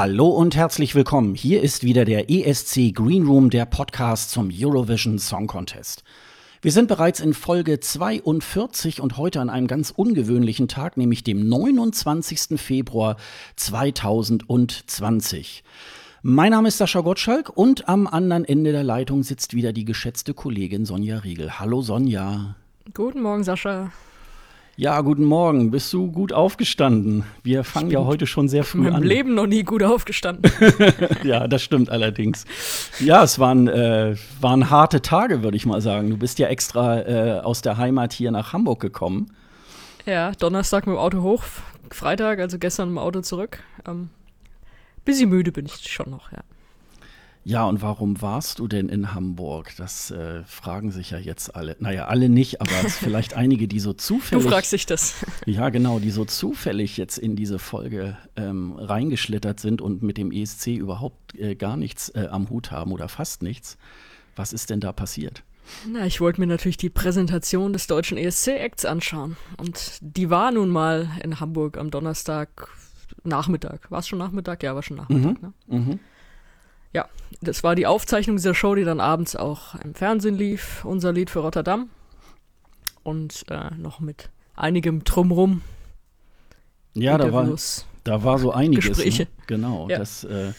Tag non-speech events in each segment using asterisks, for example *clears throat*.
Hallo und herzlich willkommen. Hier ist wieder der ESC Green Room, der Podcast zum Eurovision Song Contest. Wir sind bereits in Folge 42 und heute an einem ganz ungewöhnlichen Tag, nämlich dem 29. Februar 2020. Mein Name ist Sascha Gottschalk und am anderen Ende der Leitung sitzt wieder die geschätzte Kollegin Sonja Riegel. Hallo Sonja. Guten Morgen, Sascha. Ja, guten Morgen. Bist du gut aufgestanden? Wir fangen ja heute schon sehr früh in an. Im Leben noch nie gut aufgestanden. *laughs* ja, das stimmt allerdings. Ja, es waren, äh, waren harte Tage, würde ich mal sagen. Du bist ja extra äh, aus der Heimat hier nach Hamburg gekommen. Ja, Donnerstag mit dem Auto hoch, Freitag, also gestern mit dem Auto zurück. Ähm, bisschen müde bin ich schon noch, ja. Ja, und warum warst du denn in Hamburg? Das äh, fragen sich ja jetzt alle. Naja, alle nicht, aber es vielleicht *laughs* einige, die so zufällig. Du fragst dich das. *laughs* Ja, genau, die so zufällig jetzt in diese Folge ähm, reingeschlittert sind und mit dem ESC überhaupt äh, gar nichts äh, am Hut haben oder fast nichts. Was ist denn da passiert? Na, ich wollte mir natürlich die Präsentation des deutschen ESC-Acts anschauen. Und die war nun mal in Hamburg am Donnerstag Nachmittag. War es schon Nachmittag? Ja, war schon Nachmittag, Mhm. ne? Mhm. Ja, das war die Aufzeichnung dieser Show, die dann abends auch im Fernsehen lief. Unser Lied für Rotterdam. Und äh, noch mit einigem Drumrum. Ja, da war, da war so einiges. Gespräche. Ne? Genau. Ja. Das, äh,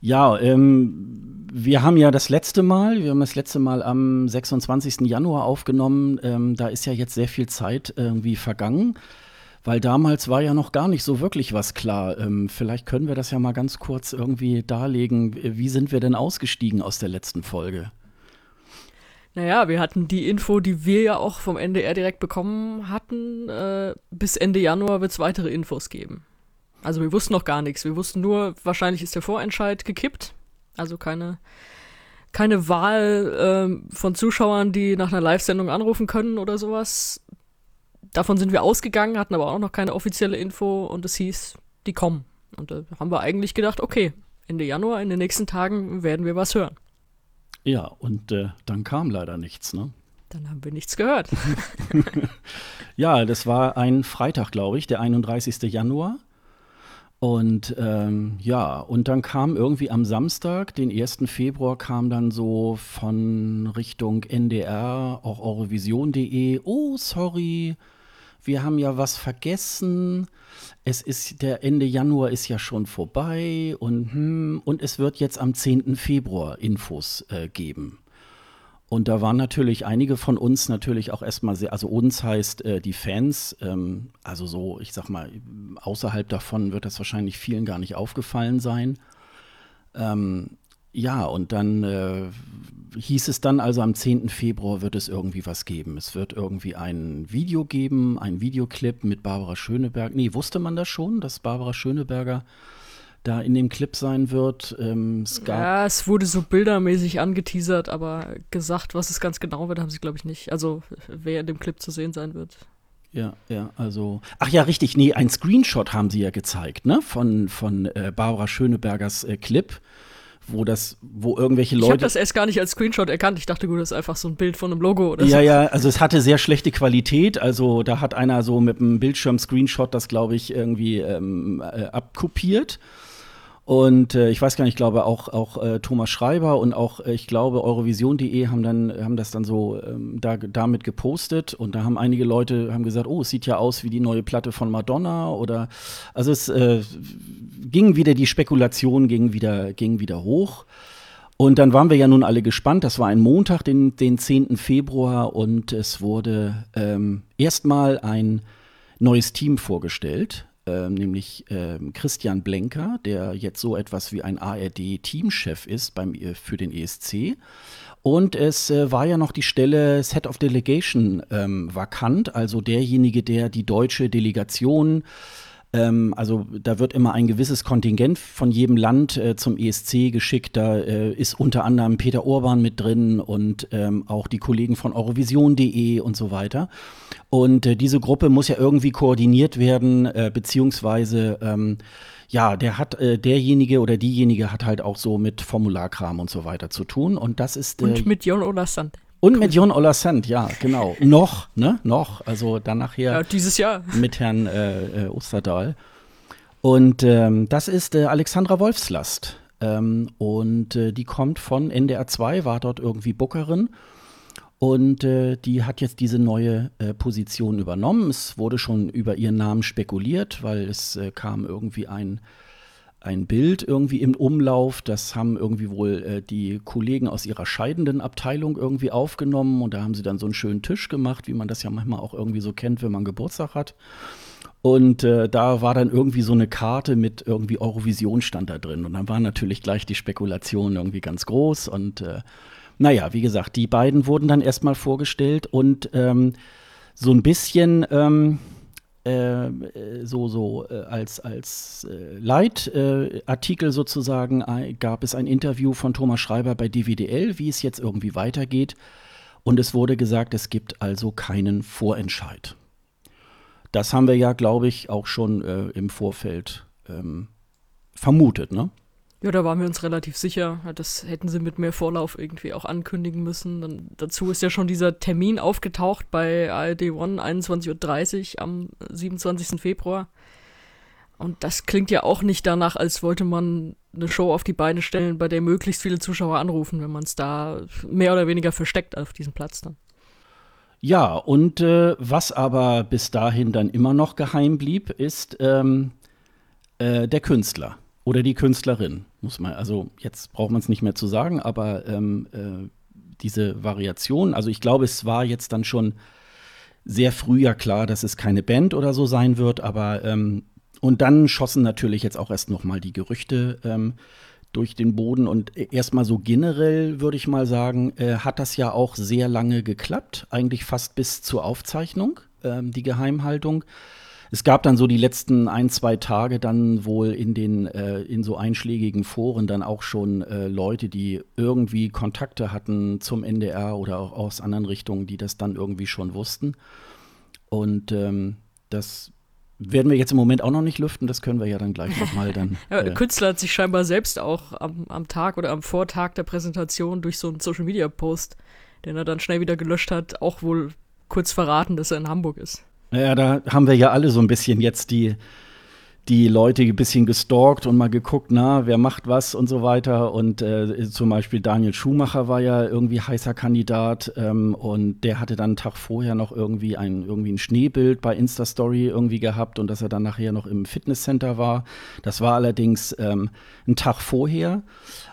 ja, ähm, wir haben ja das letzte Mal, wir haben das letzte Mal am 26. Januar aufgenommen. Ähm, da ist ja jetzt sehr viel Zeit irgendwie vergangen. Weil damals war ja noch gar nicht so wirklich was klar. Ähm, vielleicht können wir das ja mal ganz kurz irgendwie darlegen. Wie sind wir denn ausgestiegen aus der letzten Folge? Naja, wir hatten die Info, die wir ja auch vom NDR direkt bekommen hatten. Äh, bis Ende Januar wird es weitere Infos geben. Also wir wussten noch gar nichts. Wir wussten nur, wahrscheinlich ist der Vorentscheid gekippt. Also keine, keine Wahl ähm, von Zuschauern, die nach einer Live-Sendung anrufen können oder sowas. Davon sind wir ausgegangen, hatten aber auch noch keine offizielle Info und es hieß, die kommen. Und da haben wir eigentlich gedacht, okay, Ende Januar, in den nächsten Tagen werden wir was hören. Ja, und äh, dann kam leider nichts, ne? Dann haben wir nichts gehört. *laughs* *laughs* Ja, das war ein Freitag, glaube ich, der 31. Januar. Und ähm, ja, und dann kam irgendwie am Samstag, den 1. Februar, kam dann so von Richtung NDR, auch Eurovision.de, oh, sorry, wir haben ja was vergessen. Es ist, der Ende Januar ist ja schon vorbei und, hm, und es wird jetzt am 10. Februar Infos äh, geben. Und da waren natürlich einige von uns natürlich auch erstmal sehr, also uns heißt äh, die Fans, ähm, also so, ich sag mal, außerhalb davon wird das wahrscheinlich vielen gar nicht aufgefallen sein. Ähm, ja, und dann äh, hieß es dann also am 10. Februar wird es irgendwie was geben. Es wird irgendwie ein Video geben, ein Videoclip mit Barbara Schöneberg. Nee, wusste man das schon, dass Barbara Schöneberger da in dem Clip sein wird? Ähm, es gab Ja, es wurde so bildermäßig angeteasert, aber gesagt, was es ganz genau wird, haben sie, glaube ich, nicht. Also, wer in dem Clip zu sehen sein wird. Ja, ja, also. Ach ja, richtig, nee, ein Screenshot haben sie ja gezeigt, ne? Von, von äh, Barbara Schönebergers äh, Clip, wo das, wo irgendwelche Ich habe Leute. das erst gar nicht als Screenshot erkannt. Ich dachte, gut, das ist einfach so ein Bild von einem Logo oder ja, so. ja, also es hatte sehr schlechte Qualität. Also da hat einer so mit einem Bildschirm-Screenshot das, glaube ich, irgendwie ähm, äh, abkopiert. Und äh, ich weiß gar nicht, ich glaube auch, auch äh, Thomas Schreiber und auch, äh, ich glaube, Eurovision.de haben dann, haben das dann so ähm, da, damit gepostet und da haben einige Leute haben gesagt, oh, es sieht ja aus wie die neue Platte von Madonna oder also es äh, ging wieder, die Spekulation ging wieder, ging wieder hoch. Und dann waren wir ja nun alle gespannt. Das war ein Montag, den, den 10. Februar, und es wurde ähm, erstmal ein neues Team vorgestellt. Äh, nämlich äh, Christian Blenker, der jetzt so etwas wie ein ARD-Teamchef ist beim, äh, für den ESC. Und es äh, war ja noch die Stelle Head of Delegation ähm, vakant, also derjenige, der die deutsche Delegation ähm, also da wird immer ein gewisses Kontingent von jedem Land äh, zum ESC geschickt. Da äh, ist unter anderem Peter Urban mit drin und ähm, auch die Kollegen von Eurovision.de und so weiter. Und äh, diese Gruppe muss ja irgendwie koordiniert werden, äh, beziehungsweise ähm, ja, der hat äh, derjenige oder diejenige hat halt auch so mit Formularkram und so weiter zu tun. Und das ist. Äh, und mit Jon Olassand. Und mit Jon Olasand, ja, genau. *laughs* Noch, ne? Noch. Also dann nachher. Ja, dieses Jahr. Mit Herrn äh, äh, Osterdahl. Und ähm, das ist äh, Alexandra Wolfslast. Ähm, und äh, die kommt von NDR 2, war dort irgendwie Bookerin. Und äh, die hat jetzt diese neue Position übernommen. Es wurde schon über ihren Namen spekuliert, weil es kam irgendwie ein ein Bild irgendwie im Umlauf. Das haben irgendwie wohl äh, die Kollegen aus ihrer scheidenden Abteilung irgendwie aufgenommen und da haben sie dann so einen schönen Tisch gemacht, wie man das ja manchmal auch irgendwie so kennt, wenn man Geburtstag hat. Und äh, da war dann irgendwie so eine Karte mit irgendwie Eurovision stand da drin. Und dann war natürlich gleich die Spekulation irgendwie ganz groß. Und äh, naja, wie gesagt, die beiden wurden dann erstmal vorgestellt und ähm, so ein bisschen. Ähm, ähm, äh, so, so äh, als, als äh, Leitartikel sozusagen gab es ein Interview von Thomas Schreiber bei DWDL, wie es jetzt irgendwie weitergeht. Und es wurde gesagt, es gibt also keinen Vorentscheid. Das haben wir ja, glaube ich, auch schon äh, im Vorfeld ähm, vermutet, ne? Ja, da waren wir uns relativ sicher. Das hätten sie mit mehr Vorlauf irgendwie auch ankündigen müssen. Dann, dazu ist ja schon dieser Termin aufgetaucht bei ARD One 21.30 Uhr am 27. Februar. Und das klingt ja auch nicht danach, als wollte man eine Show auf die Beine stellen, bei der möglichst viele Zuschauer anrufen, wenn man es da mehr oder weniger versteckt auf diesem Platz dann. Ja, und äh, was aber bis dahin dann immer noch geheim blieb, ist ähm, äh, der Künstler oder die Künstlerin, muss man, also jetzt braucht man es nicht mehr zu sagen, aber ähm, äh, diese Variation, also ich glaube, es war jetzt dann schon sehr früh ja klar, dass es keine Band oder so sein wird, aber ähm, und dann schossen natürlich jetzt auch erst noch mal die Gerüchte ähm, durch den Boden und erstmal so generell würde ich mal sagen, äh, hat das ja auch sehr lange geklappt, eigentlich fast bis zur Aufzeichnung, ähm, die Geheimhaltung. Es gab dann so die letzten ein, zwei Tage dann wohl in den, äh, in so einschlägigen Foren dann auch schon äh, Leute, die irgendwie Kontakte hatten zum NDR oder auch aus anderen Richtungen, die das dann irgendwie schon wussten. Und ähm, das werden wir jetzt im Moment auch noch nicht lüften, das können wir ja dann gleich nochmal dann. *laughs* ja, äh, Künstler hat sich scheinbar selbst auch am, am Tag oder am Vortag der Präsentation durch so einen Social Media Post, den er dann schnell wieder gelöscht hat, auch wohl kurz verraten, dass er in Hamburg ist. Naja, da haben wir ja alle so ein bisschen jetzt die, die Leute ein bisschen gestalkt und mal geguckt, na, wer macht was und so weiter. Und äh, zum Beispiel Daniel Schumacher war ja irgendwie heißer Kandidat ähm, und der hatte dann einen Tag vorher noch irgendwie ein, irgendwie ein Schneebild bei Insta-Story irgendwie gehabt und dass er dann nachher noch im Fitnesscenter war. Das war allerdings ähm, ein Tag vorher.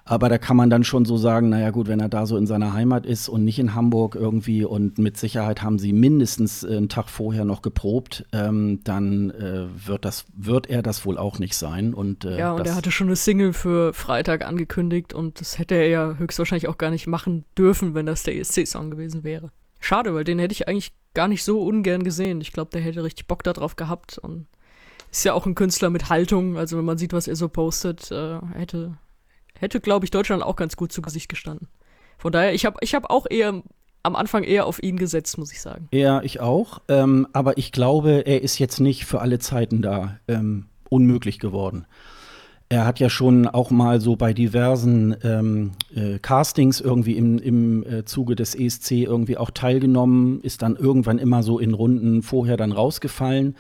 Aber da kann man dann schon so sagen, naja gut, wenn er da so in seiner Heimat ist und nicht in Hamburg irgendwie und mit Sicherheit haben sie mindestens einen Tag vorher noch geprobt, ähm, dann äh, wird, das, wird er das wohl auch nicht sein. Und, äh, ja, und er hatte schon eine Single für Freitag angekündigt und das hätte er ja höchstwahrscheinlich auch gar nicht machen dürfen, wenn das der ESC-Song gewesen wäre. Schade, weil den hätte ich eigentlich gar nicht so ungern gesehen. Ich glaube, der hätte richtig Bock darauf gehabt und ist ja auch ein Künstler mit Haltung. Also wenn man sieht, was er so postet, äh, hätte, hätte, glaube ich, Deutschland auch ganz gut zu Gesicht gestanden. Von daher, ich habe ich hab auch eher am Anfang eher auf ihn gesetzt, muss ich sagen. Ja, ich auch. Ähm, aber ich glaube, er ist jetzt nicht für alle Zeiten da ähm, unmöglich geworden. Er hat ja schon auch mal so bei diversen ähm, äh, Castings irgendwie im, im äh, Zuge des ESC irgendwie auch teilgenommen, ist dann irgendwann immer so in Runden vorher dann rausgefallen.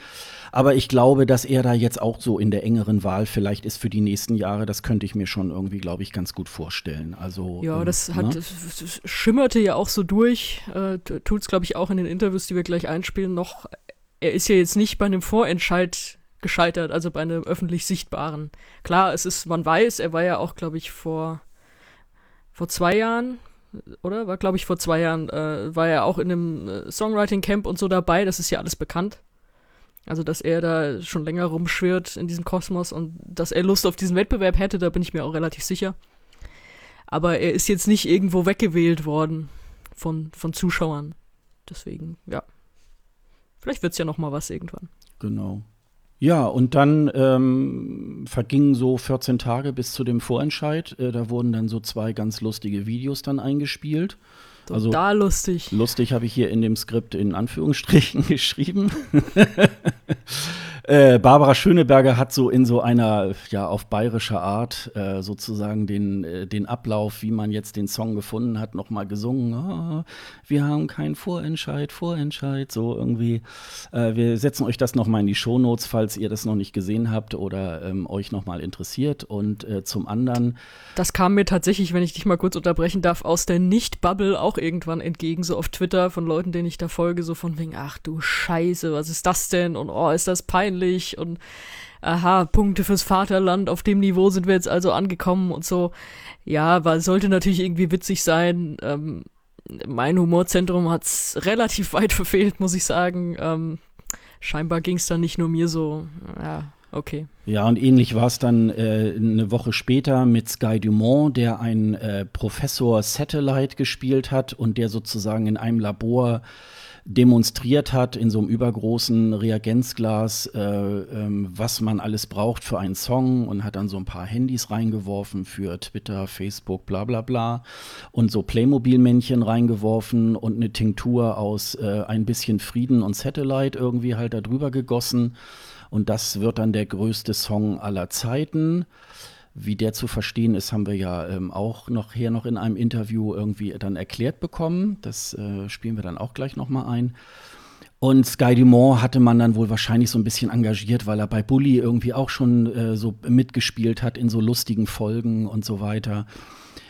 Aber ich glaube, dass er da jetzt auch so in der engeren Wahl vielleicht ist für die nächsten Jahre. Das könnte ich mir schon irgendwie, glaube ich, ganz gut vorstellen. Also ja, ähm, das hat ne? das schimmerte ja auch so durch. Äh, Tut es, glaube ich, auch in den Interviews, die wir gleich einspielen, noch. Er ist ja jetzt nicht bei einem Vorentscheid gescheitert, also bei einem öffentlich sichtbaren. Klar, es ist, man weiß, er war ja auch, glaube ich, vor vor zwei Jahren oder war glaube ich vor zwei Jahren äh, war er auch in einem äh, Songwriting Camp und so dabei. Das ist ja alles bekannt. Also, dass er da schon länger rumschwirrt in diesem Kosmos und dass er Lust auf diesen Wettbewerb hätte, da bin ich mir auch relativ sicher. Aber er ist jetzt nicht irgendwo weggewählt worden von, von Zuschauern. Deswegen, ja. Vielleicht wird es ja noch mal was irgendwann. Genau. Ja, und dann ähm, vergingen so 14 Tage bis zu dem Vorentscheid. Äh, da wurden dann so zwei ganz lustige Videos dann eingespielt. Also, da lustig. Lustig habe ich hier in dem Skript in Anführungsstrichen *laughs* geschrieben. *laughs* Äh, Barbara Schöneberger hat so in so einer, ja, auf bayerischer Art äh, sozusagen den, äh, den Ablauf, wie man jetzt den Song gefunden hat, nochmal gesungen. Oh, wir haben keinen Vorentscheid, Vorentscheid, so irgendwie. Äh, wir setzen euch das nochmal in die Shownotes, falls ihr das noch nicht gesehen habt oder ähm, euch nochmal interessiert. Und äh, zum anderen. Das kam mir tatsächlich, wenn ich dich mal kurz unterbrechen darf, aus der Nicht-Bubble auch irgendwann entgegen, so auf Twitter von Leuten, denen ich da folge, so von wegen, ach du Scheiße, was ist das denn? Und oh, ist das peinlich und aha, Punkte fürs Vaterland, auf dem Niveau sind wir jetzt also angekommen und so. Ja, aber sollte natürlich irgendwie witzig sein. Ähm, mein Humorzentrum hat es relativ weit *laughs* verfehlt, muss ich sagen. Ähm, scheinbar ging es dann nicht nur mir so. Ja, okay. Ja, und ähnlich war es dann äh, eine Woche später mit Sky Dumont, der einen äh, Professor Satellite gespielt hat und der sozusagen in einem Labor demonstriert hat in so einem übergroßen Reagenzglas, äh, ähm, was man alles braucht für einen Song und hat dann so ein paar Handys reingeworfen für Twitter, Facebook, bla bla bla und so Playmobil-Männchen reingeworfen und eine Tinktur aus äh, ein bisschen Frieden und Satellite irgendwie halt da drüber gegossen. Und das wird dann der größte Song aller Zeiten. Wie der zu verstehen ist, haben wir ja ähm, auch noch hier noch in einem Interview irgendwie dann erklärt bekommen. Das äh, spielen wir dann auch gleich nochmal ein. Und Sky Dumont hatte man dann wohl wahrscheinlich so ein bisschen engagiert, weil er bei Bully irgendwie auch schon äh, so mitgespielt hat in so lustigen Folgen und so weiter.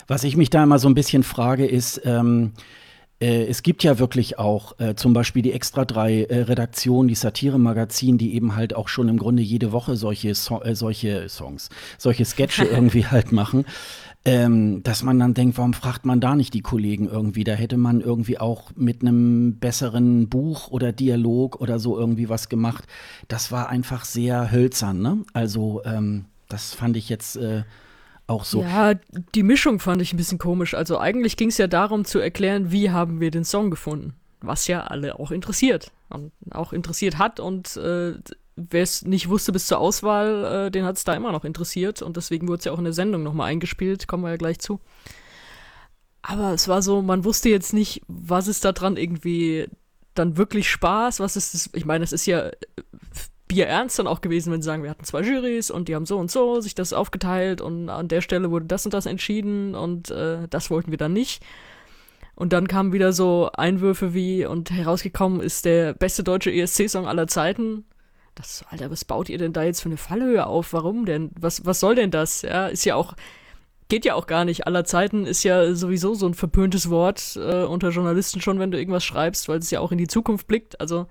Was ich mich da immer so ein bisschen frage, ist, ähm, äh, es gibt ja wirklich auch äh, zum Beispiel die Extra 3 äh, Redaktion, die Satire-Magazin, die eben halt auch schon im Grunde jede Woche solche, so äh, solche Songs, solche Sketche *laughs* irgendwie halt machen. Ähm, dass man dann denkt, warum fragt man da nicht die Kollegen irgendwie? Da hätte man irgendwie auch mit einem besseren Buch oder Dialog oder so irgendwie was gemacht. Das war einfach sehr hölzern, ne? Also, ähm, das fand ich jetzt äh, auch so. Ja, die Mischung fand ich ein bisschen komisch. Also eigentlich ging es ja darum zu erklären, wie haben wir den Song gefunden. Was ja alle auch interessiert. Und auch interessiert hat und äh, wer es nicht wusste bis zur Auswahl, äh, den hat es da immer noch interessiert und deswegen wurde es ja auch in der Sendung nochmal eingespielt, kommen wir ja gleich zu. Aber es war so, man wusste jetzt nicht, was ist da dran irgendwie dann wirklich Spaß, was ist das, ich meine, es ist ja Bier ernst dann auch gewesen, wenn sie sagen, wir hatten zwei Jurys und die haben so und so sich das aufgeteilt und an der Stelle wurde das und das entschieden und äh, das wollten wir dann nicht. Und dann kamen wieder so Einwürfe wie, und herausgekommen ist der beste deutsche ESC-Song aller Zeiten. Das, Alter, was baut ihr denn da jetzt für eine Fallhöhe auf? Warum denn? Was, was soll denn das? Ja, ist ja auch, geht ja auch gar nicht. Aller Zeiten ist ja sowieso so ein verpöntes Wort äh, unter Journalisten schon, wenn du irgendwas schreibst, weil es ja auch in die Zukunft blickt. Also,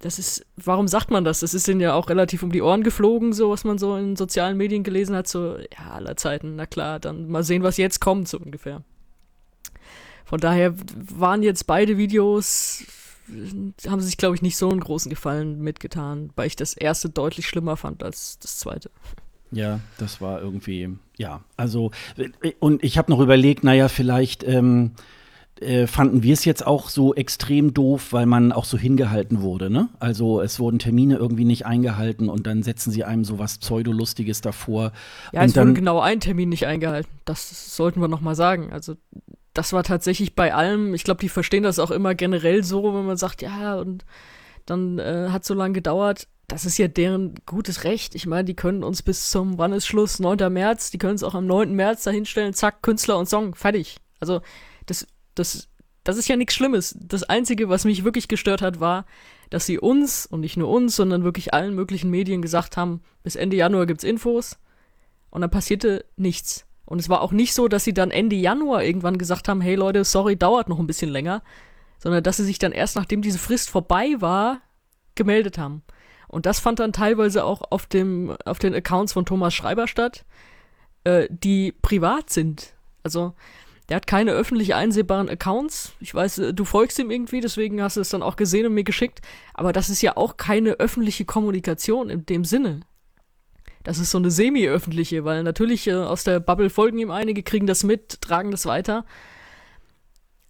das ist, warum sagt man das? Das ist ihnen ja auch relativ um die Ohren geflogen, so was man so in sozialen Medien gelesen hat, so, ja, aller Zeiten, na klar, dann mal sehen, was jetzt kommt, so ungefähr. Von daher waren jetzt beide Videos, haben sich, glaube ich, nicht so einen großen Gefallen mitgetan, weil ich das erste deutlich schlimmer fand als das zweite. Ja, das war irgendwie, ja, also, und ich habe noch überlegt, naja, vielleicht, ähm, äh, fanden wir es jetzt auch so extrem doof, weil man auch so hingehalten wurde. Ne? Also es wurden Termine irgendwie nicht eingehalten und dann setzen sie einem so was Pseudolustiges davor. Ja, es wurde genau ein Termin nicht eingehalten. Das sollten wir noch mal sagen. Also das war tatsächlich bei allem, ich glaube, die verstehen das auch immer generell so, wenn man sagt, ja, und dann äh, hat so lange gedauert. Das ist ja deren gutes Recht. Ich meine, die können uns bis zum, wann ist Schluss? 9. März. Die können es auch am 9. März dahinstellen. Zack, Künstler und Song. Fertig. Also, das das, das ist ja nichts Schlimmes. Das Einzige, was mich wirklich gestört hat, war, dass sie uns und nicht nur uns, sondern wirklich allen möglichen Medien gesagt haben, bis Ende Januar gibt's Infos und dann passierte nichts. Und es war auch nicht so, dass sie dann Ende Januar irgendwann gesagt haben, hey Leute, sorry, dauert noch ein bisschen länger, sondern dass sie sich dann erst nachdem diese Frist vorbei war, gemeldet haben. Und das fand dann teilweise auch auf dem auf den Accounts von Thomas Schreiber statt, äh, die privat sind. Also Der hat keine öffentlich einsehbaren Accounts. Ich weiß, äh, du folgst ihm irgendwie, deswegen hast du es dann auch gesehen und mir geschickt. Aber das ist ja auch keine öffentliche Kommunikation in dem Sinne. Das ist so eine semi-öffentliche, weil natürlich äh, aus der Bubble folgen ihm einige, kriegen das mit, tragen das weiter.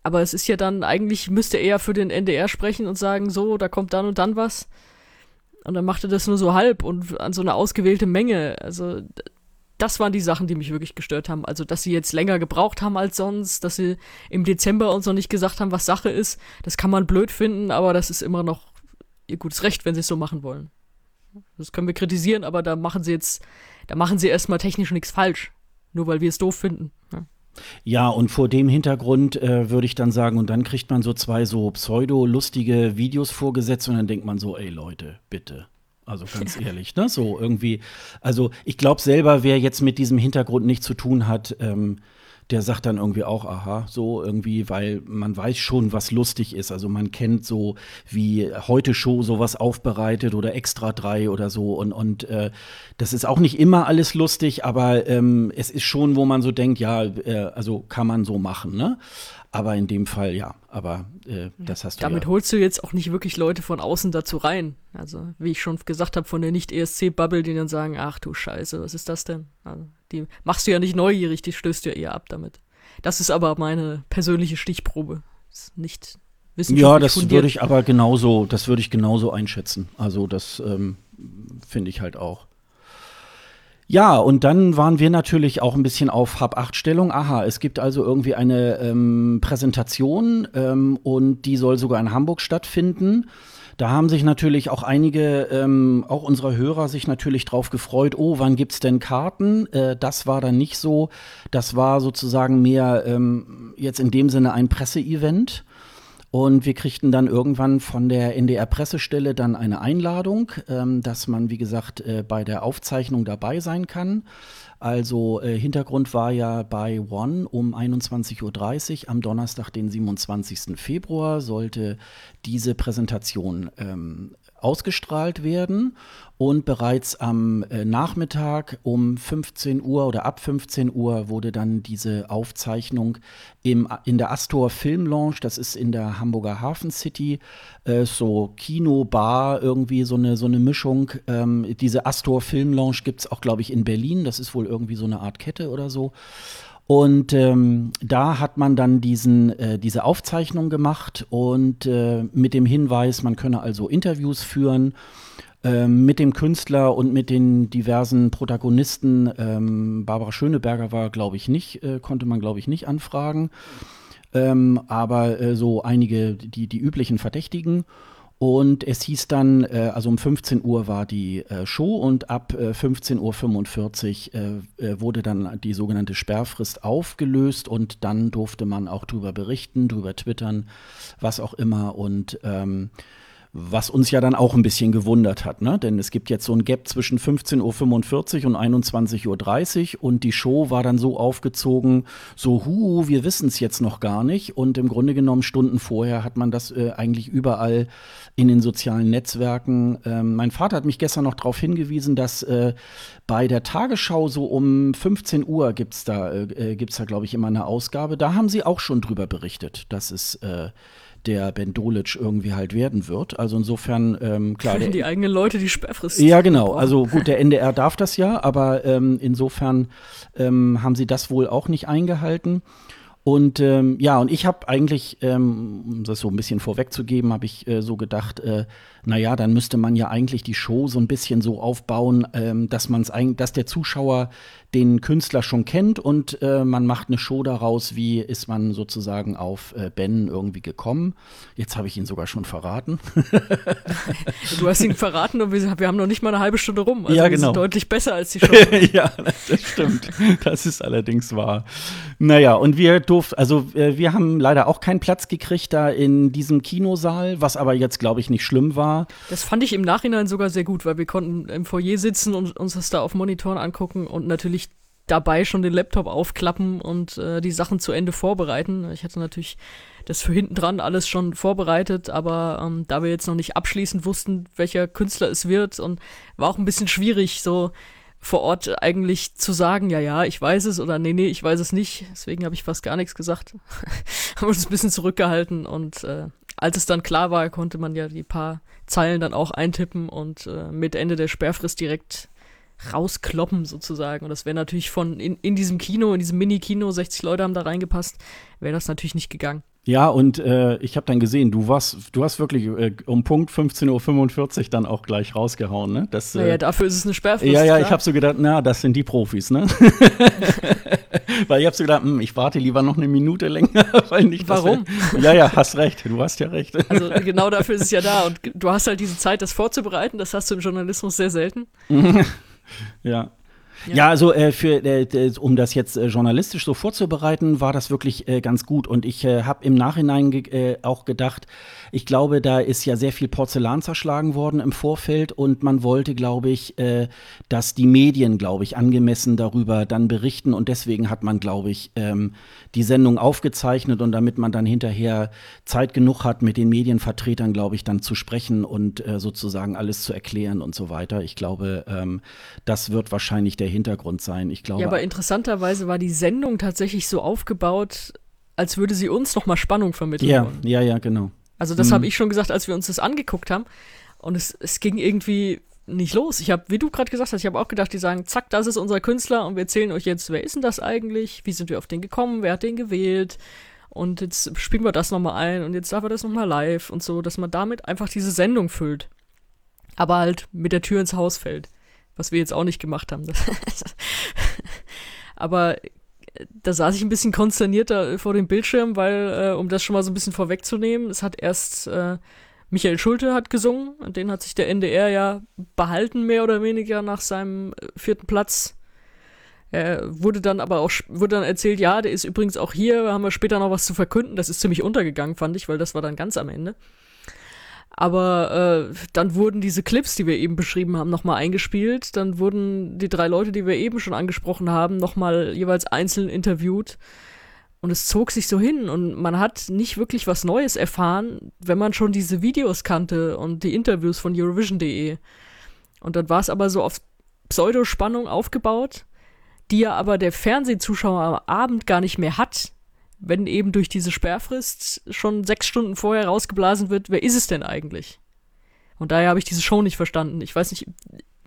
Aber es ist ja dann, eigentlich müsste er für den NDR sprechen und sagen, so, da kommt dann und dann was. Und dann macht er das nur so halb und an so eine ausgewählte Menge. Also das waren die Sachen, die mich wirklich gestört haben. Also, dass sie jetzt länger gebraucht haben als sonst, dass sie im Dezember uns noch nicht gesagt haben, was Sache ist. Das kann man blöd finden, aber das ist immer noch ihr gutes Recht, wenn sie es so machen wollen. Das können wir kritisieren, aber da machen sie jetzt, da machen sie erstmal technisch nichts falsch. Nur weil wir es doof finden. Ja. Ja, und vor dem Hintergrund äh, würde ich dann sagen, und dann kriegt man so zwei so pseudo-lustige Videos vorgesetzt und dann denkt man so, ey Leute, bitte. Also ganz ehrlich, ne? So irgendwie. Also ich glaube selber, wer jetzt mit diesem Hintergrund nichts zu tun hat, ähm, der sagt dann irgendwie auch, aha, so irgendwie, weil man weiß schon, was lustig ist. Also man kennt so, wie heute Show sowas aufbereitet oder Extra 3 oder so. Und, und äh, das ist auch nicht immer alles lustig, aber ähm, es ist schon, wo man so denkt, ja, äh, also kann man so machen, ne? Aber in dem Fall ja. Aber äh, das hast du. Damit ja. holst du jetzt auch nicht wirklich Leute von außen dazu rein. Also, wie ich schon gesagt habe, von der Nicht-ESC-Bubble, die dann sagen, ach du Scheiße, was ist das denn? Also, die machst du ja nicht neugierig, die stößt du ja eher ab damit. Das ist aber meine persönliche Stichprobe. Ist nicht wissenschaftlich Ja, das fundiert. würde ich aber genauso, das würde ich genauso einschätzen. Also das ähm, finde ich halt auch. Ja, und dann waren wir natürlich auch ein bisschen auf Hab-8-Stellung. Aha, es gibt also irgendwie eine ähm, Präsentation ähm, und die soll sogar in Hamburg stattfinden. Da haben sich natürlich auch einige, ähm, auch unsere Hörer, sich natürlich drauf gefreut, oh, wann gibt's denn Karten? Äh, das war dann nicht so. Das war sozusagen mehr ähm, jetzt in dem Sinne ein Presseevent. Und wir kriegten dann irgendwann von der NDR-Pressestelle dann eine Einladung, ähm, dass man, wie gesagt, äh, bei der Aufzeichnung dabei sein kann. Also äh, Hintergrund war ja bei One um 21.30 Uhr am Donnerstag, den 27. Februar, sollte diese Präsentation ähm, ausgestrahlt werden. Und bereits am äh, Nachmittag um 15 Uhr oder ab 15 Uhr wurde dann diese Aufzeichnung im, in der Astor Film Lounge, das ist in der Hamburger Hafen City, äh, so Kino, Bar, irgendwie so eine, so eine Mischung. Ähm, diese Astor Film Lounge gibt es auch, glaube ich, in Berlin. Das ist wohl irgendwie so eine Art Kette oder so. Und ähm, da hat man dann diesen, äh, diese Aufzeichnung gemacht und äh, mit dem Hinweis, man könne also Interviews führen ähm, mit dem Künstler und mit den diversen Protagonisten. Ähm, Barbara Schöneberger war, glaube ich, nicht, äh, konnte man, glaube ich, nicht anfragen. Ähm, aber äh, so einige, die, die üblichen Verdächtigen. Und es hieß dann, äh, also um 15 Uhr war die äh, Show und ab äh, 15.45 Uhr äh, äh, wurde dann die sogenannte Sperrfrist aufgelöst und dann durfte man auch drüber berichten, drüber twittern, was auch immer. Und ähm, was uns ja dann auch ein bisschen gewundert hat, ne? Denn es gibt jetzt so ein Gap zwischen 15.45 Uhr und 21.30 Uhr und die Show war dann so aufgezogen, so, hu, wir wissen es jetzt noch gar nicht. Und im Grunde genommen Stunden vorher hat man das äh, eigentlich überall in den sozialen Netzwerken. Ähm, mein Vater hat mich gestern noch darauf hingewiesen, dass äh, bei der Tagesschau so um 15 Uhr gibt's da, äh, gibt's da, glaube ich, immer eine Ausgabe. Da haben sie auch schon drüber berichtet, dass es äh, der Ben Dolic irgendwie halt werden wird. Also insofern, ähm, klar. die eigenen Leute die Sperrfrist. Ja, genau. Also gut, der NDR darf das ja, aber ähm, insofern ähm, haben sie das wohl auch nicht eingehalten. Und ähm, ja, und ich habe eigentlich, ähm, um das so ein bisschen vorwegzugeben, habe ich äh, so gedacht, äh, naja, dann müsste man ja eigentlich die Show so ein bisschen so aufbauen, ähm, dass man es dass der Zuschauer den Künstler schon kennt und äh, man macht eine Show daraus, wie ist man sozusagen auf äh, Ben irgendwie gekommen. Jetzt habe ich ihn sogar schon verraten. du hast ihn verraten und wir, wir, haben noch nicht mal eine halbe Stunde rum. Also ja, genau. Deutlich besser als die Show. *laughs* ja, das stimmt. Das ist allerdings wahr. Naja, und wir durften, also äh, wir haben leider auch keinen Platz gekriegt da in diesem Kinosaal, was aber jetzt, glaube ich, nicht schlimm war. Das fand ich im Nachhinein sogar sehr gut, weil wir konnten im Foyer sitzen und uns das da auf Monitoren angucken und natürlich dabei schon den Laptop aufklappen und äh, die Sachen zu Ende vorbereiten. Ich hatte natürlich das für hinten dran alles schon vorbereitet, aber ähm, da wir jetzt noch nicht abschließend wussten, welcher Künstler es wird und war auch ein bisschen schwierig, so vor Ort eigentlich zu sagen, ja, ja, ich weiß es oder nee, nee, ich weiß es nicht. Deswegen habe ich fast gar nichts gesagt. *laughs* Haben uns ein bisschen zurückgehalten und äh, als es dann klar war, konnte man ja die paar Zeilen dann auch eintippen und äh, mit Ende der Sperrfrist direkt rauskloppen sozusagen. Und das wäre natürlich von in, in diesem Kino, in diesem Mini-Kino, 60 Leute haben da reingepasst, wäre das natürlich nicht gegangen. Ja, und äh, ich habe dann gesehen, du warst, du hast wirklich äh, um Punkt 15.45 Uhr dann auch gleich rausgehauen, ne? Das, äh, naja, dafür ist es eine Sperrfrist. Ja, ja, ich habe so gedacht, na, das sind die Profis, ne? *laughs* weil ich habe so gedacht, hm, ich warte lieber noch eine Minute länger, *laughs* weil nicht. Warum? Wir, ja, ja, hast recht, du hast ja recht. Also *laughs* genau dafür ist es ja da und du hast halt diese Zeit, das vorzubereiten, das hast du im Journalismus sehr selten. ja. Ja, ja also äh, für, äh, um das jetzt äh, journalistisch so vorzubereiten, war das wirklich äh, ganz gut. Und ich äh, habe im Nachhinein äh, auch gedacht, ich glaube, da ist ja sehr viel Porzellan zerschlagen worden im Vorfeld und man wollte, glaube ich, dass die Medien, glaube ich, angemessen darüber dann berichten. Und deswegen hat man, glaube ich, ähm, die Sendung aufgezeichnet und damit man dann hinterher Zeit genug hat, mit den Medienvertretern, glaube ich, dann zu sprechen und sozusagen alles zu erklären und so weiter. Ich glaube, ähm, das wird wahrscheinlich der Hintergrund sein. Ich glaube. Ja, aber interessanterweise war die Sendung tatsächlich so aufgebaut, als würde sie uns noch mal Spannung vermitteln. Ja, wollen. ja, ja, genau. Also das mhm. habe ich schon gesagt, als wir uns das angeguckt haben. Und es, es ging irgendwie nicht los. Ich habe, wie du gerade gesagt hast, ich habe auch gedacht, die sagen, zack, das ist unser Künstler und wir erzählen euch jetzt, wer ist denn das eigentlich? Wie sind wir auf den gekommen? Wer hat den gewählt? Und jetzt spielen wir das nochmal ein und jetzt darf er das nochmal live und so, dass man damit einfach diese Sendung füllt. Aber halt mit der Tür ins Haus fällt was wir jetzt auch nicht gemacht haben. *laughs* Aber da saß ich ein bisschen konsternierter vor dem Bildschirm, weil, äh, um das schon mal so ein bisschen vorwegzunehmen, es hat erst äh, Michael Schulte hat gesungen, den hat sich der NDR ja behalten, mehr oder weniger nach seinem äh, vierten Platz. Er wurde dann aber auch, wurde dann erzählt, ja, der ist übrigens auch hier, haben wir später noch was zu verkünden. Das ist ziemlich untergegangen, fand ich, weil das war dann ganz am Ende. Aber äh, dann wurden diese Clips, die wir eben beschrieben haben, nochmal eingespielt. Dann wurden die drei Leute, die wir eben schon angesprochen haben, nochmal jeweils einzeln interviewt. Und es zog sich so hin und man hat nicht wirklich was Neues erfahren, wenn man schon diese Videos kannte und die Interviews von Eurovision.de. Und dann war es aber so auf Pseudospannung aufgebaut, die ja aber der Fernsehzuschauer am Abend gar nicht mehr hat, wenn eben durch diese Sperrfrist schon sechs Stunden vorher rausgeblasen wird, wer ist es denn eigentlich? Und daher habe ich diese Show nicht verstanden. Ich weiß nicht,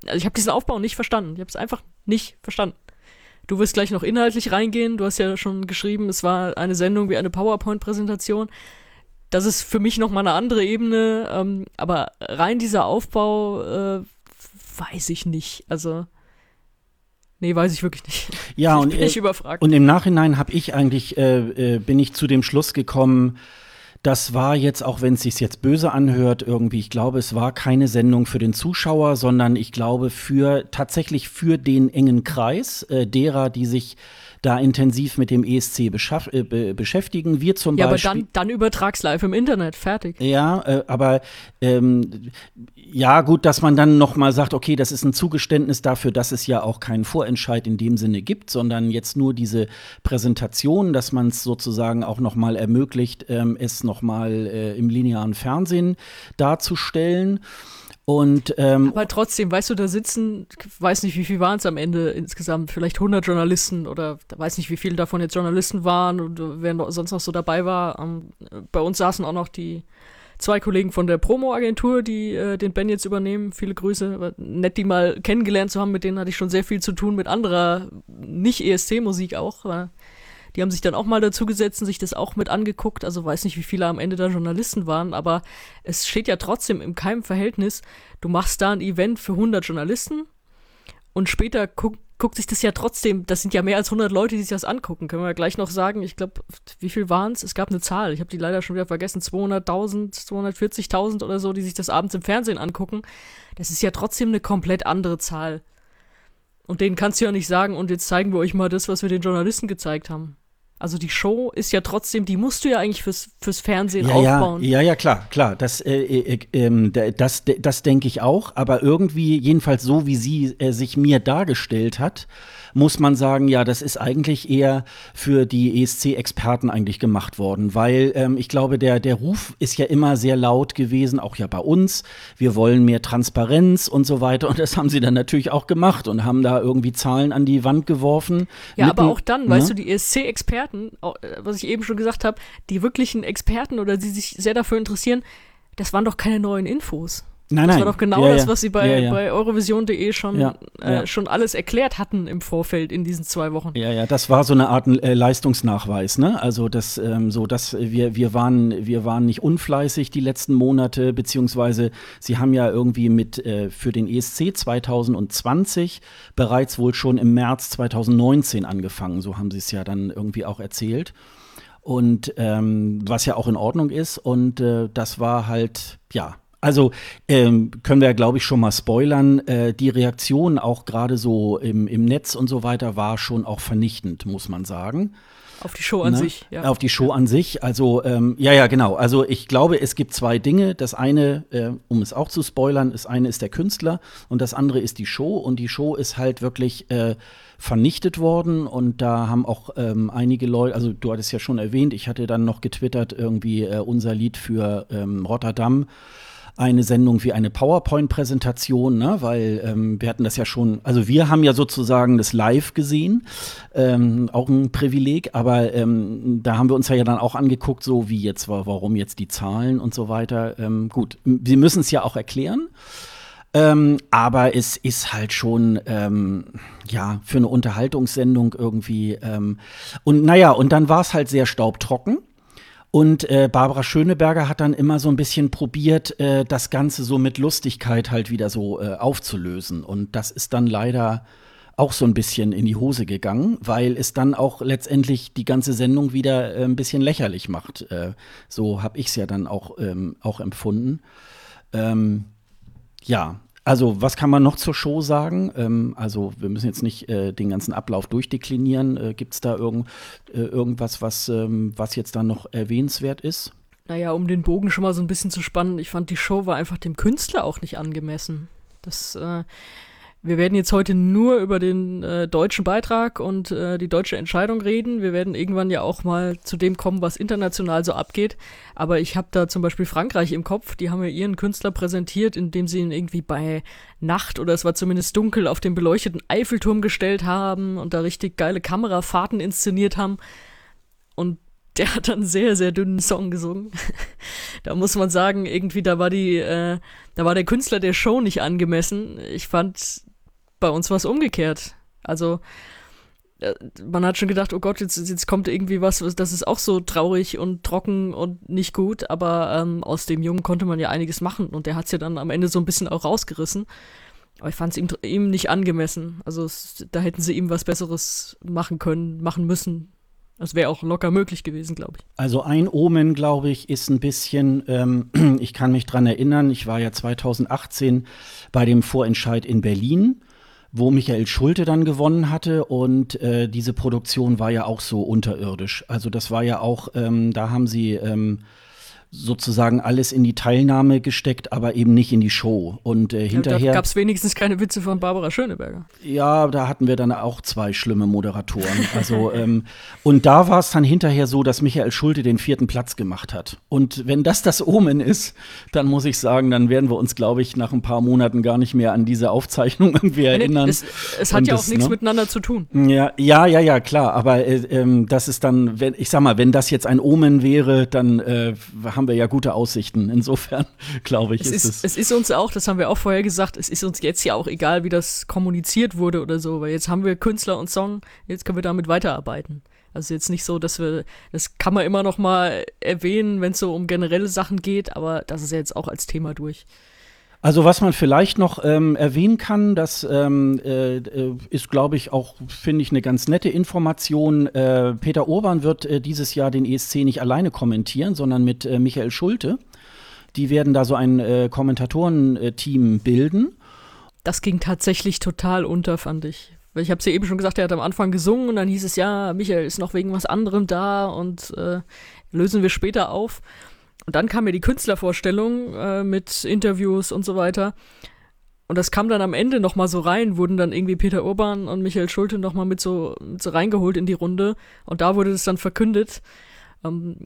also ich habe diesen Aufbau nicht verstanden. Ich habe es einfach nicht verstanden. Du wirst gleich noch inhaltlich reingehen. Du hast ja schon geschrieben, es war eine Sendung wie eine PowerPoint-Präsentation. Das ist für mich noch mal eine andere Ebene. Ähm, aber rein dieser Aufbau äh, weiß ich nicht. Also Nee, weiß ich wirklich nicht. Ja, *laughs* ich und, bin nicht überfragt. und im Nachhinein habe ich eigentlich, äh, äh, bin ich zu dem Schluss gekommen, das war jetzt, auch wenn es sich jetzt böse anhört, irgendwie, ich glaube, es war keine Sendung für den Zuschauer, sondern ich glaube für tatsächlich für den engen Kreis äh, derer, die sich da intensiv mit dem ESC äh, be beschäftigen. Wir zum ja, Beispiel. Ja, aber dann, dann übertrag's live im Internet, fertig. Ja, äh, aber ähm, ja, gut, dass man dann noch mal sagt, okay, das ist ein Zugeständnis dafür, dass es ja auch keinen Vorentscheid in dem Sinne gibt, sondern jetzt nur diese Präsentation, dass man es sozusagen auch noch mal ermöglicht, ähm, es noch mal äh, im linearen Fernsehen darzustellen. Und, ähm, Aber trotzdem, weißt du, da sitzen, weiß nicht, wie viel waren es am Ende insgesamt, vielleicht 100 Journalisten oder weiß nicht, wie viele davon jetzt Journalisten waren und wer noch, sonst noch so dabei war. Ähm, bei uns saßen auch noch die zwei Kollegen von der Promo-Agentur, die äh, den Ben jetzt übernehmen. Viele Grüße. Nett, die mal kennengelernt zu haben. Mit denen hatte ich schon sehr viel zu tun, mit anderer, nicht ESC-Musik auch. War die haben sich dann auch mal dazu gesetzt und sich das auch mit angeguckt. Also weiß nicht, wie viele am Ende da Journalisten waren, aber es steht ja trotzdem im keinem Verhältnis. Du machst da ein Event für 100 Journalisten und später guck, guckt sich das ja trotzdem, das sind ja mehr als 100 Leute, die sich das angucken. Können wir gleich noch sagen, ich glaube, wie viel waren es? Es gab eine Zahl, ich habe die leider schon wieder vergessen, 200.000, 240.000 oder so, die sich das abends im Fernsehen angucken. Das ist ja trotzdem eine komplett andere Zahl. Und denen kannst du ja nicht sagen, und jetzt zeigen wir euch mal das, was wir den Journalisten gezeigt haben. Also die Show ist ja trotzdem, die musst du ja eigentlich fürs, fürs Fernsehen ja, aufbauen. Ja, ja, klar, klar. Das, äh, äh, äh, das, das denke ich auch. Aber irgendwie, jedenfalls so, wie sie äh, sich mir dargestellt hat, muss man sagen, ja, das ist eigentlich eher für die ESC-Experten eigentlich gemacht worden, weil ähm, ich glaube, der, der Ruf ist ja immer sehr laut gewesen, auch ja bei uns. Wir wollen mehr Transparenz und so weiter. Und das haben sie dann natürlich auch gemacht und haben da irgendwie Zahlen an die Wand geworfen. Ja, aber auch dann, weißt ne? du, die ESC-Experten, äh, was ich eben schon gesagt habe, die wirklichen Experten oder die sich sehr dafür interessieren, das waren doch keine neuen Infos. Nein, das nein. war doch genau ja, das, was sie bei, ja, bei Eurovision.de schon, äh, schon alles erklärt hatten im Vorfeld in diesen zwei Wochen. Ja, ja, das war so eine Art äh, Leistungsnachweis, ne? Also das, ähm, so, dass wir, wir waren, wir waren nicht unfleißig die letzten Monate, beziehungsweise sie haben ja irgendwie mit äh, für den ESC 2020 bereits wohl schon im März 2019 angefangen. So haben sie es ja dann irgendwie auch erzählt. Und ähm, was ja auch in Ordnung ist. Und äh, das war halt, ja, also ähm, können wir ja, glaube ich, schon mal spoilern. Äh, die Reaktion auch gerade so im, im Netz und so weiter war schon auch vernichtend, muss man sagen. Auf die Show an Ne? sich, ja. Auf die Show an sich. Also, ähm, ja, ja, genau. Also, ich glaube, es gibt zwei Dinge. Das eine, äh, um es auch zu spoilern, das eine ist der Künstler und das andere ist die Show. Und die Show ist halt wirklich äh, vernichtet worden. Und da haben auch ähm, einige Leute, also du hattest ja schon erwähnt, ich hatte dann noch getwittert, irgendwie äh, unser Lied für ähm, Rotterdam eine Sendung wie eine PowerPoint-Präsentation, ne? weil ähm, wir hatten das ja schon, also wir haben ja sozusagen das live gesehen, ähm, auch ein Privileg, aber ähm, da haben wir uns ja dann auch angeguckt, so wie jetzt, wa- warum jetzt die Zahlen und so weiter. Ähm, gut, sie müssen es ja auch erklären. Ähm, aber es ist halt schon, ähm, ja, für eine Unterhaltungssendung irgendwie. Ähm, und naja, und dann war es halt sehr staubtrocken. Und äh, Barbara Schöneberger hat dann immer so ein bisschen probiert, äh, das Ganze so mit Lustigkeit halt wieder so äh, aufzulösen. Und das ist dann leider auch so ein bisschen in die Hose gegangen, weil es dann auch letztendlich die ganze Sendung wieder äh, ein bisschen lächerlich macht. Äh, so habe ich es ja dann auch, ähm, auch empfunden. Ähm, ja, also was kann man noch zur Show sagen? Ähm, also wir müssen jetzt nicht äh, den ganzen Ablauf durchdeklinieren. Äh, Gibt es da irgend, äh, irgendwas, was, ähm, was jetzt da noch erwähnenswert ist? Naja, um den Bogen schon mal so ein bisschen zu spannen, ich fand, die Show war einfach dem Künstler auch nicht angemessen. Das, äh, wir werden jetzt heute nur über den äh, deutschen Beitrag und äh, die deutsche Entscheidung reden. Wir werden irgendwann ja auch mal zu dem kommen, was international so abgeht. Aber ich habe da zum Beispiel Frankreich im Kopf. Die haben ja ihren Künstler präsentiert, indem sie ihn irgendwie bei Nacht oder es war zumindest dunkel auf den beleuchteten Eiffelturm gestellt haben und da richtig geile Kamerafahrten inszeniert haben. Und der hat dann sehr, sehr dünnen Song gesungen. *laughs* da muss man sagen, irgendwie, da war die, äh, da war der Künstler der Show nicht angemessen. Ich fand, bei uns war es umgekehrt. Also, äh, man hat schon gedacht, oh Gott, jetzt, jetzt kommt irgendwie was, das ist auch so traurig und trocken und nicht gut, aber ähm, aus dem Jungen konnte man ja einiges machen und der hat es ja dann am Ende so ein bisschen auch rausgerissen. Aber ich fand es ihm, ihm nicht angemessen. Also es, da hätten sie ihm was Besseres machen können, machen müssen. Das wäre auch locker möglich gewesen, glaube ich. Also ein Omen, glaube ich, ist ein bisschen, ähm, *clears throat* ich kann mich dran erinnern, ich war ja 2018 bei dem Vorentscheid in Berlin, wo Michael Schulte dann gewonnen hatte und äh, diese Produktion war ja auch so unterirdisch. Also das war ja auch, ähm, da haben sie ähm, sozusagen alles in die Teilnahme gesteckt, aber eben nicht in die Show. Und äh, Ja, hinterher. da gab es wenigstens keine Witze von Barbara Schöneberger. Ja, da hatten wir dann auch zwei schlimme Moderatoren. Also, ähm, und da war es dann hinterher so, dass Michael Schulte den vierten Platz gemacht hat. Und wenn das das Omen ist, dann muss ich sagen, dann werden wir uns, glaube ich, nach ein paar Monaten gar nicht mehr an diese Aufzeichnung *laughs* irgendwie erinnern. Es, es hat Und ja das, auch nichts ne? miteinander zu tun. Ja, ja, ja, ja, klar. Aber äh, ähm, das ist dann, wenn, ich sag mal, wenn das jetzt ein Omen wäre, dann äh, haben wir ja gute Aussichten. Insofern, *laughs* glaube ich, Es ist, es. es ist uns auch, das haben wir auch vorher gesagt, es ist uns jetzt ja auch egal, wie das kommuniziert wurde oder so, weil jetzt haben wir Künstler und Song, jetzt können wir damit weiterarbeiten. Also jetzt nicht so, dass wir, das kann man immer noch mal erwähnen, wenn es so um generelle Sachen geht, aber das ist ja jetzt auch als Thema durch. Also was man vielleicht noch ähm, erwähnen kann, das ähm, äh, ist, glaube ich, auch, finde ich, eine ganz nette Information. Äh, Peter Urban wird äh, dieses Jahr den ESC nicht alleine kommentieren, sondern mit äh, Michael Schulte. Die werden da so ein äh, Kommentatorenteam bilden. Das ging tatsächlich total unter, fand ich. Ich habe es ja eben schon gesagt, er hat am Anfang gesungen und dann hieß es, ja, Michael ist noch wegen was anderem da und äh, lösen wir später auf. Und dann kam mir die Künstlervorstellung äh, mit Interviews und so weiter. Und das kam dann am Ende nochmal so rein, wurden dann irgendwie Peter Urban und Michael Schulte nochmal mit so, mit so reingeholt in die Runde. Und da wurde das dann verkündet. Ähm,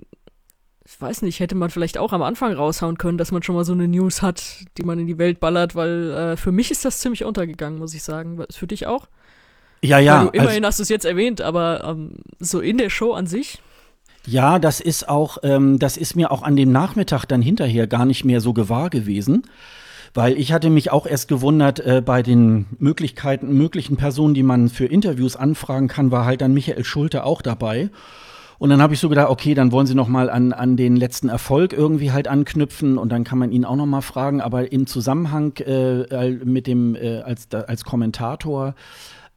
ich weiß nicht, hätte man vielleicht auch am Anfang raushauen können, dass man schon mal so eine News hat, die man in die Welt ballert, weil äh, für mich ist das ziemlich untergegangen, muss ich sagen. Für dich auch? Ja, ja. Du, immerhin also, hast du es jetzt erwähnt, aber ähm, so in der Show an sich. Ja, das ist auch, ähm, das ist mir auch an dem Nachmittag dann hinterher gar nicht mehr so gewahr gewesen. Weil ich hatte mich auch erst gewundert, äh, bei den Möglichkeiten, möglichen Personen, die man für Interviews anfragen kann, war halt dann Michael Schulte auch dabei. Und dann habe ich so gedacht, okay, dann wollen sie noch mal an, an den letzten Erfolg irgendwie halt anknüpfen und dann kann man ihn auch noch mal fragen. Aber im Zusammenhang äh, mit dem äh, als als Kommentator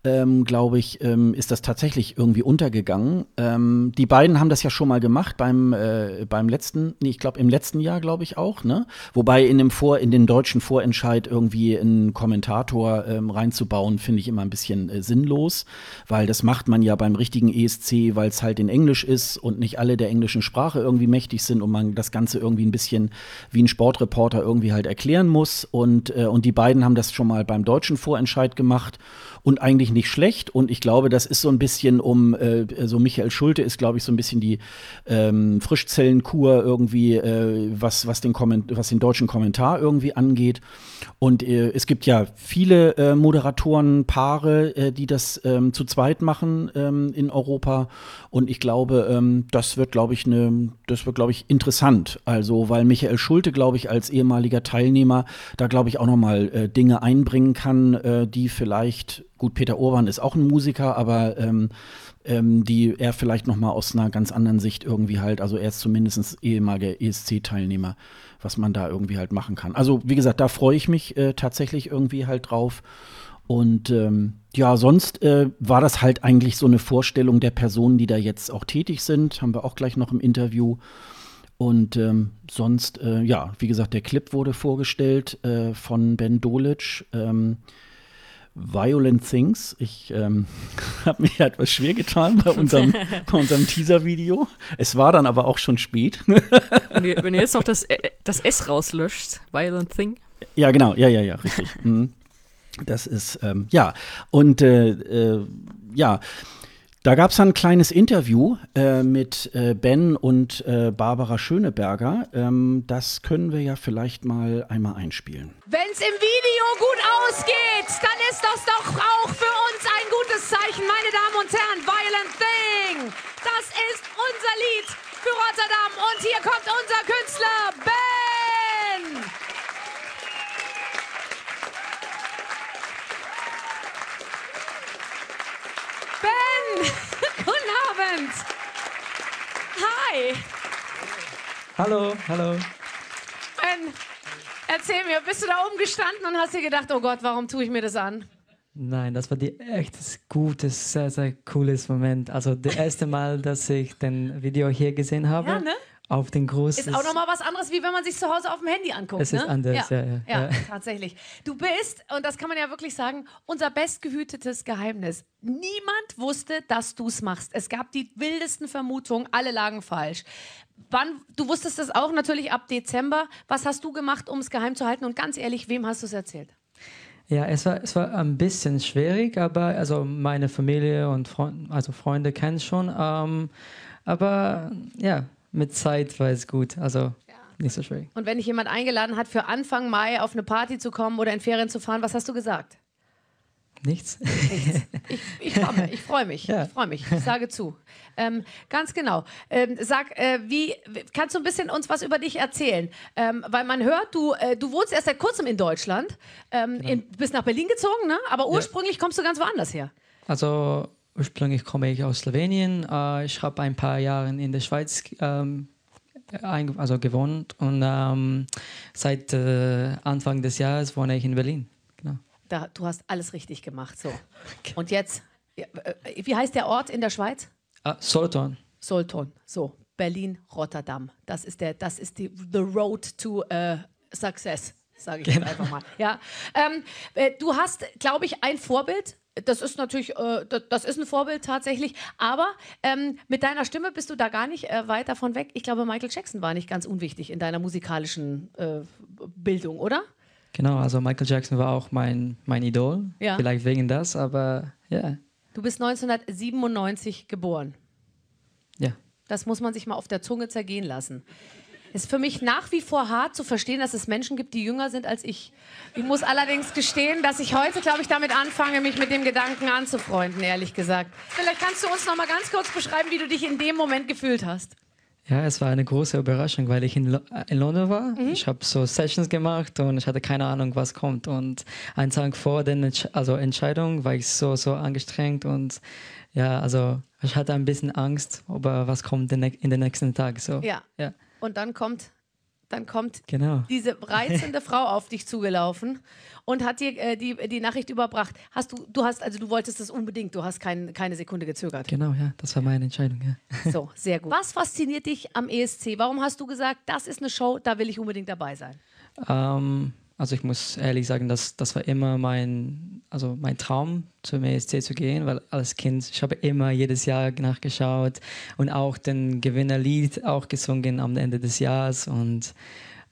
ähm, glaube ich, ähm, ist das tatsächlich irgendwie untergegangen. Ähm, die beiden haben das ja schon mal gemacht beim, äh, beim letzten, nee, ich glaube im letzten Jahr, glaube ich auch, ne? Wobei in dem Vor, in den deutschen Vorentscheid irgendwie einen Kommentator ähm, reinzubauen, finde ich immer ein bisschen äh, sinnlos, weil das macht man ja beim richtigen ESC, weil es halt in Englisch ist und nicht alle der englischen Sprache irgendwie mächtig sind und man das Ganze irgendwie ein bisschen wie ein Sportreporter irgendwie halt erklären muss. Und, äh, und die beiden haben das schon mal beim deutschen Vorentscheid gemacht und eigentlich nicht schlecht. Und ich glaube, das ist so ein bisschen um, äh, so Michael Schulte ist, glaube ich, so ein bisschen die ähm, Frischzellenkur irgendwie, äh, was, was, den Komment was den deutschen Kommentar irgendwie angeht. Und äh, es gibt ja viele äh, Moderatoren, Paare, äh, die das ähm, zu zweit machen ähm, in Europa. Und ich glaube, ähm, das wird, glaube ich, eine, das wird, glaube ich, interessant. Also, weil Michael Schulte, glaube ich, als ehemaliger Teilnehmer da, glaube ich, auch nochmal äh, Dinge einbringen kann, äh, die vielleicht, gut, Peter Urban ist auch ein Musiker, aber ähm, ähm, die er vielleicht nochmal aus einer ganz anderen Sicht irgendwie halt, also er ist zumindest ehemaliger ESC-Teilnehmer, was man da irgendwie halt machen kann. Also wie gesagt, da freue ich mich äh, tatsächlich irgendwie halt drauf. Und ähm, ja, sonst äh, war das halt eigentlich so eine Vorstellung der Personen, die da jetzt auch tätig sind. Haben wir auch gleich noch im Interview. Und ähm, sonst, äh, ja, wie gesagt, der Clip wurde vorgestellt äh, von Ben Dolic. Ähm, Violent Things. Ich ähm, *laughs* habe mich etwas schwer getan bei unserem, *laughs* bei unserem Teaser-Video. Es war dann aber auch schon spät. wenn, ihr, wenn ihr jetzt noch das, äh, das S rauslöscht, Violent Thing. Ja, genau, ja, ja, ja, richtig. Mhm. Das ist, ähm, ja, und äh, äh, ja, da gab es ein kleines Interview äh, mit äh, Ben und äh, Barbara Schöneberger. Ähm, das können wir ja vielleicht mal einmal einspielen. Wenn es im Video gut ausgeht, dann ist das doch auch für uns ein gutes Zeichen, meine Damen und Herren. Violent Thing, das ist unser Lied für Rotterdam und hier kommt unser Künstler Ben. Ben, *laughs* guten Abend. Hi. Hallo, hallo. Ben, erzähl mir, bist du da oben gestanden und hast dir gedacht, oh Gott, warum tue ich mir das an? Nein, das war die echtes, gutes, sehr, sehr cooles Moment. Also das erste Mal, dass ich den Video hier gesehen habe. Ja, ne? Auf den großen. Ist auch nochmal was anderes, wie wenn man sich zu Hause auf dem Handy anguckt. Es ist ne? anders, ja, ja, ja, ja. *laughs* tatsächlich. Du bist, und das kann man ja wirklich sagen, unser bestgehütetes Geheimnis. Niemand wusste, dass du es machst. Es gab die wildesten Vermutungen, alle lagen falsch. Wann, du wusstest das auch natürlich ab Dezember. Was hast du gemacht, um es geheim zu halten? Und ganz ehrlich, wem hast du es erzählt? Ja, es war, es war ein bisschen schwierig, aber also meine Familie und Freund, also Freunde kennen schon. Ähm, aber ja, mit Zeit war es gut. Also ja. nicht so schwierig. Und wenn dich jemand eingeladen hat, für Anfang Mai auf eine Party zu kommen oder in Ferien zu fahren, was hast du gesagt? Nichts. Nichts. *laughs* Ich, ich komme, ich freue mich. Ja. Ich freue mich. Ich sage zu. Ähm, ganz genau. Ähm, sag, äh, wie kannst du ein bisschen uns was über dich erzählen? Ähm, weil man hört, du, äh, du wohnst erst seit kurzem in Deutschland, ähm, genau. in, bist nach Berlin gezogen, ne? aber ursprünglich ja. kommst du ganz woanders her. Also Ursprünglich komme ich aus Slowenien. Äh, ich habe ein paar Jahre in der Schweiz ähm, also gewohnt und ähm, seit äh, Anfang des Jahres wohne ich in Berlin. Genau. Da, du hast alles richtig gemacht. So. Und jetzt, äh, wie heißt der Ort in der Schweiz? Ah, Solothurn. Solothurn. So, Berlin, Rotterdam. Das ist der, das ist die the road to uh, success, sage ich genau. einfach mal. Ja, ähm, äh, du hast, glaube ich, ein Vorbild das ist natürlich, äh, das, ist ein Vorbild tatsächlich. Aber ähm, mit deiner Stimme bist du da gar nicht äh, weit davon weg. Ich glaube, Michael Jackson war nicht ganz unwichtig in deiner musikalischen äh, Bildung, oder? Genau, also Michael Jackson war auch mein, mein Idol. Ja. Vielleicht wegen das, aber ja. Du bist 1997 geboren. Ja. Das muss man sich mal auf der Zunge zergehen lassen. Ist für mich nach wie vor hart zu verstehen, dass es Menschen gibt, die jünger sind als ich. Ich muss allerdings gestehen, dass ich heute, glaube ich, damit anfange, mich mit dem Gedanken anzufreunden, ehrlich gesagt. Vielleicht kannst du uns noch mal ganz kurz beschreiben, wie du dich in dem Moment gefühlt hast. Ja, es war eine große Überraschung, weil ich in, Lo äh, in London war. Ich habe so Sessions gemacht und ich hatte keine Ahnung, was kommt. Und einen Tag vor der Entsch also Entscheidung war ich so, so angestrengt und ja, also ich hatte ein bisschen Angst, über was kommt in den nächsten Tag. So. Ja. ja. Und dann kommt, dann kommt Genau. diese reizende *laughs* Frau auf dich zugelaufen und hat dir äh, die, die Nachricht überbracht. Hast du, du hast, also du wolltest das unbedingt, du hast kein, keine Sekunde gezögert. Genau, ja, das war meine Entscheidung, ja. *laughs* So, sehr gut. Was fasziniert dich am ESC? Warum hast du gesagt, das ist eine Show, da will ich unbedingt dabei sein? Ähm, also ich muss ehrlich sagen, dass das war immer mein, also mein Traum, zum ESC zu gehen, weil als Kind, ich habe immer jedes Jahr nachgeschaut und auch den Gewinnerlied auch gesungen am Ende des Jahres und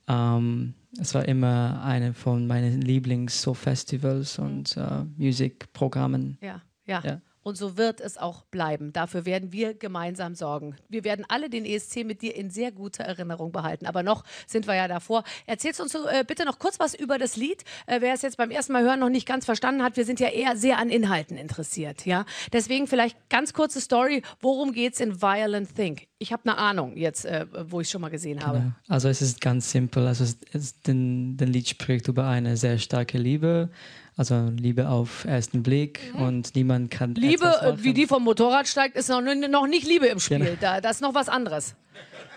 ähm, es war immer eine von meinen Lieblings-So-Festivals und äh, Musikprogrammen. Ja, ja. Ja. Und so wird es auch bleiben. Dafür werden wir gemeinsam sorgen. Wir werden alle den ESC mit dir in sehr guter Erinnerung behalten. Aber noch sind wir ja davor. Erzählst uns äh, bitte noch kurz was über das Lied. Äh, wer es jetzt beim ersten Mal hören noch nicht ganz verstanden hat, wir sind ja eher sehr an Inhalten interessiert. Ja? Deswegen vielleicht ganz kurze Story. Worum geht es in Violent Think? Ich habe eine Ahnung jetzt, äh, wo ich schon mal gesehen habe. Ja, also es ist ganz simpel. Also es, es, den, den Lied spricht über eine sehr starke Liebe, also Liebe auf ersten Blick und niemand kann Mhm. Liebe, äh, wie die vom Motorrad steigt, ist noch, noch nicht Liebe im Spiel. Genau. Da, das ist noch was anderes.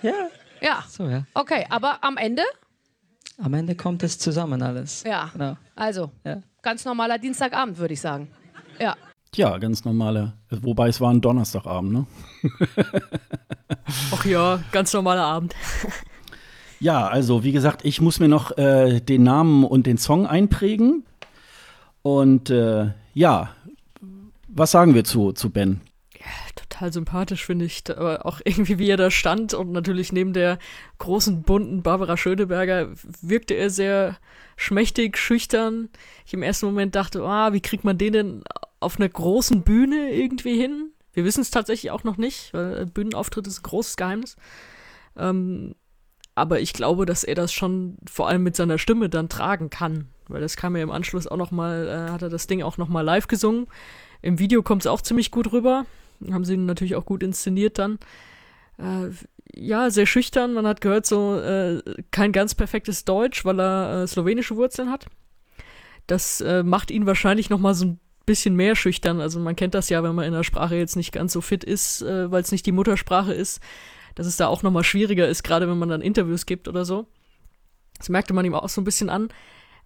Ja, Ja. so ja. Okay, aber am Ende? Am Ende kommt es zusammen alles. Ja. Genau. Also, Ja. ganz normaler Dienstagabend, würde ich sagen. Ja. Ja, ganz normale. Wobei es war ein Donnerstagabend, ne? *laughs* Ach ja, ganz normaler Abend. Ja, also wie gesagt, ich muss mir noch äh, den Namen und den Song einprägen. Und äh, ja, was sagen wir zu, zu Ben? Total sympathisch, finde ich. Aber auch irgendwie, wie er da stand und natürlich neben der großen, bunten Barbara Schöneberger wirkte er sehr schmächtig, schüchtern. Ich im ersten Moment dachte, ah, wie kriegt man den denn auf einer großen Bühne irgendwie hin? Wir wissen es tatsächlich auch noch nicht, weil Bühnenauftritt ist ein großes Geheimnis. Ähm, aber ich glaube, dass er das schon vor allem mit seiner Stimme dann tragen kann. Weil das kam ja im Anschluss auch noch mal, äh, hat er das Ding auch noch mal live gesungen. Im Video kommt es auch ziemlich gut rüber. Haben sie ihn natürlich auch gut inszeniert dann. Äh, ja, sehr schüchtern. Man hat gehört, so äh, kein ganz perfektes Deutsch, weil er äh, slowenische Wurzeln hat. Das äh, macht ihn wahrscheinlich noch mal so ein bisschen mehr schüchtern. Also man kennt das ja, wenn man in der Sprache jetzt nicht ganz so fit ist, äh, weil es nicht die Muttersprache ist, dass es da auch noch mal schwieriger ist, gerade wenn man dann Interviews gibt oder so. Das merkte man ihm auch so ein bisschen an.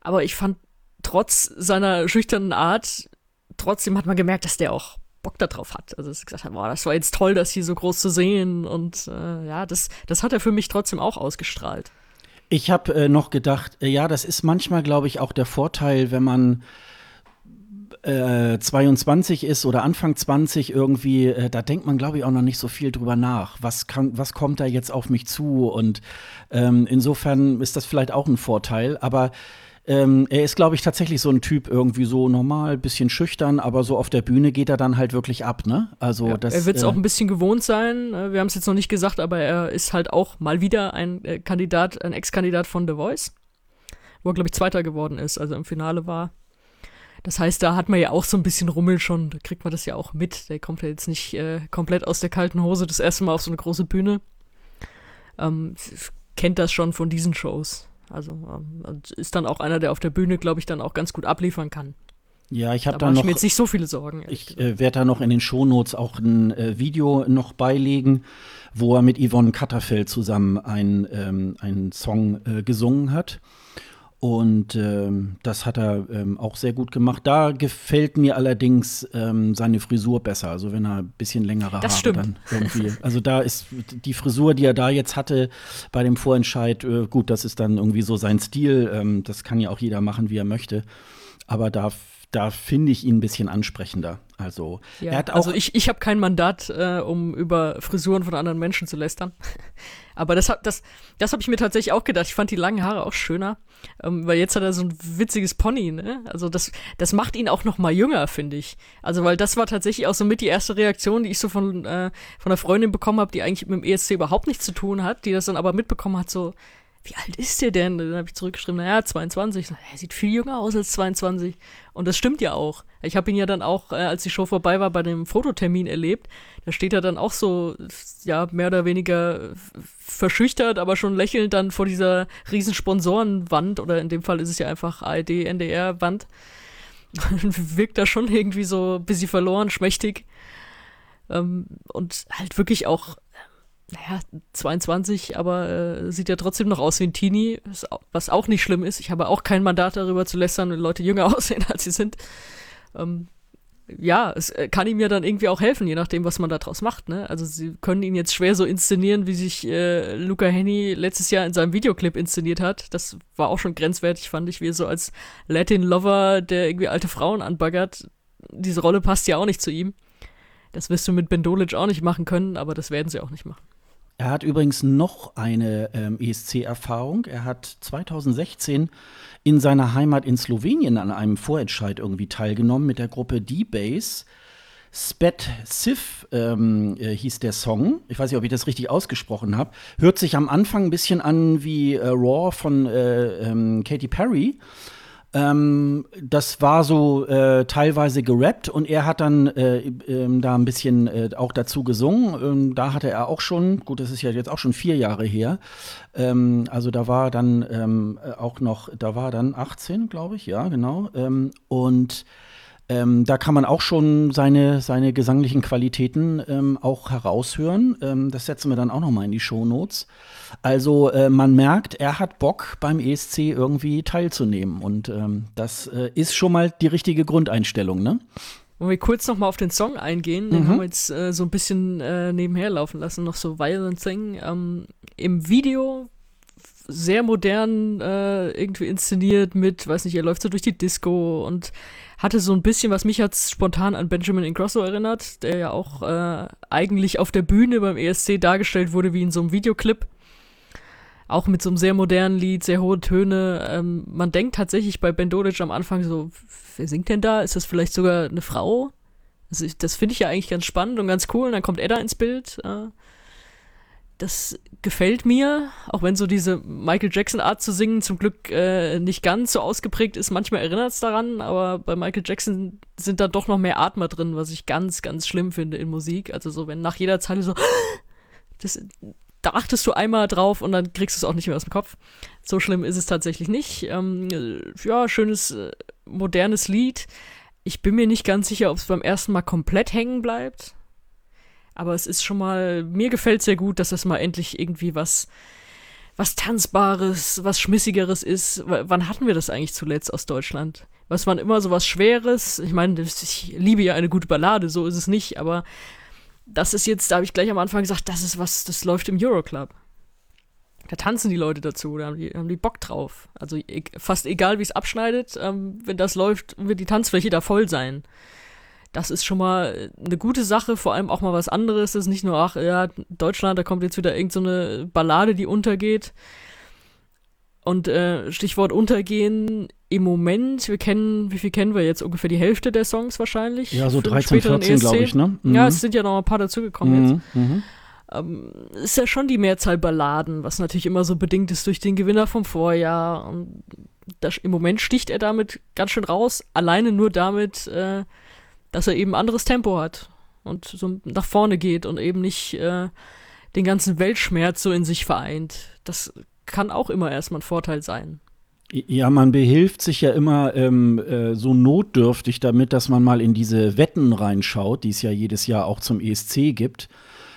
Aber ich fand trotz seiner schüchternen Art, trotzdem hat man gemerkt, dass der auch Bock darauf hat. Also dass gesagt hat, boah, das war jetzt toll, das hier so groß zu sehen. Und äh, ja, das, das hat er für mich trotzdem auch ausgestrahlt. Ich habe äh, noch gedacht, äh, ja, das ist manchmal, glaube ich, auch der Vorteil, wenn man äh, 22 ist oder Anfang 20 irgendwie, äh, da denkt man, glaube ich, auch noch nicht so viel drüber nach. Was, kann, was kommt da jetzt auf mich zu? Und ähm, insofern ist das vielleicht auch ein Vorteil. Aber ähm, er ist, glaube ich, tatsächlich so ein Typ, irgendwie so normal, bisschen schüchtern, aber so auf der Bühne geht er dann halt wirklich ab, ne? Also Ja, das. er wird es äh, auch ein bisschen gewohnt sein. Äh, Wir haben es jetzt noch nicht gesagt, aber er ist halt auch mal wieder ein äh, Kandidat, ein Ex-Kandidat von The Voice, wo er, glaube ich, Zweiter geworden ist, also im Finale war. Das heißt, da hat man ja auch so ein bisschen Rummel schon, da kriegt man das ja auch mit. Der kommt ja jetzt nicht äh, komplett aus der kalten Hose das erste Mal auf so eine große Bühne. Ähm, kennt das schon von diesen Shows. Also ähm, ist dann auch einer, der auf der Bühne, glaube ich, dann auch ganz gut abliefern kann. ja, ich Da habe da ich noch. mir jetzt nicht so viele Sorgen. Ich äh, werde da noch in den Shownotes auch ein äh, Video noch beilegen, wo er mit Yvonne Katterfeld zusammen ähm, einen Song äh, gesungen hat. Und ähm, das hat er ähm, auch sehr gut gemacht. Da gefällt mir allerdings ähm, seine Frisur besser. Also wenn er ein bisschen längere Das Haare stimmt. dann irgendwie. Also da ist die Frisur, die er da jetzt hatte bei dem Vorentscheid, äh, gut, das ist dann irgendwie so sein Stil. Ähm, das kann ja auch jeder machen, wie er möchte. Aber da, da finde ich ihn ein bisschen ansprechender. Also, Ja, er hat auch. also ich, ich habe kein Mandat, äh, um über Frisuren von anderen Menschen zu lästern. *laughs* Aber das, hab- das, das habe ich mir tatsächlich auch gedacht. Ich fand die langen Haare auch schöner, ähm, weil jetzt hat er so ein witziges Pony. Ne? Also das, das macht ihn auch noch mal jünger, finde ich. Also weil das war tatsächlich auch so mit die erste Reaktion, die ich so von äh, von einer Freundin bekommen habe, die eigentlich mit dem ESC überhaupt nichts zu tun hat, die das dann aber mitbekommen hat, so wie alt ist der denn? Dann habe ich zurückgeschrieben, naja, 22. So, Er sieht viel jünger aus als 22. Und das stimmt ja auch. Ich habe ihn ja dann auch, äh, als die Show vorbei war, bei dem Fototermin erlebt. Da steht er dann auch so, ja, mehr oder weniger verschüchtert, aber schon lächelnd dann vor dieser riesen Sponsorenwand. Oder in dem Fall ist es ja einfach ARD, NDR-Wand. *laughs* Wirkt da schon irgendwie so ein bisschen verloren, schmächtig. Ähm, und halt wirklich auch naja, 22, aber äh, sieht ja trotzdem noch aus wie ein Teenie, was au- was auch nicht schlimm ist. Ich habe auch kein Mandat darüber zu lästern, wenn Leute jünger *laughs* aussehen, als sie sind. Ähm, ja, es äh, kann ihm ja dann irgendwie auch helfen, je nachdem, was man da draus macht. Ne? Also sie können ihn jetzt schwer so inszenieren, wie sich äh, Luca Henny letztes Jahr in seinem Videoclip inszeniert hat. Das war auch schon grenzwertig, fand ich, wie er so als Latin-Lover, der irgendwie alte Frauen anbaggert. Diese Rolle passt ja auch nicht zu ihm. Das wirst du mit Ben Dolic auch nicht machen können, aber das werden sie auch nicht machen. Er hat übrigens noch eine ähm, ESC-Erfahrung. Er hat 2016 in seiner Heimat in Slowenien an einem Vorentscheid irgendwie teilgenommen mit der Gruppe D-Base. Spet Sif ähm, äh, hieß der Song. Ich weiß nicht, ob ich das richtig ausgesprochen habe. Hört sich am Anfang ein bisschen an wie äh, Raw von äh, ähm, Katy Perry. Ähm, das war so äh, teilweise gerappt und er hat dann äh, ähm, da ein bisschen äh, auch dazu gesungen. Ähm, da hatte er auch schon, gut, das ist ja jetzt auch schon vier Jahre her. Ähm, also da war dann ähm, äh, auch noch, da war dann 18, glaube ich, ja, genau. Ähm, und ähm, da kann man auch schon seine, seine gesanglichen Qualitäten ähm, auch heraushören. Ähm, das setzen wir dann auch noch mal in die Shownotes. Also äh, man merkt, er hat Bock beim ESC irgendwie teilzunehmen und ähm, das äh, ist schon mal die richtige Grundeinstellung, ne? Wollen wir kurz noch mal auf den Song eingehen? Den haben wir jetzt äh, so ein bisschen äh, nebenher laufen lassen, noch so Violent Thing. Ähm, Im Video sehr modern äh, irgendwie inszeniert mit, weiß nicht, er läuft so durch die Disco und hatte so ein bisschen, was mich jetzt spontan an Benjamin Ingrosso erinnert, der ja auch äh, eigentlich auf der Bühne beim ESC dargestellt wurde wie in so einem Videoclip. Auch mit so einem sehr modernen Lied, sehr hohe Töne. Ähm, man denkt tatsächlich bei Ben Dolic am Anfang so, wer singt denn da? Ist das vielleicht sogar eine Frau? Also ich, das finde ich ja eigentlich ganz spannend und ganz cool. Und dann kommt Edda ins Bild. Äh, das gefällt mir, auch wenn so diese Michael Jackson-Art zu singen zum Glück äh, nicht ganz so ausgeprägt ist. Manchmal erinnert es daran, aber bei Michael Jackson sind da doch noch mehr Atmer drin, was ich ganz, ganz schlimm finde in Musik. Also so, wenn nach jeder Zeile so, *gasps* das, da achtest du einmal drauf und dann kriegst du es auch nicht mehr aus dem Kopf. So schlimm ist es tatsächlich nicht. Ähm, äh, ja, schönes, äh, modernes Lied. Ich bin mir nicht ganz sicher, ob es beim ersten Mal komplett hängen bleibt. Aber es ist schon mal, mir gefällt sehr gut, dass das mal endlich irgendwie was, was Tanzbares, was Schmissigeres ist. W wann hatten wir das eigentlich zuletzt aus Deutschland? Was war immer so was Schweres? Ich meine, ich liebe ja eine gute Ballade, so ist es nicht, aber das ist jetzt, da habe ich gleich am Anfang gesagt, das ist was, das läuft im Euroclub. Da tanzen die Leute dazu, da haben die, haben die Bock drauf. Also e fast egal, wie es abschneidet, ähm, wenn das läuft, wird die Tanzfläche da voll sein. Das ist schon mal eine gute Sache, vor allem auch mal was anderes. Das ist nicht nur, ach ja, Deutschland, da kommt jetzt wieder irgend so Ballade, die untergeht. Und äh, Stichwort untergehen, im Moment, wir kennen, wie viel kennen wir jetzt? Ungefähr die Hälfte der Songs wahrscheinlich. Ja, so für den 13, späteren 14, glaube ich, ne? Mhm. Ja, es sind ja noch ein paar dazugekommen jetzt Mhm, mhm. ähm, ist ja schon die Mehrzahl Balladen, was natürlich immer so bedingt ist durch den Gewinner vom Vorjahr. Und das, im Moment sticht er damit ganz schön raus, alleine nur damit, äh, dass er eben anderes Tempo hat und so nach vorne geht und eben nicht äh, den ganzen Weltschmerz so in sich vereint. Das kann auch immer erstmal ein Vorteil sein. Ja, man behilft sich ja immer ähm, äh, so notdürftig damit, dass man mal in diese Wetten reinschaut, die es ja jedes Jahr auch zum ESC gibt.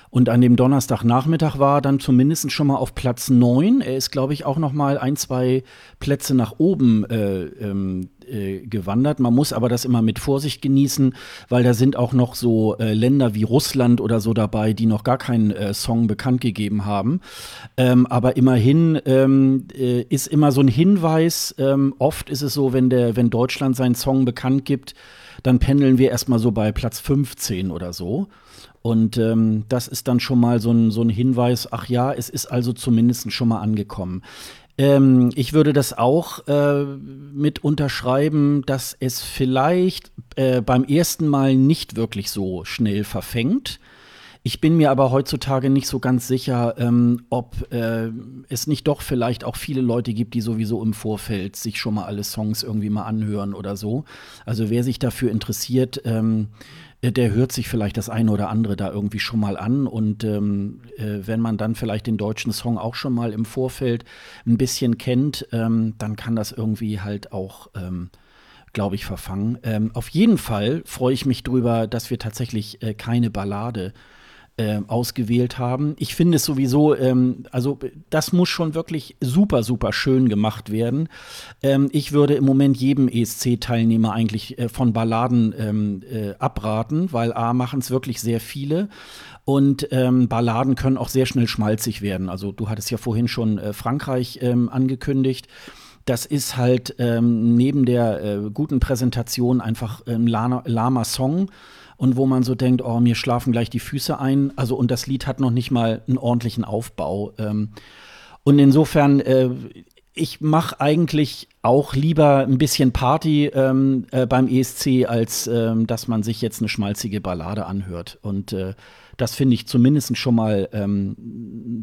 Und an dem Donnerstagnachmittag war er dann zumindest schon mal auf Platz 9. Er ist, glaube ich, auch noch mal ein, zwei Plätze nach oben äh, ähm, äh, gewandert. Man muss aber das immer mit Vorsicht genießen, weil da sind auch noch so äh, Länder wie Russland oder so dabei, die noch gar keinen äh, Song bekannt gegeben haben. Ähm, aber immerhin ähm, äh, ist immer so ein Hinweis, ähm, oft ist es so, wenn, der, wenn Deutschland seinen Song bekannt gibt, dann pendeln wir erstmal so bei Platz 15 oder so. Und ähm, das ist dann schon mal so ein, so ein Hinweis, ach ja, es ist also zumindest schon mal angekommen. Ähm, ich würde das auch äh, mit unterschreiben, dass es vielleicht äh, beim ersten Mal nicht wirklich so schnell verfängt. Ich bin mir aber heutzutage nicht so ganz sicher, ähm, ob äh, es nicht doch vielleicht auch viele Leute gibt, die sowieso im Vorfeld sich schon mal alle Songs irgendwie mal anhören oder so. Also wer sich dafür interessiert, ähm, der hört sich vielleicht das eine oder andere da irgendwie schon mal an. Und ähm, äh, wenn man dann vielleicht den deutschen Song auch schon mal im Vorfeld ein bisschen kennt, ähm, dann kann das irgendwie halt auch, ähm, glaube ich, verfangen. Ähm, auf jeden Fall freue ich mich drüber, dass wir tatsächlich äh, keine Ballade äh, ausgewählt haben. Ich finde es sowieso, ähm, also das muss schon wirklich super, super schön gemacht werden. Ähm, ich würde im Moment jedem ESC-Teilnehmer eigentlich äh, von Balladen ähm, äh, abraten, weil A machen es wirklich sehr viele. Und ähm, Balladen können auch sehr schnell schmalzig werden. Also du hattest ja vorhin schon äh, Frankreich ähm, angekündigt das ist halt ähm, neben der äh, guten Präsentation einfach ein lahmer Song und wo man so denkt, oh, mir schlafen gleich die Füße ein. Also und das Lied hat noch nicht mal einen ordentlichen Aufbau. Ähm, und insofern, äh, ich mache eigentlich auch lieber ein bisschen Party ähm, äh, beim ESC, als ähm, dass man sich jetzt eine schmalzige Ballade anhört. Und äh, das finde ich zumindest schon mal ähm,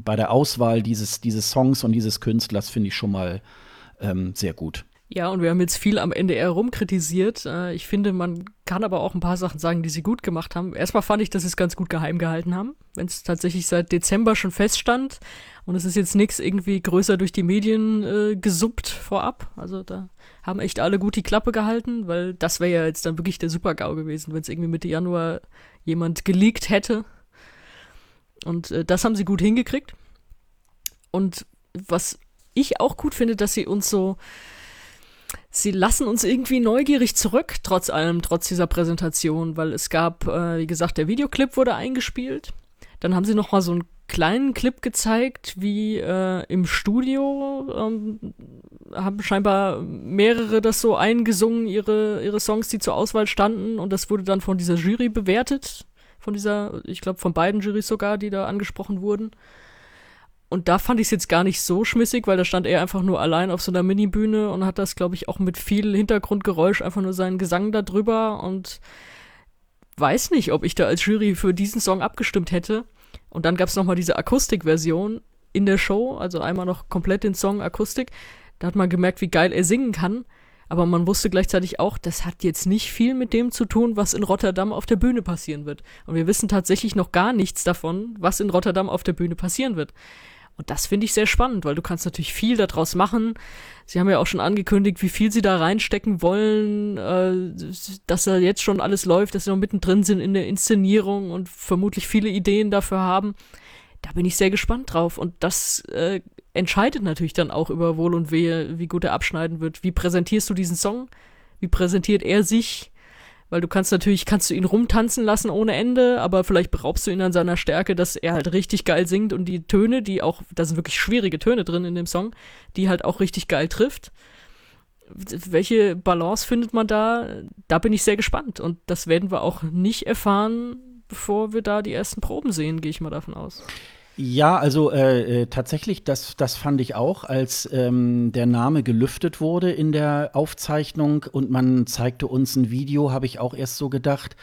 bei der Auswahl dieses, dieses Songs und dieses Künstlers finde ich schon mal ähm, sehr gut. Ja, und wir haben jetzt viel am NDR rumkritisiert. Äh, ich finde, man kann aber auch ein paar Sachen sagen, die sie gut gemacht haben. Erstmal fand ich, dass sie es ganz gut geheim gehalten haben, wenn es tatsächlich seit Dezember schon feststand. Und es ist jetzt nichts irgendwie größer durch die Medien äh, gesuppt vorab. Also da haben echt alle gut die Klappe gehalten, weil das wäre ja jetzt dann wirklich der Super-GAU gewesen, wenn es irgendwie Mitte Januar jemand geleakt hätte. Und äh, das haben sie gut hingekriegt. Und was ich auch gut finde, dass sie uns so sie lassen uns irgendwie neugierig zurück, trotz allem, trotz dieser Präsentation, weil es gab, äh, wie gesagt, der Videoclip wurde eingespielt. Dann haben sie noch mal so einen kleinen Clip gezeigt, wie äh, im Studio ähm, haben scheinbar mehrere das so eingesungen, ihre, ihre Songs, die zur Auswahl standen. Und das wurde dann von dieser Jury bewertet. Von dieser, ich glaube, von beiden Jurys sogar, die da angesprochen wurden. Und da fand ich es jetzt gar nicht so schmissig, weil da stand er einfach nur allein auf so einer Minibühne und hat das, glaube ich, auch mit viel Hintergrundgeräusch einfach nur seinen Gesang da drüber und weiß nicht, ob ich da als Jury für diesen Song abgestimmt hätte. Und dann gab es nochmal diese Akustikversion in der Show, also einmal noch komplett den Song Akustik. Da hat man gemerkt, wie geil er singen kann. Aber man wusste gleichzeitig auch, das hat jetzt nicht viel mit dem zu tun, was in Rotterdam auf der Bühne passieren wird. Und wir wissen tatsächlich noch gar nichts davon, was in Rotterdam auf der Bühne passieren wird. Und das finde ich sehr spannend, weil du kannst natürlich viel daraus machen. Sie haben ja auch schon angekündigt, wie viel sie da reinstecken wollen, äh, dass da jetzt schon alles läuft, dass sie noch mittendrin sind in der Inszenierung und vermutlich viele Ideen dafür haben. Da bin ich sehr gespannt drauf. Und das äh, entscheidet natürlich dann auch über Wohl und Wehe, wie gut er abschneiden wird. Wie präsentierst du diesen Song? Wie präsentiert er sich? Weil du kannst natürlich, kannst du ihn rumtanzen lassen ohne Ende, aber vielleicht beraubst du ihn an seiner Stärke, dass er halt richtig geil singt und die Töne, die auch, da sind wirklich schwierige Töne drin in dem Song, die halt auch richtig geil trifft. Welche Balance findet man da? Da bin ich sehr gespannt und das werden wir auch nicht erfahren, bevor wir da die ersten Proben sehen, gehe ich mal davon aus. Ja, also äh, äh, tatsächlich, das, das fand ich auch, als ähm, der Name gelüftet wurde in der Aufzeichnung und man zeigte uns ein Video, habe ich auch erst so gedacht,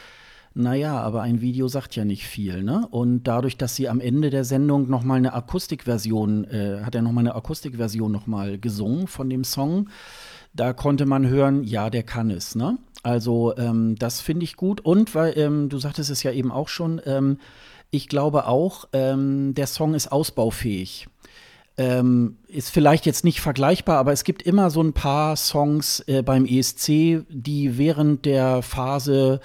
naja, aber ein Video sagt ja nicht viel, ne? Und dadurch, dass sie am Ende der Sendung nochmal eine Akustikversion, äh, hat er nochmal eine Akustikversion nochmal gesungen von dem Song, da konnte man hören, ja, der kann es, ne? Also ähm, das finde ich gut und weil ähm, du sagtest es ja eben auch schon, ähm, ich glaube auch, ähm, der Song ist ausbaufähig. Ähm, ist vielleicht jetzt nicht vergleichbar, aber es gibt immer so ein paar Songs äh, beim ESC, die während der Phase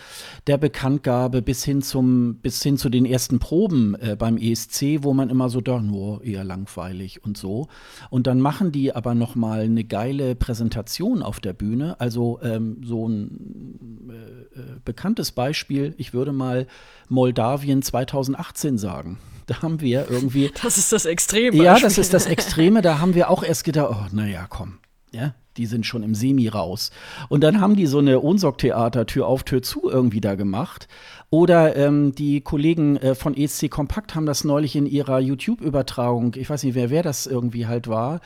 der Bekanntgabe bis hin zum bis hin zu den ersten Proben äh, beim ESC, wo man immer so da nur eher langweilig und so. Und dann machen die aber noch mal eine geile Präsentation auf der Bühne. Also ähm, so ein äh, äh bekanntes Beispiel. Ich würde mal Moldawien 2018 sagen. Da haben wir irgendwie. *laughs* Das ist das Extreme. Ja, das ist das Extreme. Da haben wir auch erst gedacht, oh, naja, komm. Ja, die sind schon im Semi raus. Und dann haben die so eine Ohnsorg-Theater Tür auf, Tür zu irgendwie da gemacht. Oder ähm, die Kollegen äh, von ESC Kompakt haben das neulich in ihrer YouTube-Übertragung, ich weiß nicht, wer, wer das irgendwie halt war,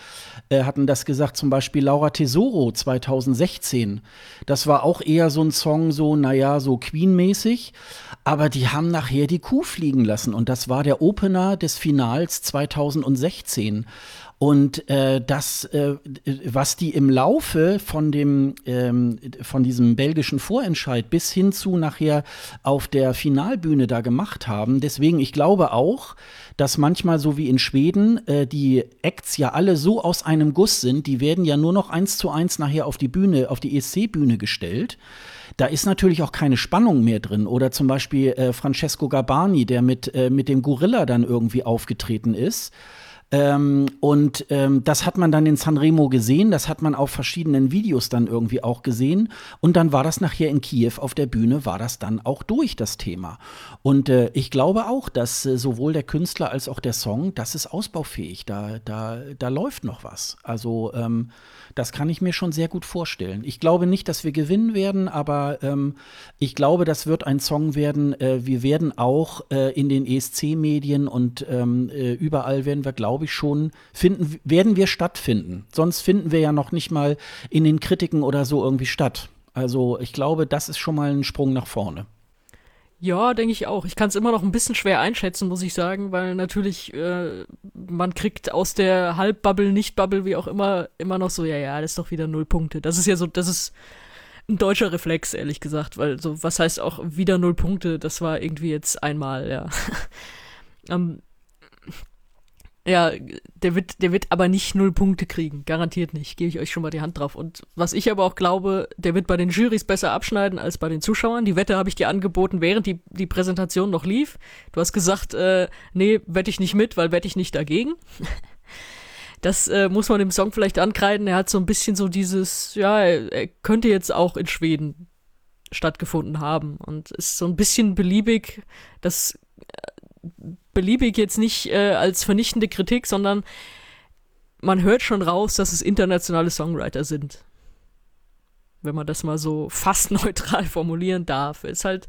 äh, hatten das gesagt, zum Beispiel Laura Tesoro 2016. Das war auch eher so ein Song, so, naja, so Queen-mäßig. Aber die haben nachher die Kuh fliegen lassen. Und das war der Opener des Finals 2016. Und äh, das, äh, was die im Laufe von dem, ähm, von diesem belgischen Vorentscheid bis hin zu nachher auf der Finalbühne da gemacht haben, deswegen, ich glaube auch, dass manchmal so wie in Schweden äh, die Acts ja alle so aus einem Guss sind, die werden ja nur noch eins zu eins nachher auf die Bühne, auf die ESC-Bühne gestellt. Da ist natürlich auch keine Spannung mehr drin. Oder zum Beispiel äh, Francesco Gabani, der mit, äh, mit dem Gorilla dann irgendwie aufgetreten ist. Ähm, und ähm, das hat man dann in Sanremo gesehen, das hat man auf verschiedenen Videos dann irgendwie auch gesehen. Und dann war das nachher in Kiew auf der Bühne, war das dann auch durch das Thema. Und äh, ich glaube auch, dass äh, sowohl der Künstler als auch der Song, das ist ausbaufähig. Da, da, da läuft noch was. Also ähm, das kann ich mir schon sehr gut vorstellen. Ich glaube nicht, dass wir gewinnen werden, aber ähm, ich glaube, das wird ein Song werden. Äh, wir werden auch äh, in den ESC-Medien und ähm, äh, überall werden wir, glaube ich, schon finden, werden wir stattfinden. Sonst finden wir ja noch nicht mal in den Kritiken oder so irgendwie statt. Also ich glaube, das ist schon mal ein Sprung nach vorne. Ja, denke ich auch. Ich kann es immer noch ein bisschen schwer einschätzen, muss ich sagen, weil natürlich äh, man kriegt aus der Halbbubble, Nicht-Bubble, wie auch immer, immer noch so, ja, ja, das ist doch wieder null Punkte. Das ist ja so, das ist ein deutscher Reflex, ehrlich gesagt, weil so, was heißt auch wieder null Punkte, das war irgendwie jetzt einmal, ja. *laughs* ähm, ja, der wird, der wird aber nicht null Punkte kriegen. Garantiert nicht. Gebe ich euch schon mal die Hand drauf. Und was ich aber auch glaube, der wird bei den Jurys besser abschneiden als bei den Zuschauern. Die Wette habe ich dir angeboten, während die, die Präsentation noch lief. Du hast gesagt, äh, nee, wette ich nicht mit, weil wette ich nicht dagegen. *laughs* das äh, muss man dem Song vielleicht ankreiden. Er hat so ein bisschen so dieses, ja, er, er könnte jetzt auch in Schweden stattgefunden haben und ist so ein bisschen beliebig. Das beliebig jetzt nicht äh, als vernichtende Kritik, sondern man hört schon raus, dass es internationale Songwriter sind. Wenn man das mal so *laughs* fast neutral formulieren darf. Ist halt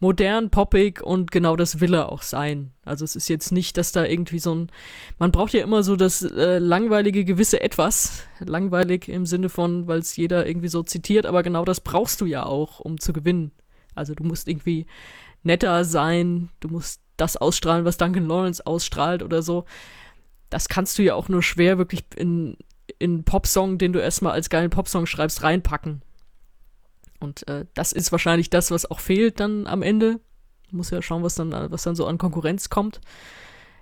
modern, poppig und genau das will er auch sein. Also es ist jetzt nicht, dass da irgendwie so ein, man braucht ja immer so das äh, langweilige gewisse Etwas. Langweilig im Sinne von, weil es jeder irgendwie so zitiert, aber genau das brauchst du ja auch, um zu gewinnen. Also du musst irgendwie netter sein, du musst das ausstrahlen, was Duncan Lawrence ausstrahlt oder so. Das kannst du ja auch nur schwer wirklich in, in Popsong, den du erstmal als geilen Popsong schreibst, reinpacken. Und äh, das ist wahrscheinlich das, was auch fehlt dann am Ende. Muss ja schauen, was dann, was dann so an Konkurrenz kommt.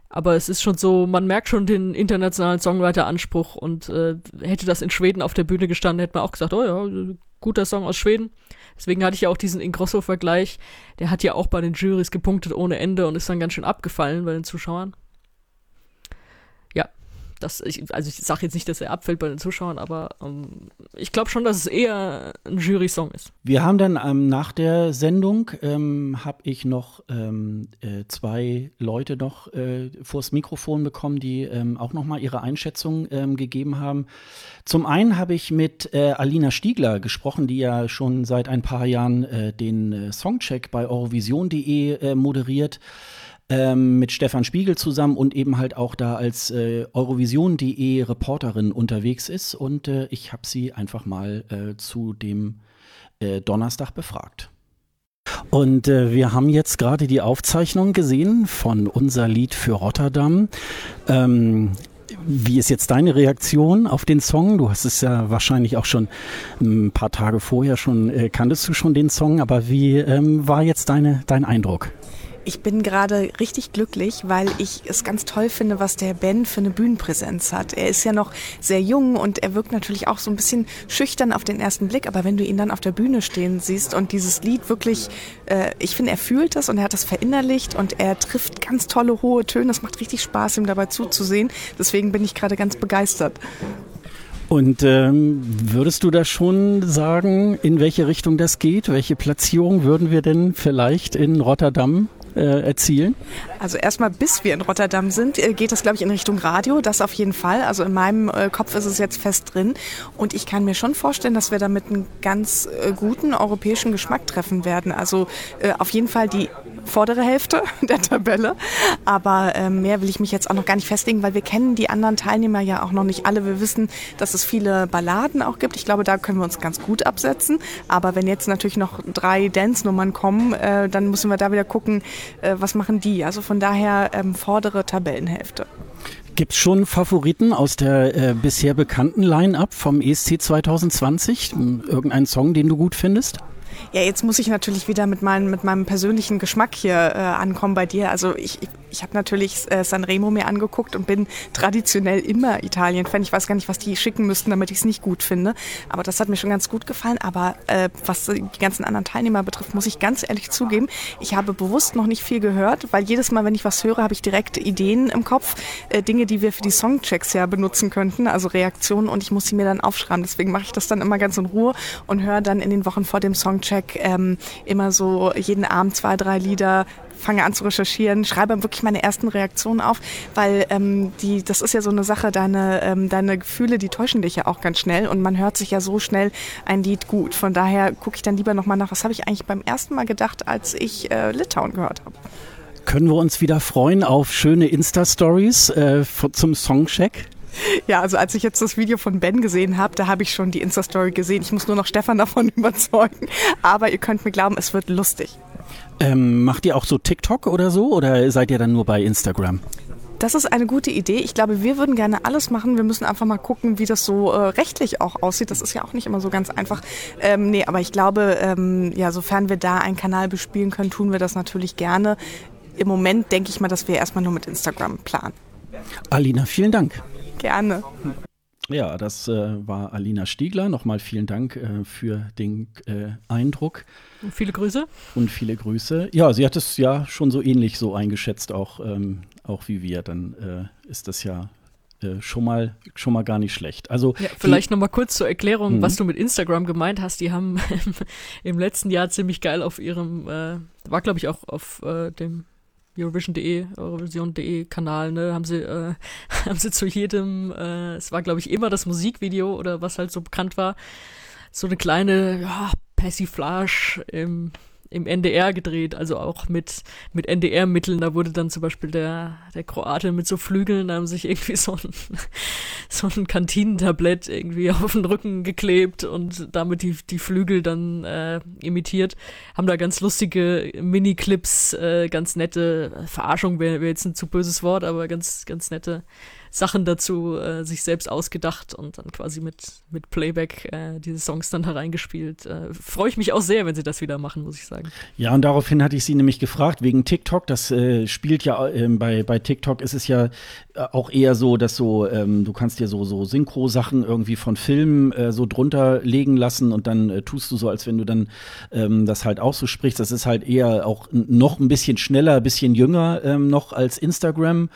Aber es ist schon so, man merkt schon den internationalen Songwriter-Anspruch und äh, hätte das in Schweden auf der Bühne gestanden, hätte man auch gesagt, oh ja, guter Song aus Schweden. Deswegen hatte ich ja auch diesen Ingrosso-Vergleich. Der hat ja auch bei den Jurys gepunktet ohne Ende und ist dann ganz schön abgefallen bei den Zuschauern. Das, ich, also ich sage jetzt nicht, dass er abfällt bei den Zuschauern, aber ähm, ich glaube schon, dass es eher ein Jury-Song ist. Wir haben dann ähm, nach der Sendung, ähm, habe ich noch ähm, äh, zwei Leute noch äh, vors Mikrofon bekommen, die ähm, auch noch mal ihre Einschätzung gegeben haben. Zum einen habe ich mit äh, Alina Stiegler gesprochen, die ja schon seit ein paar Jahren äh, den äh, Songcheck bei eurovision.de äh, moderiert ähm, mit Stefan Spiegel zusammen und eben halt auch da als äh, Eurovision.de Reporterin unterwegs ist. Und äh, ich habe sie einfach mal äh, zu dem äh, Donnerstag befragt. Und äh, wir haben jetzt gerade die Aufzeichnung gesehen von unser Lied für Rotterdam. Ähm, wie ist jetzt deine Reaktion auf den Song? Du hast es ja wahrscheinlich auch schon ein paar Tage vorher schon, äh, kanntest du schon den Song, aber wie ähm, war jetzt deine, dein Eindruck? Ich bin gerade richtig glücklich, weil ich es ganz toll finde, was der Ben für eine Bühnenpräsenz hat. Er ist ja noch sehr jung und er wirkt natürlich auch so ein bisschen schüchtern auf den ersten Blick, aber wenn du ihn dann auf der Bühne stehen siehst und dieses Lied wirklich, äh, ich finde, er fühlt das und er hat das verinnerlicht und er trifft ganz tolle hohe Töne. Es macht richtig Spaß, ihm dabei zuzusehen. Deswegen bin ich gerade ganz begeistert. Und ähm, würdest du da schon sagen, in welche Richtung das geht? Welche Platzierung würden wir denn vielleicht in Rotterdam äh, erzielen? Also erstmal, bis wir in Rotterdam sind, äh, geht das, glaube ich, in Richtung Radio. Das auf jeden Fall. Also in meinem äh, Kopf ist es jetzt fest drin. Und ich kann mir schon vorstellen, dass wir damit einen ganz äh, guten europäischen Geschmack treffen werden. Also auf jeden Fall die vordere Hälfte *laughs* der Tabelle. Aber äh, mehr will ich mich jetzt auch noch gar nicht festlegen, weil wir kennen die anderen Teilnehmer ja auch noch nicht alle. Wir wissen, dass es viele Balladen auch gibt. Ich glaube, da können wir uns ganz gut absetzen. Aber wenn jetzt natürlich noch drei Dance-Nummern kommen, äh, dann müssen wir da wieder gucken, äh, was machen die. Also von daher ähm, vordere Tabellenhälfte. Gibt es schon Favoriten aus der äh, bisher bekannten Line-Up vom ESC 2020? Irgendeinen Song, den du gut findest? Ja, jetzt muss ich natürlich wieder mit, mein, mit meinem persönlichen Geschmack hier äh, ankommen bei dir. Also ich, ich habe natürlich äh, Sanremo mir angeguckt und bin traditionell immer Italien-Fan. Ich weiß gar nicht, was die schicken müssten, damit ich es nicht gut finde. Aber das hat mir schon ganz gut gefallen. Aber äh, was die ganzen anderen Teilnehmer betrifft, muss ich ganz ehrlich zugeben, ich habe bewusst noch nicht viel gehört, weil jedes Mal, wenn ich was höre, habe ich direkt Ideen im Kopf, äh, Dinge, die wir für die Songchecks ja benutzen könnten, also Reaktionen und ich muss sie mir dann aufschreiben. Deswegen mache ich das dann immer ganz in Ruhe und höre dann in den Wochen vor dem Songcheck ähm, immer so jeden Abend zwei, drei Lieder fange an zu recherchieren, schreibe wirklich meine ersten Reaktionen auf, weil ähm, die, das ist ja so eine Sache, deine, ähm, deine Gefühle, die täuschen dich ja auch ganz schnell und man hört sich ja so schnell ein Lied gut. Von daher gucke ich dann lieber nochmal nach, was habe ich eigentlich beim ersten Mal gedacht, als ich äh, Litauen gehört habe. Können wir uns wieder freuen auf schöne Insta-Stories äh, zum Songcheck? *laughs* Ja, also als ich jetzt das Video von Ben gesehen habe, da habe ich schon die Insta-Story gesehen. Ich muss nur noch Stefan davon *laughs* überzeugen. Aber ihr könnt mir glauben, es wird lustig. Ähm, macht ihr auch so TikTok oder so oder seid ihr dann nur bei Instagram? Das ist eine gute Idee. Ich glaube, wir würden gerne alles machen. Wir müssen einfach mal gucken, wie das so äh, rechtlich auch aussieht. Das ist ja auch nicht immer so ganz einfach. Ähm, nee, aber ich glaube, ähm, ja, sofern wir da einen Kanal bespielen können, tun wir das natürlich gerne. Im Moment denke ich mal, dass wir erstmal nur mit Instagram planen. Alina, vielen Dank. Gerne. Ja, das äh, war Alina Stiegler. Nochmal vielen Dank äh, für den äh, Eindruck. Und viele Grüße. Und viele Grüße. Ja, sie hat es ja schon so ähnlich so eingeschätzt, auch, ähm, auch wie wir. Dann äh, ist das ja äh, schon mal schon mal gar nicht schlecht. Also ja, vielleicht noch mal kurz zur Erklärung, mhm. was du mit Instagram gemeint hast. Die haben *laughs* im letzten Jahr ziemlich geil auf ihrem äh, war glaube ich auch auf äh, dem Eurovision.de, Eurovision.de Kanal, ne, haben sie, äh, *laughs* haben sie zu jedem, äh, es war glaube ich immer das Musikvideo oder was halt so bekannt war, so eine kleine, ja, Persiflage im im NDR gedreht, also auch mit, mit NDR-Mitteln. Da wurde dann zum Beispiel der, der Kroate mit so Flügeln, da haben sich irgendwie so ein, *laughs* so ein Kantinentablett irgendwie *laughs* auf den Rücken geklebt und damit die, die Flügel dann äh, imitiert. Haben da ganz lustige Mini-Clips, äh, ganz nette Verarschung wäre wär jetzt ein zu böses Wort, aber ganz, ganz nette Sachen dazu äh, sich selbst ausgedacht und dann quasi mit, mit Playback äh, diese Songs dann hereingespielt. Äh, Freue ich mich auch sehr, wenn sie das wieder machen, muss ich sagen. Ja, und daraufhin hatte ich sie nämlich gefragt, wegen TikTok. Das äh, spielt ja ähm, bei, bei TikTok ist es ja äh, auch eher so, dass so, ähm, du kannst dir so, so Synchro-Sachen irgendwie von Filmen äh, so drunter legen lassen und dann tust du so, als wenn du dann ähm, das halt auch so sprichst. Das ist halt eher auch noch ein bisschen schneller, ein bisschen jünger ähm, noch als Instagram.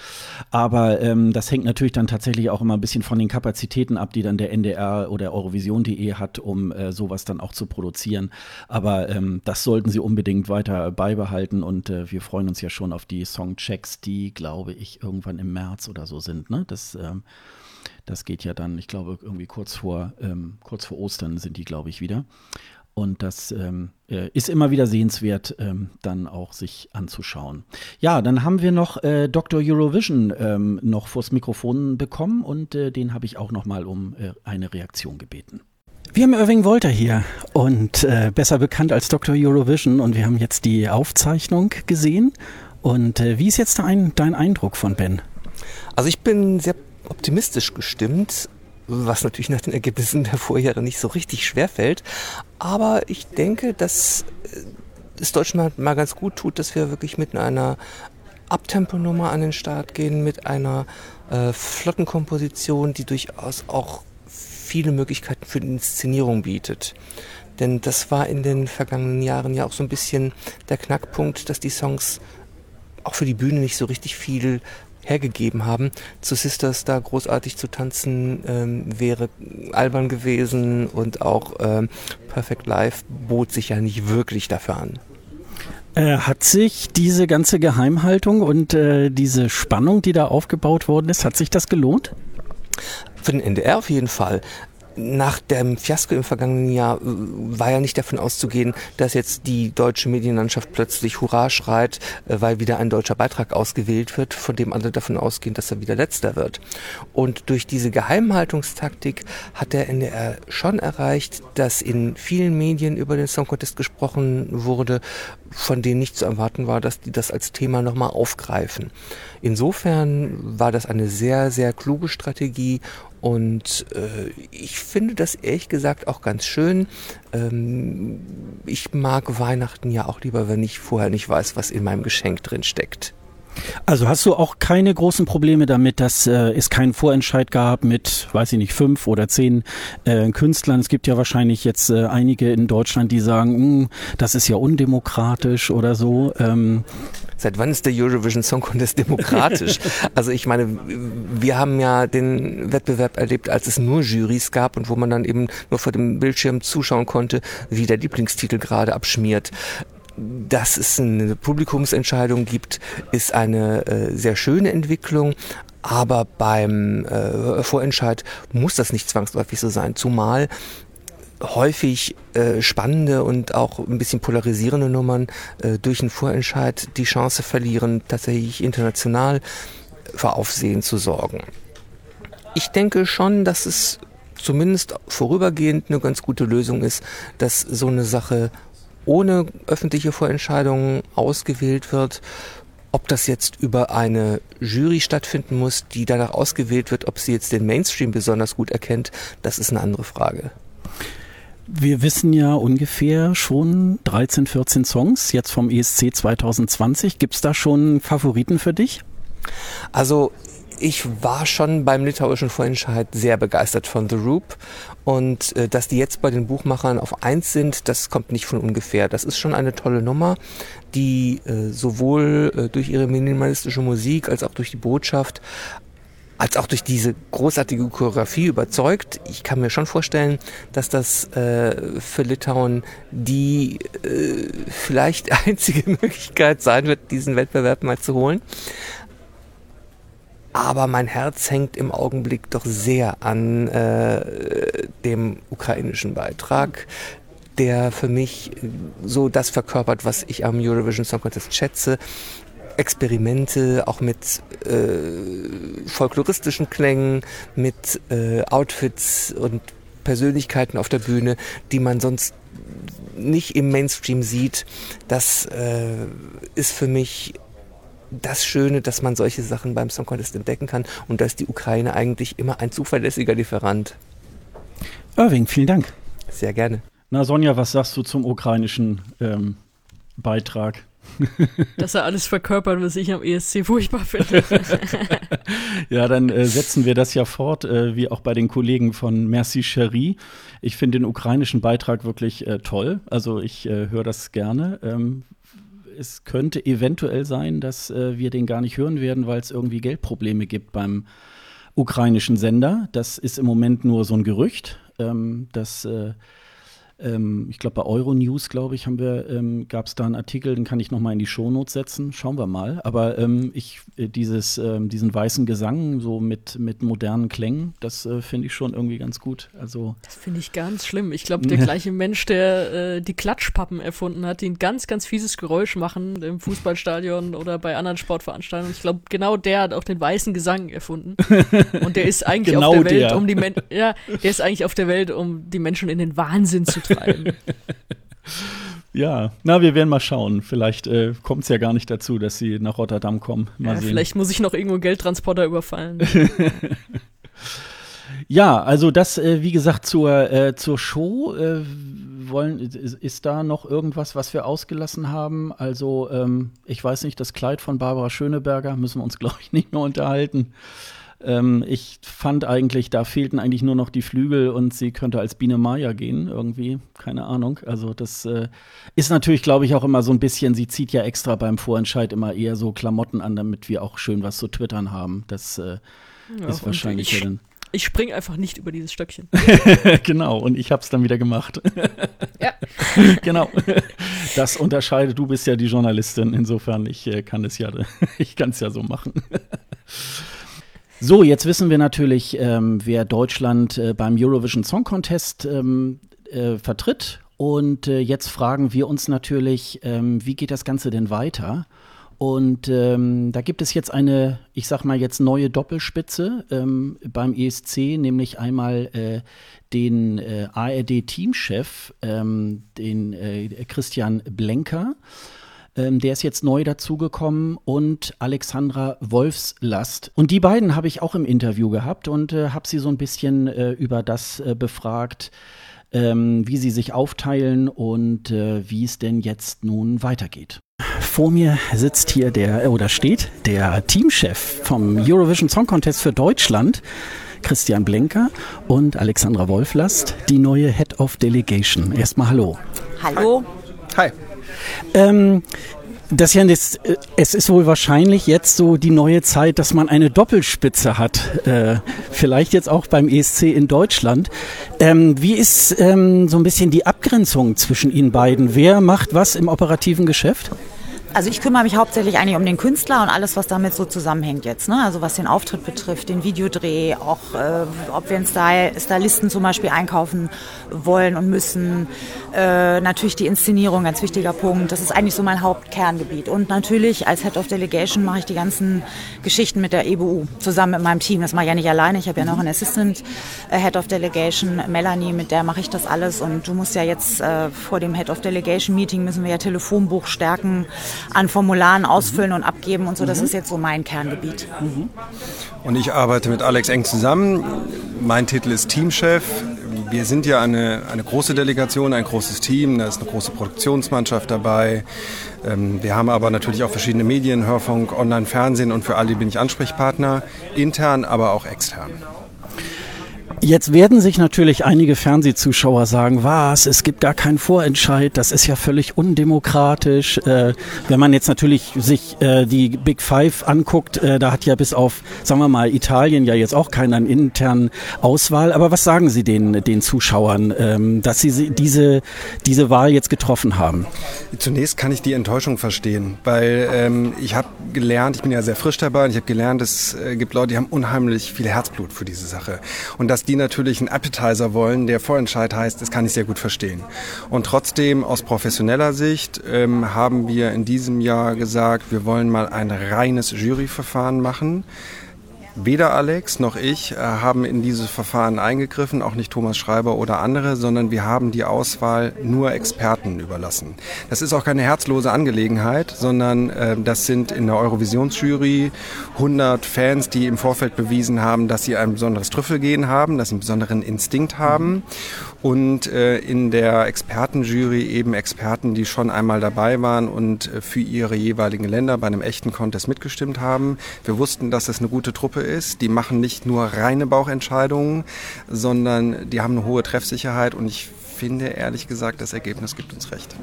Aber ähm, das hängt natürlich dann tatsächlich auch immer ein bisschen von den Kapazitäten ab, die dann der NDR oder Eurovision.de hat, um äh, sowas dann auch zu produzieren. Aber ähm, das sollten sie unbedingt weiter beibehalten und äh, wir freuen uns ja schon auf die Songchecks, die, glaube ich, irgendwann im März oder so sind. Ne? Das, ähm, das geht ja dann, ich glaube, irgendwie kurz vor, ähm, kurz vor Ostern sind die, glaube ich, wieder. Und das ähm, äh, ist immer wieder sehenswert, ähm, dann auch sich anzuschauen. Ja, dann haben wir noch äh, Dr. Eurovision ähm, noch vors Mikrofon bekommen und äh, den habe ich auch noch mal um äh, eine Reaktion gebeten. Wir haben Irving Wolter hier und äh, besser bekannt als Dr. Eurovision und wir haben jetzt die Aufzeichnung gesehen. Und äh, wie ist jetzt dein, dein Eindruck von Ben? Also ich bin sehr optimistisch gestimmt was natürlich nach den Ergebnissen der Vorjahre nicht so richtig schwer fällt. Aber ich denke, dass äh, es Deutschland mal ganz gut tut, dass wir wirklich mit einer Abtempo-Nummer an den Start gehen, mit einer äh, Flottenkomposition, die durchaus auch viele Möglichkeiten für die Inszenierung bietet. Denn das war in den vergangenen Jahren ja auch so ein bisschen der Knackpunkt, dass die Songs auch für die Bühne nicht so richtig viel hergegeben haben. Zu Sisters da großartig zu tanzen ähm, wäre albern gewesen und auch ähm, Perfect Life bot sich ja nicht wirklich dafür an. Äh, hat sich diese ganze Geheimhaltung und äh, diese Spannung, die da aufgebaut worden ist, hat sich das gelohnt? Für den NDR auf jeden Fall nach dem Fiasko im vergangenen Jahr äh, war ja nicht davon auszugehen, dass jetzt die deutsche Medienlandschaft plötzlich Hurra schreit, äh, weil wieder ein deutscher Beitrag ausgewählt wird, von dem alle davon ausgehen, dass er wieder letzter wird. Und durch diese Geheimhaltungstaktik hat der NDR schon erreicht, dass in vielen Medien über den Song Contest gesprochen wurde, von denen nicht zu erwarten war, dass die das als Thema nochmal aufgreifen. Insofern war das eine sehr, sehr kluge Strategie und äh, ich finde das ehrlich gesagt auch ganz schön. Ähm, ich mag Weihnachten ja auch lieber, wenn ich vorher nicht weiß, was in meinem Geschenk drin steckt. Also hast du auch keine großen Probleme damit, dass äh, es keinen Vorentscheid gab mit, weiß ich nicht, fünf oder zehn äh, Künstlern. Es gibt ja wahrscheinlich jetzt äh, einige in Deutschland, die sagen, hm, das ist ja undemokratisch oder so. Ähm, Seit wann ist der Eurovision Song Contest demokratisch? *laughs* also ich meine, wir haben ja den Wettbewerb erlebt, als es nur Jurys gab und wo man dann eben nur vor dem Bildschirm zuschauen konnte, wie der Lieblingstitel gerade abschmiert dass es eine Publikumsentscheidung gibt, ist eine äh, sehr schöne Entwicklung. Aber beim äh, Vorentscheid muss das nicht zwangsläufig so sein, zumal häufig äh, spannende und auch ein bisschen polarisierende Nummern äh, durch einen Vorentscheid die Chance verlieren, tatsächlich international für Aufsehen zu sorgen. Ich denke schon, dass es zumindest vorübergehend eine ganz gute Lösung ist, dass so eine Sache ohne öffentliche Vorentscheidungen ausgewählt wird. Ob das jetzt über eine Jury stattfinden muss, die danach ausgewählt wird, ob sie jetzt den Mainstream besonders gut erkennt, das ist eine andere Frage. Wir wissen ja ungefähr schon 13, 14 Songs jetzt vom ESC 2020. Gibt es da schon Favoriten für dich? Also ich war schon beim litauischen Vorentscheid sehr begeistert von The Roop und äh, dass die jetzt bei den Buchmachern auf eins sind, das kommt nicht von ungefähr. Das ist schon eine tolle Nummer, die äh, sowohl äh, durch ihre minimalistische Musik als auch durch die Botschaft als auch durch diese großartige Choreografie überzeugt. Ich kann mir schon vorstellen, dass das äh, für Litauen die äh, vielleicht *laughs* einzige Möglichkeit sein wird, diesen Wettbewerb mal zu holen. Aber mein Herz hängt im Augenblick doch sehr an äh, dem ukrainischen Beitrag, der für mich so das verkörpert, was ich am Eurovision Song Contest schätze. Experimente, auch mit äh, folkloristischen Klängen, mit äh, Outfits und Persönlichkeiten auf der Bühne, die man sonst nicht im Mainstream sieht. Das äh, ist für mich das Schöne, dass man solche Sachen beim Song Contest entdecken kann und da ist die Ukraine eigentlich immer ein zuverlässiger Lieferant. Irving, vielen Dank. Sehr gerne. Na Sonja, was sagst du zum ukrainischen ähm, Beitrag? *laughs* Dass er alles verkörpert, was ich am ESC furchtbar finde. *laughs* ja, dann äh, setzen wir das ja fort, äh, wie auch bei den Kollegen von Merci Cherie. Ich finde den ukrainischen Beitrag wirklich äh, toll. Also ich äh, höre das gerne. Ähm, es könnte eventuell sein, dass äh, wir den gar nicht hören werden, weil es irgendwie Geldprobleme gibt beim ukrainischen Sender. Das ist im Moment nur so ein Gerücht. Ähm, dass äh, ähm, ich glaube, bei Euronews, glaube ich, haben wir, ähm, gab es da einen Artikel, den kann ich nochmal in die Shownotes setzen. Schauen wir mal. Aber ähm, ich, äh, dieses, ähm, diesen weißen Gesang, so mit, mit modernen Klängen, das äh, finde ich schon irgendwie ganz gut. Also, das finde ich ganz schlimm. Ich glaube, *laughs* der gleiche Mensch, der äh, die Klatschpappen erfunden hat, die ein ganz, ganz fieses Geräusch machen im Fußballstadion oder bei anderen Sportveranstaltungen. Ich glaube, genau der hat auch den weißen Gesang erfunden. *laughs* Und der ist eigentlich genau auf der Welt, der. um die Men ja, der ist eigentlich auf der Welt, um die Menschen in den Wahnsinn zu treiben. *laughs* Ja, na, wir werden mal schauen. Vielleicht äh, kommt es ja gar nicht dazu, dass sie nach Rotterdam kommen. Mal ja, sehen. Vielleicht muss ich noch irgendwo einen Geldtransporter überfallen. *laughs* ja, also das, äh, wie gesagt, zur, äh, zur Show. Äh, wollen, ist, ist, da noch irgendwas, was wir ausgelassen haben? Also, ähm, ich weiß nicht, das Kleid von Barbara Schöneberger müssen wir uns, *laughs* glaube ich, nicht mehr unterhalten. Ähm, ich fand eigentlich, da fehlten eigentlich nur noch die Flügel und sie könnte als Biene Maya gehen, irgendwie. Keine Ahnung. Also, das äh, ist natürlich, glaube ich, auch immer so ein bisschen, sie zieht ja extra beim Vorentscheid immer eher so Klamotten an, damit wir auch schön was zu twittern haben. Das äh, ja, ist wahrscheinlich ich, dann. Ich spring einfach nicht über dieses Stöckchen. *laughs* genau, und ich habe es dann wieder gemacht. *laughs* ja. *laughs* genau. Das unterscheidet, du bist ja die Journalistin, insofern ich äh, kann es ja, ich kann es ja so machen. So, jetzt wissen wir natürlich, ähm, wer Deutschland äh, beim Eurovision Song Contest ähm, äh, vertritt. Und äh, jetzt fragen wir uns natürlich, ähm, wie geht das Ganze denn weiter? Und ähm, da gibt es jetzt eine, ich sag mal jetzt neue Doppelspitze ähm, beim ESC, nämlich einmal äh, den äh, ARD-Teamchef, ähm, den äh, Christian Blenker. Ähm, der ist jetzt neu dazugekommen und Alexandra Wolfslast. Und die beiden habe ich auch im Interview gehabt und äh, habe sie so ein bisschen äh, über das äh, befragt, ähm, wie sie sich aufteilen und äh, wie es denn jetzt nun weitergeht. Vor mir sitzt hier der, äh, oder steht der Teamchef vom Eurovision Song Contest für Deutschland. Christian Blenker und Alexandra Wolflast, die neue Head of Delegation. Erstmal hallo. Hallo. Hi. Ähm, das ja, das, äh, es ist wohl wahrscheinlich jetzt so die neue Zeit, dass man eine Doppelspitze hat. Äh, vielleicht jetzt auch beim ESC in Deutschland. Ähm, wie ist ähm, so ein bisschen die Abgrenzung zwischen Ihnen beiden? Wer macht was im operativen Geschäft? Also ich kümmere mich hauptsächlich eigentlich um den Künstler und alles, was damit so zusammenhängt jetzt. Ne? Also was den Auftritt betrifft, den Videodreh, auch äh, ob wir einen Style, Stylisten zum Beispiel einkaufen wollen und müssen. Äh, natürlich die Inszenierung, ganz wichtiger Punkt. Das ist eigentlich so mein Hauptkerngebiet. Und natürlich als Head of Delegation mache ich die ganzen Geschichten mit der EBU zusammen mit meinem Team. Das mache ich ja nicht alleine. Ich habe ja noch einen Assistant äh, Head of Delegation, Melanie, mit der mache ich das alles. Und du musst ja jetzt äh, vor dem Head of Delegation Meeting müssen wir ja Telefonbuch stärken an Formularen ausfüllen und abgeben und so. Das mhm. ist jetzt so mein Kerngebiet. Mhm. Und ich arbeite mit Alex eng zusammen. Mein Titel ist Teamchef. Wir sind ja eine, eine große Delegation, ein großes Team. Da ist eine große Produktionsmannschaft dabei. Ähm, wir haben aber natürlich auch verschiedene Medien, Hörfunk, Online, Fernsehen und für all die bin ich Ansprechpartner, intern, aber auch extern. Jetzt werden sich natürlich einige Fernsehzuschauer sagen, was, es gibt gar keinen Vorentscheid, das ist ja völlig undemokratisch. Äh, wenn man jetzt natürlich sich äh, die Big Five anguckt, äh, da hat ja bis auf, sagen wir mal, Italien ja jetzt auch keinen internen Auswahl. Aber was sagen Sie den, den Zuschauern, ähm, dass Sie diese, diese Wahl jetzt getroffen haben? Zunächst kann ich die Enttäuschung verstehen, weil ähm, ich habe gelernt, ich bin ja sehr frisch dabei, und ich habe gelernt, es äh, gibt Leute, die haben unheimlich viel Herzblut für diese Sache. Und dass die natürlich einen Appetizer wollen, der Vorentscheid heißt, das kann ich sehr gut verstehen. Und trotzdem aus professioneller Sicht ähm, haben wir in diesem Jahr gesagt, wir wollen mal ein reines Juryverfahren machen. Weder Alex noch ich äh, haben in dieses Verfahren eingegriffen, auch nicht Thomas Schreiber oder andere, sondern wir haben die Auswahl nur Experten überlassen. Das ist auch keine herzlose Angelegenheit, sondern äh, das sind in der Eurovisionsjury 100 Fans, die im Vorfeld bewiesen haben, dass sie ein besonderes Trüffelgehen haben, dass sie einen besonderen Instinkt haben und äh, in der Expertenjury eben Experten, die schon einmal dabei waren und äh, für ihre jeweiligen Länder bei einem echten Contest mitgestimmt haben. Wir wussten, dass das eine gute Truppe ist. Die machen nicht nur reine Bauchentscheidungen, sondern die haben eine hohe Treffsicherheit und ich finde ehrlich gesagt, das Ergebnis gibt uns recht.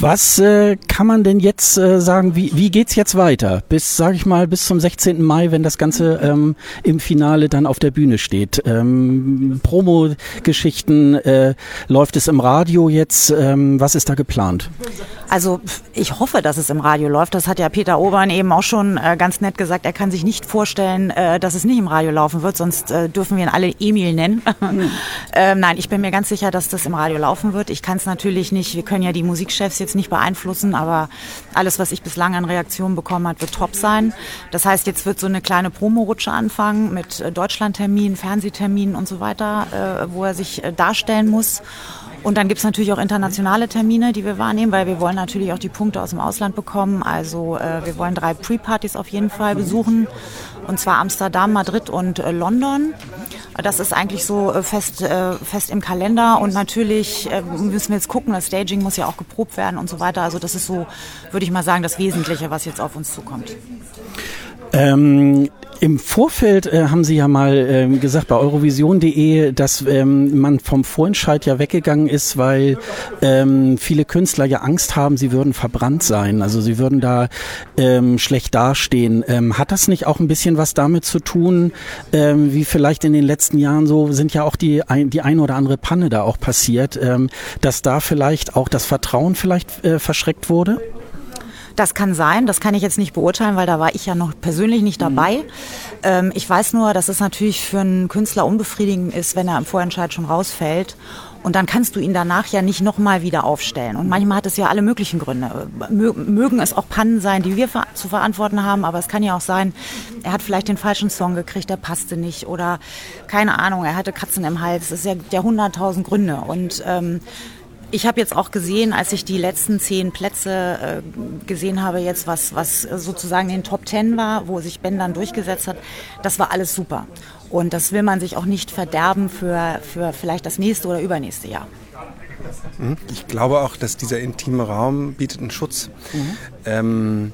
Was äh, kann man denn jetzt äh, sagen, wie, wie geht's jetzt weiter? Bis, sage ich mal, bis zum 16. Mai, wenn das Ganze ähm, im Finale dann auf der Bühne steht. Ähm, Promo-Geschichten, äh, läuft es im Radio jetzt? Ähm, was ist da geplant? Also ich hoffe, dass es im Radio läuft. Das hat ja Peter Obern eben auch schon äh, ganz nett gesagt. Er kann sich nicht vorstellen, äh, dass es nicht im Radio laufen wird, sonst äh, dürfen wir ihn alle Emil nennen. Mhm. *laughs* ähm, nein, ich bin mir ganz sicher, dass das im Radio laufen wird. Ich kann es natürlich nicht, wir können ja die Musikchefs jetzt nicht beeinflussen, aber alles, was ich bislang an Reaktionen bekommen habe, wird top sein. Das heißt, jetzt wird so eine kleine Promorutsche anfangen mit äh, Deutschlandterminen, Fernsehterminen und so weiter, äh, wo er sich äh, darstellen muss. Und dann gibt es natürlich auch internationale Termine, die wir wahrnehmen, weil wir wollen natürlich auch die Punkte aus dem Ausland bekommen. Also äh, wir wollen drei Pre-Partys auf jeden Fall besuchen. Und zwar Amsterdam, Madrid und äh, London. Das ist eigentlich so äh, fest, äh, fest im Kalender. Und natürlich äh, müssen wir jetzt gucken, das Staging muss ja auch geprobt werden und so weiter. Also das ist so, würde ich mal sagen, das Wesentliche, was jetzt auf uns zukommt. Ähm, Im Vorfeld äh, haben Sie ja mal ähm, gesagt bei eurovision.de, dass ähm, man vom Vorentscheid ja weggegangen ist, weil ähm, viele Künstler ja Angst haben, sie würden verbrannt sein. Also sie würden da ähm, schlecht dastehen. Ähm, hat das nicht auch ein bisschen was damit zu tun, ähm, wie vielleicht in den letzten Jahren so sind ja auch die, ein, die eine oder andere Panne da auch passiert, ähm, dass da vielleicht auch das Vertrauen vielleicht äh, verschreckt wurde? Das kann sein, das kann ich jetzt nicht beurteilen, weil da war ich ja noch persönlich nicht dabei. Mhm. Ähm, ich weiß nur, dass es natürlich für einen Künstler unbefriedigend ist, wenn er im Vorentscheid schon rausfällt. Und dann kannst du ihn danach ja nicht nochmal wieder aufstellen. Und manchmal hat es ja alle möglichen Gründe. Mögen es auch Pannen sein, die wir zu verantworten haben, aber es kann ja auch sein, er hat vielleicht den falschen Song gekriegt, der passte nicht oder keine Ahnung, er hatte Katzen im Hals. Es ist ja der hunderttausend Gründe. Und ähm, ich habe jetzt auch gesehen, als ich die letzten zehn Plätze äh, gesehen habe, jetzt was, was sozusagen in den Top Ten war, wo sich Ben dann durchgesetzt hat, das war alles super. Und das will man sich auch nicht verderben für, für vielleicht das nächste oder übernächste Jahr. Mhm. Ich glaube auch, dass dieser intime Raum bietet einen Schutz. Mhm. Ähm,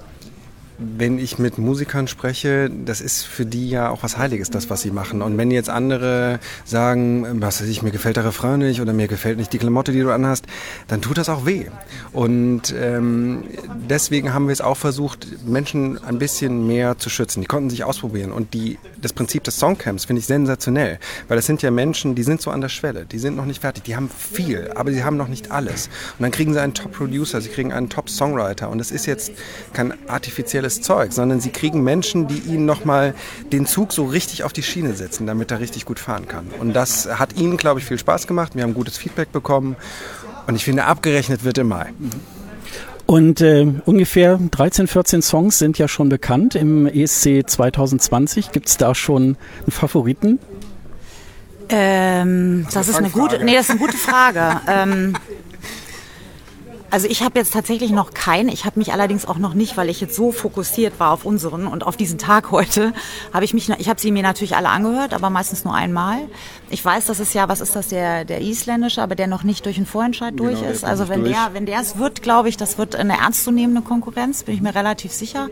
wenn ich mit Musikern spreche, das ist für die ja auch was Heiliges, das, was sie machen. Und wenn jetzt andere sagen, was weiß ich, mir gefällt der Refrain nicht oder mir gefällt nicht die Klamotte, die du anhast, dann tut das auch weh. Und ähm, deswegen haben wir es auch versucht, Menschen ein bisschen mehr zu schützen. Die konnten sich ausprobieren. Und die, das Prinzip des Songcamps finde ich sensationell, weil das sind ja Menschen, die sind so an der Schwelle, die sind noch nicht fertig, die haben viel, aber sie haben noch nicht alles. Und dann kriegen sie einen Top-Producer, sie kriegen einen Top-Songwriter. Und das ist jetzt kein artifizielles Zeug, sondern sie kriegen Menschen, die ihnen nochmal den Zug so richtig auf die Schiene setzen, damit er richtig gut fahren kann. Und das hat ihnen, glaube ich, viel Spaß gemacht. Wir haben gutes Feedback bekommen und ich finde, abgerechnet wird im Mai. Und äh, ungefähr 13, 14 Songs sind ja schon bekannt im ESC 2020. Gibt es da schon einen Favoriten? Ähm, das ist eine gute, nee, das ist eine gute Frage. ähm, also ich habe jetzt tatsächlich noch keinen. Ich habe mich allerdings auch noch nicht, weil ich jetzt so fokussiert war auf unseren und auf diesen Tag heute, habe ich mich, ich habe sie mir natürlich alle angehört, aber meistens nur einmal. Ich weiß, das ist ja, was ist das, der, der isländische, aber der noch nicht durch den Vorentscheid genau, durch ist. Also wenn durch. der, wenn der es wird, glaube ich, das wird eine ernstzunehmende Konkurrenz, bin ich mir relativ sicher.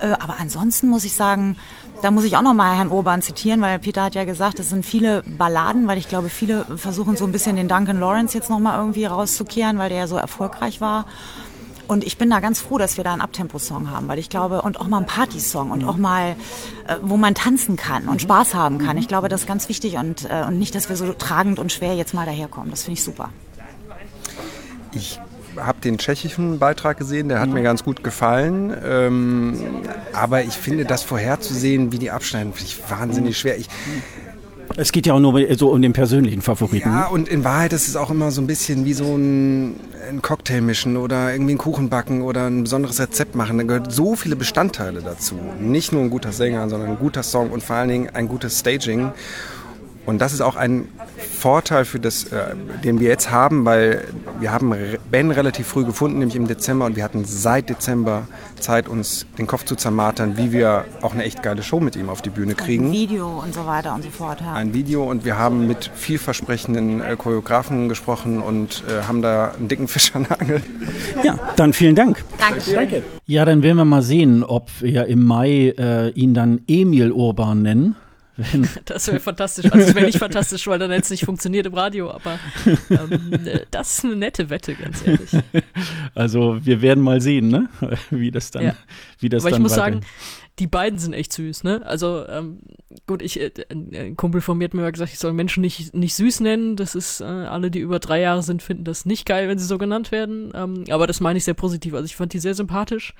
Äh, aber ansonsten muss ich sagen, da muss ich auch noch mal Herrn Urban zitieren, weil Peter hat ja gesagt, es sind viele Balladen, weil ich glaube, viele versuchen so ein bisschen den Duncan Lawrence jetzt noch mal irgendwie rauszukehren, weil der ja so erfolgreich war. Und ich bin da ganz froh, dass wir da einen Abtempo-Song haben, weil ich glaube, und auch mal einen Party-Song und auch mal, äh, wo man tanzen kann und Spaß haben kann. Ich glaube, das ist ganz wichtig und, äh, und nicht, dass wir so tragend und schwer jetzt mal daherkommen. Das finde ich super. Ich habe den tschechischen Beitrag gesehen, der hat mhm. mir ganz gut gefallen. Ähm, aber ich finde, das vorherzusehen, wie die abschneiden, finde ich wahnsinnig schwer. Ich, es geht ja auch nur so um den persönlichen Favoriten. Ja, und in Wahrheit ist es auch immer so ein bisschen wie so ein, ein Cocktail mischen oder irgendwie einen Kuchen backen oder ein besonderes Rezept machen. Da gehört so viele Bestandteile dazu. Nicht nur ein guter Sänger, sondern ein guter Song und vor allen Dingen ein gutes Staging. Und das ist auch ein Vorteil, für das, äh, den wir jetzt haben, weil wir haben Ben relativ früh gefunden, nämlich im Dezember, und wir hatten seit Dezember Zeit, uns den Kopf zu zermartern, wie wir auch eine echt geile Show mit ihm auf die Bühne kriegen. Ein Video und so weiter und so fort. Ja. Ein Video und wir haben mit vielversprechenden äh, Choreografen gesprochen und äh, haben da einen dicken *laughs* Fisch an der Angel. Ja, dann vielen Dank. Danke. Danke. Ja, dann werden wir mal sehen, ob wir im Mai äh, ihn dann Emil Urban nennen. Wenn *laughs* das wäre fantastisch. Also, es wäre nicht fantastisch, weil dann hätte es nicht funktioniert im Radio, aber ähm, äh, das ist eine nette Wette, ganz ehrlich. Also, wir werden mal sehen, ne? *laughs* wie das dann, ja. wie das aber dann ich muss sagen, die beiden sind echt süß, ne? Also, ähm, gut, ich, äh, ein Kumpel von mir hat mir mal gesagt, ich soll Menschen nicht, nicht süß nennen. Das ist, äh, alle, die über drei Jahre sind, finden das nicht geil, wenn sie so genannt werden. Ähm, aber das meine ich sehr positiv. Also, ich fand die sehr sympathisch.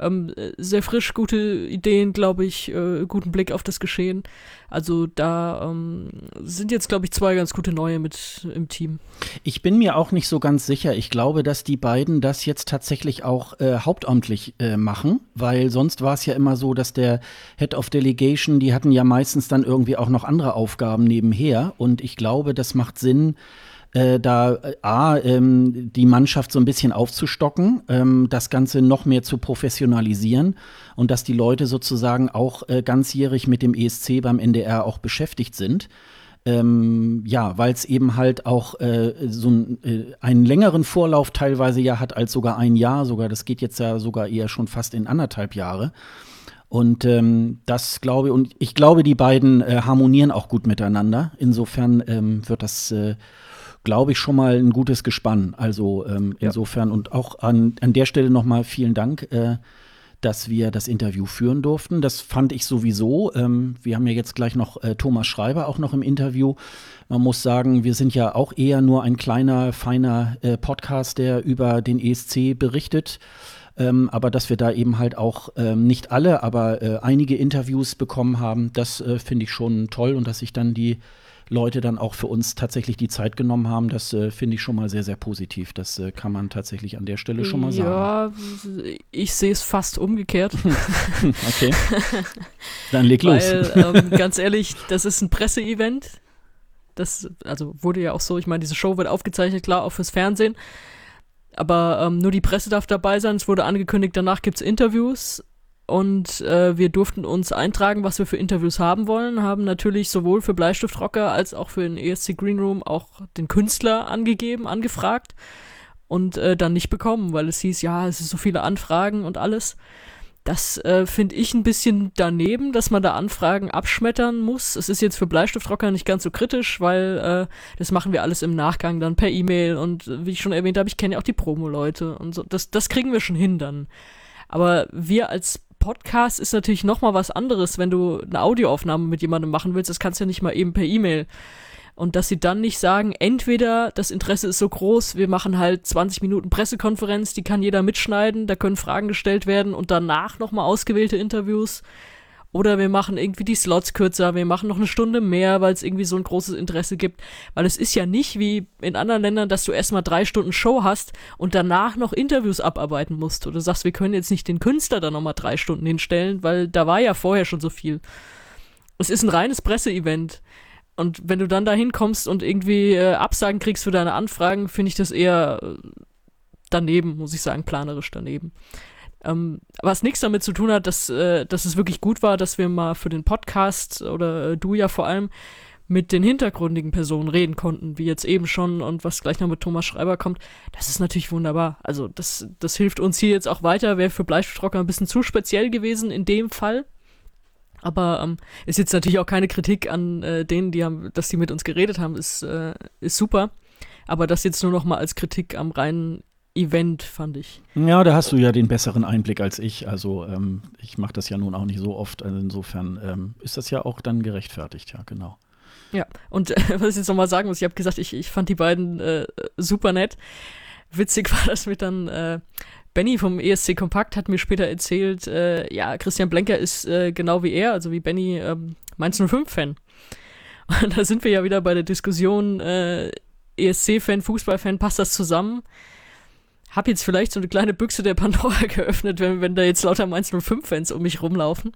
Ähm, sehr frisch, gute Ideen, glaube ich, äh, guten Blick auf das Geschehen. Also da ähm, sind jetzt, glaube ich, zwei ganz gute neue mit im Team. Ich bin mir auch nicht so ganz sicher. Ich glaube, dass die beiden das jetzt tatsächlich auch äh, hauptamtlich äh, machen, weil sonst war es ja immer so, dass der Head of Delegation, die hatten ja meistens dann irgendwie auch noch andere Aufgaben nebenher. Und ich glaube, das macht Sinn, äh, da äh, A, ähm, die Mannschaft so ein bisschen aufzustocken, ähm, das Ganze noch mehr zu professionalisieren und dass die Leute sozusagen auch äh, ganzjährig mit dem ESC beim NDR auch beschäftigt sind. Ähm, ja, weil es eben halt auch äh, so ein, äh, einen längeren Vorlauf teilweise ja hat als sogar ein Jahr, sogar das geht jetzt ja sogar eher schon fast in anderthalb Jahre. Und ähm, das glaube und ich glaube, die beiden äh, harmonieren auch gut miteinander. Insofern ähm, wird das, äh, glaube ich, schon mal ein gutes Gespann. Also ähm, Ja. insofern und auch an, an der Stelle nochmal vielen Dank, äh, dass wir das Interview führen durften. Das fand ich sowieso. Ähm, wir haben ja jetzt gleich noch äh, Thomas Schreiber auch noch im Interview. Man muss sagen, wir sind ja auch eher nur ein kleiner, feiner äh, Podcast, der über den ESC berichtet. Ähm, aber dass wir da eben halt auch ähm, nicht alle, aber äh, einige Interviews bekommen haben, das äh, finde ich schon toll und dass sich dann die Leute dann auch für uns tatsächlich die Zeit genommen haben, das äh, finde ich schon mal sehr, sehr positiv. Das äh, kann man tatsächlich an der Stelle schon mal sagen. Ja, ich sehe es fast umgekehrt. *laughs* Okay. Dann leg los. Weil, ähm, ganz ehrlich, das ist ein Presseevent. Das, also wurde ja auch so, ich meine, diese Show wird aufgezeichnet, klar, auch fürs Fernsehen. Aber ähm, nur die Presse darf dabei sein. Es wurde angekündigt, danach gibt es Interviews. Und äh, wir durften uns eintragen, was wir für Interviews haben wollen. Haben natürlich sowohl für Bleistiftrocker als auch für den ESC Green Room auch den Künstler angegeben, angefragt. Und äh, dann nicht bekommen, weil es hieß, ja, es sind so viele Anfragen und alles. Das äh, finde ich ein bisschen daneben, dass man da Anfragen abschmettern muss. Es ist jetzt für Bleistiftrocker nicht ganz so kritisch, weil äh, das machen wir alles im Nachgang dann per E-Mail und äh, wie ich schon erwähnt habe, ich kenne ja auch die Promo-Leute und so. Das, das kriegen wir schon hin dann. Aber wir als Podcast ist natürlich noch mal was anderes, wenn du eine Audioaufnahme mit jemandem machen willst. Das kannst du ja nicht mal eben per E-Mail. Und dass sie dann nicht sagen, entweder das Interesse ist so groß, wir machen halt 20 Minuten Pressekonferenz, die kann jeder mitschneiden, da können Fragen gestellt werden und danach nochmal ausgewählte Interviews. Oder wir machen irgendwie die Slots kürzer, wir machen noch eine Stunde mehr, weil es irgendwie so ein großes Interesse gibt. Weil es ist ja nicht wie in anderen Ländern, dass du erstmal drei Stunden Show hast und danach noch Interviews abarbeiten musst. Oder sagst, wir können jetzt nicht den Künstler da nochmal drei Stunden hinstellen, weil da war ja vorher schon so viel. Es ist ein reines Presseevent. Und wenn du dann da hinkommst und irgendwie äh, Absagen kriegst für deine Anfragen, finde ich das eher äh, daneben, muss ich sagen, planerisch daneben. Ähm, was nichts damit zu tun hat, dass, äh, dass es wirklich gut war, dass wir mal für den Podcast oder äh, du ja vor allem mit den hintergründigen Personen reden konnten, wie jetzt eben schon und was gleich noch mit Thomas Schreiber kommt, das ist natürlich wunderbar. Also das, das hilft uns hier jetzt auch weiter, wäre für Bleistiftrocker ein bisschen zu speziell gewesen in dem Fall. Aber ähm, ist jetzt natürlich auch keine Kritik an äh, denen, die haben, dass die mit uns geredet haben, ist, äh, ist super. Aber das jetzt nur noch mal als Kritik am reinen Event, fand ich. Ja, da hast du ja den besseren Einblick als ich. Also ähm, ich mache das ja nun auch nicht so oft. Also insofern ähm, ist das ja auch dann gerechtfertigt, ja, genau. Ja, und äh, *laughs* was ich jetzt nochmal sagen muss, ich habe gesagt, ich, ich fand die beiden äh, super nett. Witzig *laughs* war das mit dann, äh, Benny vom ESC Kompakt hat mir später erzählt, äh, ja, Christian Blenker ist äh, genau wie er, also wie Benny, ähm, Mainz 05-Fan. *laughs* Und da sind wir ja wieder bei der Diskussion, äh, ESC-Fan, Fußballfan, passt das zusammen? Hab jetzt vielleicht so eine kleine Büchse der Pandora *laughs* geöffnet, wenn, wenn da jetzt lauter Mainz 05-Fans um mich rumlaufen.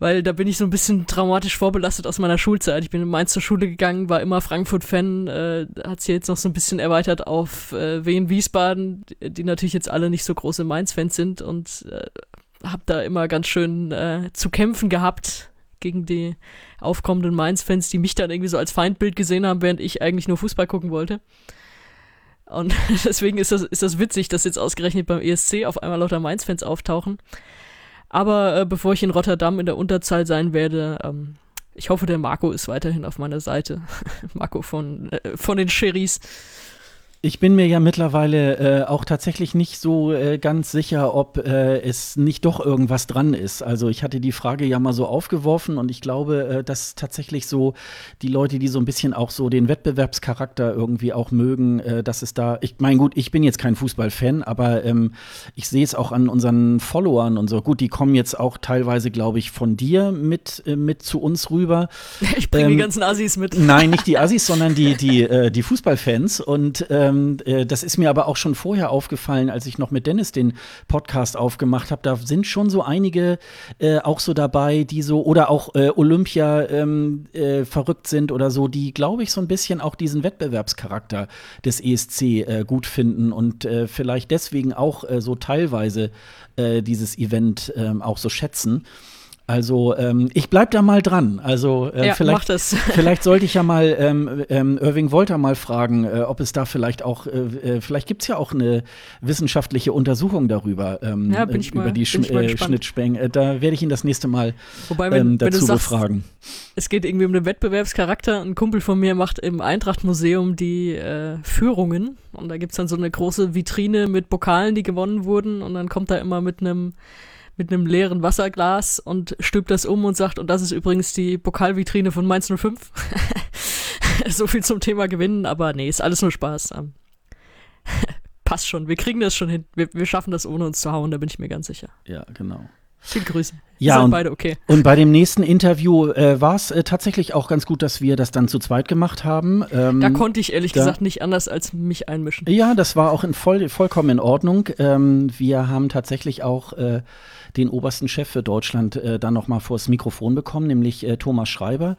Weil da bin ich so ein bisschen traumatisch vorbelastet aus meiner Schulzeit. Ich bin in Mainz zur Schule gegangen, war immer Frankfurt-Fan, äh, hat sich jetzt noch so ein bisschen erweitert auf äh, Wien, Wiesbaden, die natürlich jetzt alle nicht so große Mainz-Fans sind und äh, hab da immer ganz schön äh, zu kämpfen gehabt gegen die aufkommenden Mainz-Fans, die mich dann irgendwie so als Feindbild gesehen haben, während ich eigentlich nur Fußball gucken wollte. Und *laughs* deswegen ist das, ist das witzig, dass jetzt ausgerechnet beim ESC auf einmal lauter Mainz-Fans auftauchen. Aber äh, bevor ich in Rotterdam in der Unterzahl sein werde, ähm, ich hoffe, der Marco ist weiterhin auf meiner Seite. *laughs* Marco von, äh, von den Sherrys. Ich bin mir ja mittlerweile äh, auch tatsächlich nicht so äh, ganz sicher, ob äh, es nicht doch irgendwas dran ist. Also ich hatte die Frage ja mal so aufgeworfen und ich glaube, äh, dass tatsächlich so die Leute, die so ein bisschen auch so den Wettbewerbscharakter irgendwie auch mögen, äh, dass es da, ich meine gut, ich bin jetzt kein Fußballfan, aber ähm, ich sehe es auch an unseren Followern und so. Gut, die kommen jetzt auch teilweise, glaube ich, von dir mit, äh, mit zu uns rüber. *laughs* Ich bringe Ähm, die ganzen Assis mit. Nein, nicht die *laughs* Assis, sondern die, die, äh, die Fußballfans. Und ähm, ähm, äh, das ist mir aber auch schon vorher aufgefallen, als ich noch mit Dennis den Podcast aufgemacht habe. Da sind schon so einige äh, auch so dabei, die so oder auch äh, Olympia ähm, äh, verrückt sind oder so, die, glaube ich, so ein bisschen auch diesen Wettbewerbscharakter des ESC äh, gut finden und vielleicht deswegen auch so teilweise dieses Event ähm, auch so schätzen. Also ähm, ich bleib da mal dran. Also äh, ja, vielleicht, *laughs* vielleicht sollte ich ja mal ähm, ähm, Irving Wolter mal fragen, äh, ob es da vielleicht auch, äh, äh vielleicht gibt es ja auch eine wissenschaftliche Untersuchung darüber ähm, ja, bin ich über mal, die Sch äh, Schnittspänge. Äh, da werde ich ihn das nächste Mal Wobei, wenn, ähm, dazu wenn sagst, befragen. Es geht irgendwie um den Wettbewerbscharakter. Ein Kumpel von mir macht im Eintracht-Museum die äh, Führungen und da gibt es dann so eine große Vitrine mit Pokalen, die gewonnen wurden und dann kommt er immer mit einem mit einem leeren Wasserglas und stülpt das um und sagt, und das ist übrigens die Pokalvitrine von Mainz 05. *laughs* so viel zum Thema Gewinnen, aber nee, ist alles nur Spaß. Ähm, *laughs* passt schon, wir kriegen das schon hin. Wir, wir schaffen das ohne uns zu hauen, da bin ich mir ganz sicher. Ja, genau. Viel Grüße. Ja, und, beide okay. Und bei dem nächsten Interview äh, war es äh, tatsächlich auch ganz gut, dass wir das dann zu zweit gemacht haben. Ähm, da konnte ich ehrlich da, gesagt nicht anders als mich einmischen. Ja, das war auch in voll, vollkommen in Ordnung. Ähm, wir haben tatsächlich auch äh, den obersten Chef für Deutschland äh, dann nochmal vors Mikrofon bekommen, nämlich äh, Thomas Schreiber,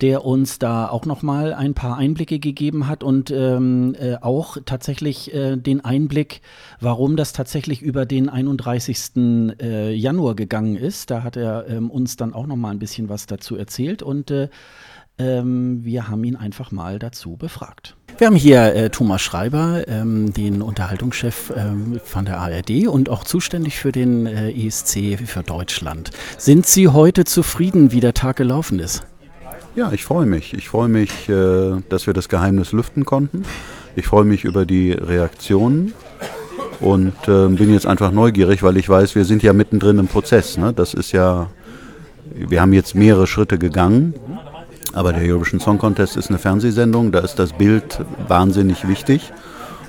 der uns da auch nochmal ein paar Einblicke gegeben hat und ähm, äh, auch tatsächlich äh, den Einblick, warum das tatsächlich über den 31. Äh, Januar gegangen ist. Da hat er ähm, uns dann auch nochmal ein bisschen was dazu erzählt und äh, ähm, wir haben ihn einfach mal dazu befragt. Wir haben hier äh, Thomas Schreiber, ähm, den Unterhaltungschef ähm, von der ARD und auch zuständig für den äh, ESC für Deutschland. Sind Sie heute zufrieden, wie der Tag gelaufen ist? Ja, ich freue mich. Ich freue mich, äh, dass wir das Geheimnis lüften konnten. Ich freue mich über die Reaktionen und äh, bin jetzt einfach neugierig, weil ich weiß, wir sind ja mittendrin im Prozess. Ne? Das ist ja, wir haben jetzt mehrere Schritte gegangen aber der Eurovision Song Contest ist eine Fernsehsendung, da ist das Bild wahnsinnig wichtig.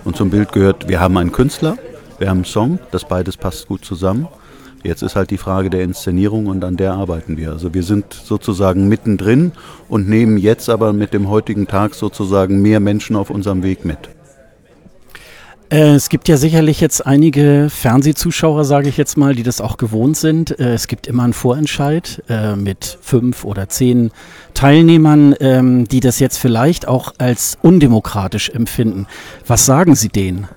Und zum Bild gehört, wir haben einen Künstler, wir haben einen Song, das beides passt gut zusammen. Jetzt ist halt die Frage der Inszenierung und an der arbeiten wir. Also wir sind sozusagen mittendrin und nehmen jetzt aber mit dem heutigen Tag sozusagen mehr Menschen auf unserem Weg mit. Äh, es gibt ja sicherlich jetzt einige Fernsehzuschauer, sage ich jetzt mal, die das auch gewohnt sind. Äh, es gibt immer einen Vorentscheid äh, mit fünf oder zehn Teilnehmern, ähm, die das jetzt vielleicht auch als undemokratisch empfinden. Was sagen Sie denen?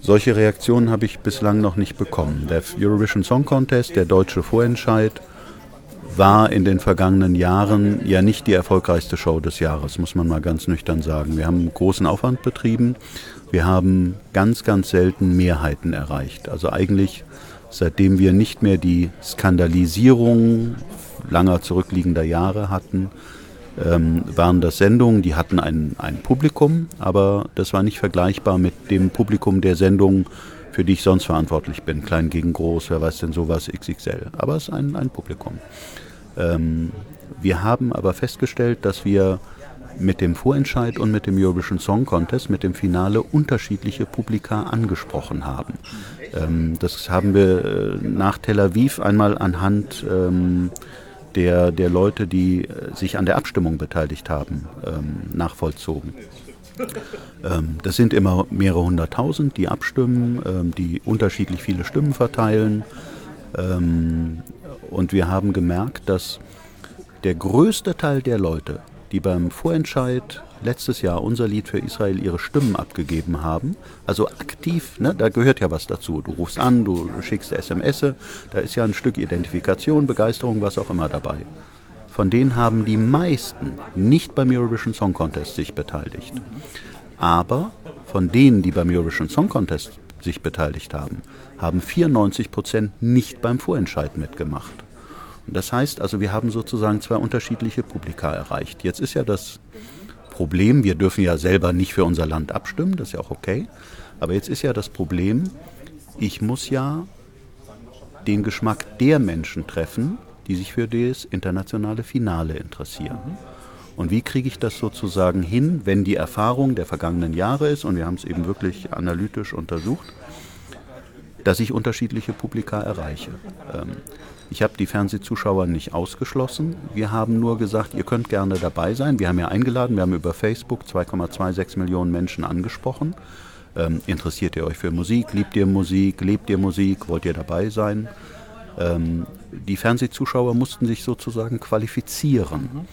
Solche Reaktionen habe ich bislang noch nicht bekommen. Der Eurovision Song Contest, der deutsche Vorentscheid, war in den vergangenen Jahren ja nicht die erfolgreichste Show des Jahres, muss man mal ganz nüchtern sagen. Wir haben großen Aufwand betrieben. Wir haben ganz, ganz selten Mehrheiten erreicht. Also eigentlich, seitdem wir nicht mehr die Skandalisierung langer zurückliegender Jahre hatten, ähm, waren das Sendungen, die hatten ein, ein Publikum, aber das war nicht vergleichbar mit dem Publikum der Sendungen, für die ich sonst verantwortlich bin. Klein gegen groß, wer weiß denn sowas, XXL. Aber es ist ein, ein Publikum. Ähm, wir haben aber festgestellt, dass wir mit dem Vorentscheid und mit dem Eurovision Song Contest, mit dem Finale unterschiedliche Publika angesprochen haben. Ähm, das haben wir äh, nach Tel Aviv einmal anhand ähm, der, der Leute, die äh, sich an der Abstimmung beteiligt haben, ähm, nachvollzogen. Ähm, das sind immer mehrere hunderttausend, die abstimmen, ähm, die unterschiedlich viele Stimmen verteilen. Ähm, und wir haben gemerkt, dass der größte Teil der Leute, die beim Vorentscheid letztes Jahr unser Lied für Israel ihre Stimmen abgegeben haben. Also aktiv, ne, da gehört ja was dazu. Du rufst an, du schickst SMS, da ist ja ein Stück Identifikation, Begeisterung, was auch immer dabei. Von denen haben die meisten nicht beim Eurovision Song Contest sich beteiligt. Aber von denen, die beim Eurovision Song Contest sich beteiligt haben, haben 94 Prozent nicht beim Vorentscheid mitgemacht. Das heißt also, wir haben sozusagen zwei unterschiedliche Publika erreicht. Jetzt ist ja das Problem, wir dürfen ja selber nicht für unser Land abstimmen, das ist ja auch okay. Aber jetzt ist ja das Problem, ich muss ja den Geschmack der Menschen treffen, die sich für das internationale Finale interessieren. Und wie kriege ich das sozusagen hin, wenn die Erfahrung der vergangenen Jahre ist, und wir haben es eben wirklich analytisch untersucht, dass ich unterschiedliche Publika erreiche. Ich habe die Fernsehzuschauer nicht ausgeschlossen. Wir haben nur gesagt, ihr könnt gerne dabei sein. Wir haben ja eingeladen, wir haben über Facebook 2,26 Millionen Menschen angesprochen. Ähm, interessiert ihr euch für Musik? Liebt ihr Musik? Lebt ihr Musik? Wollt ihr dabei sein? Ähm, die Fernsehzuschauer mussten sich sozusagen qualifizieren.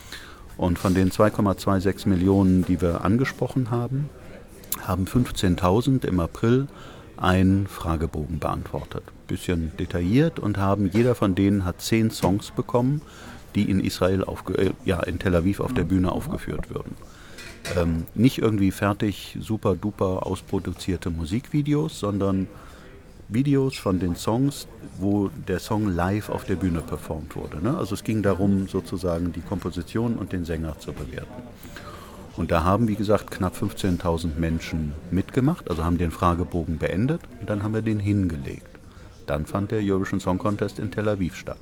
Und von den 2,26 Millionen, die wir angesprochen haben, haben 15.000 im April einen Fragebogen beantwortet. Bisschen detailliert und haben, jeder von denen hat zehn Songs bekommen, die in Israel, aufge, äh, ja, in Tel Aviv auf der Bühne aufgeführt würden. Ähm, nicht irgendwie fertig, super duper ausproduzierte Musikvideos, sondern Videos von den Songs, wo der Song live auf der Bühne performt wurde. Ne? Also es ging darum, sozusagen die Komposition und den Sänger zu bewerten. Und da haben, wie gesagt, knapp 15.000 Menschen mitgemacht, also haben den Fragebogen beendet und dann haben wir den hingelegt. Dann fand der Eurovision Song Contest in Tel Aviv statt.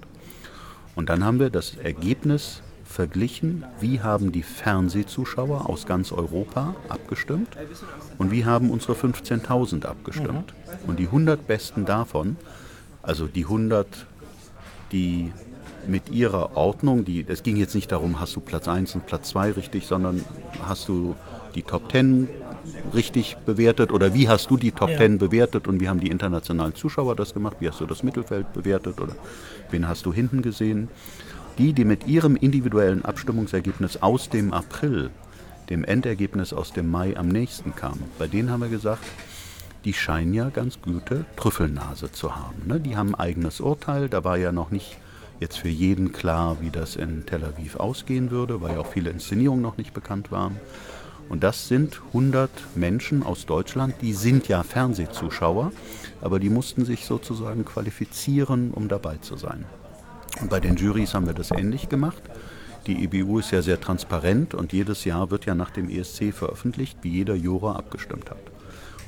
Und dann haben wir das Ergebnis verglichen, wie haben die Fernsehzuschauer aus ganz Europa abgestimmt und wie haben unsere 15.000 abgestimmt. Und die 100 Besten davon, also die 100, die mit ihrer Ordnung, die, es ging jetzt nicht darum, hast du Platz 1 und Platz 2 richtig, sondern hast du die Top 10 richtig bewertet oder wie hast du die Top ja. 10 bewertet und wie haben die internationalen Zuschauer das gemacht, wie hast du das Mittelfeld bewertet oder wen hast du hinten gesehen. Die, die mit ihrem individuellen Abstimmungsergebnis aus dem April, dem Endergebnis aus dem Mai am nächsten kamen, bei denen haben wir gesagt, die scheinen ja ganz gute Trüffelnase zu haben. Ne? Die haben ein eigenes Urteil, da war ja noch nicht jetzt für jeden klar, wie das in Tel Aviv ausgehen würde, weil ja auch viele Inszenierungen noch nicht bekannt waren. Und das sind 100 Menschen aus Deutschland, die sind ja Fernsehzuschauer, aber die mussten sich sozusagen qualifizieren, um dabei zu sein. Und bei den Jurys haben wir das ähnlich gemacht. Die EBU ist ja sehr transparent und jedes Jahr wird ja nach dem ESC veröffentlicht, wie jeder Juror abgestimmt hat.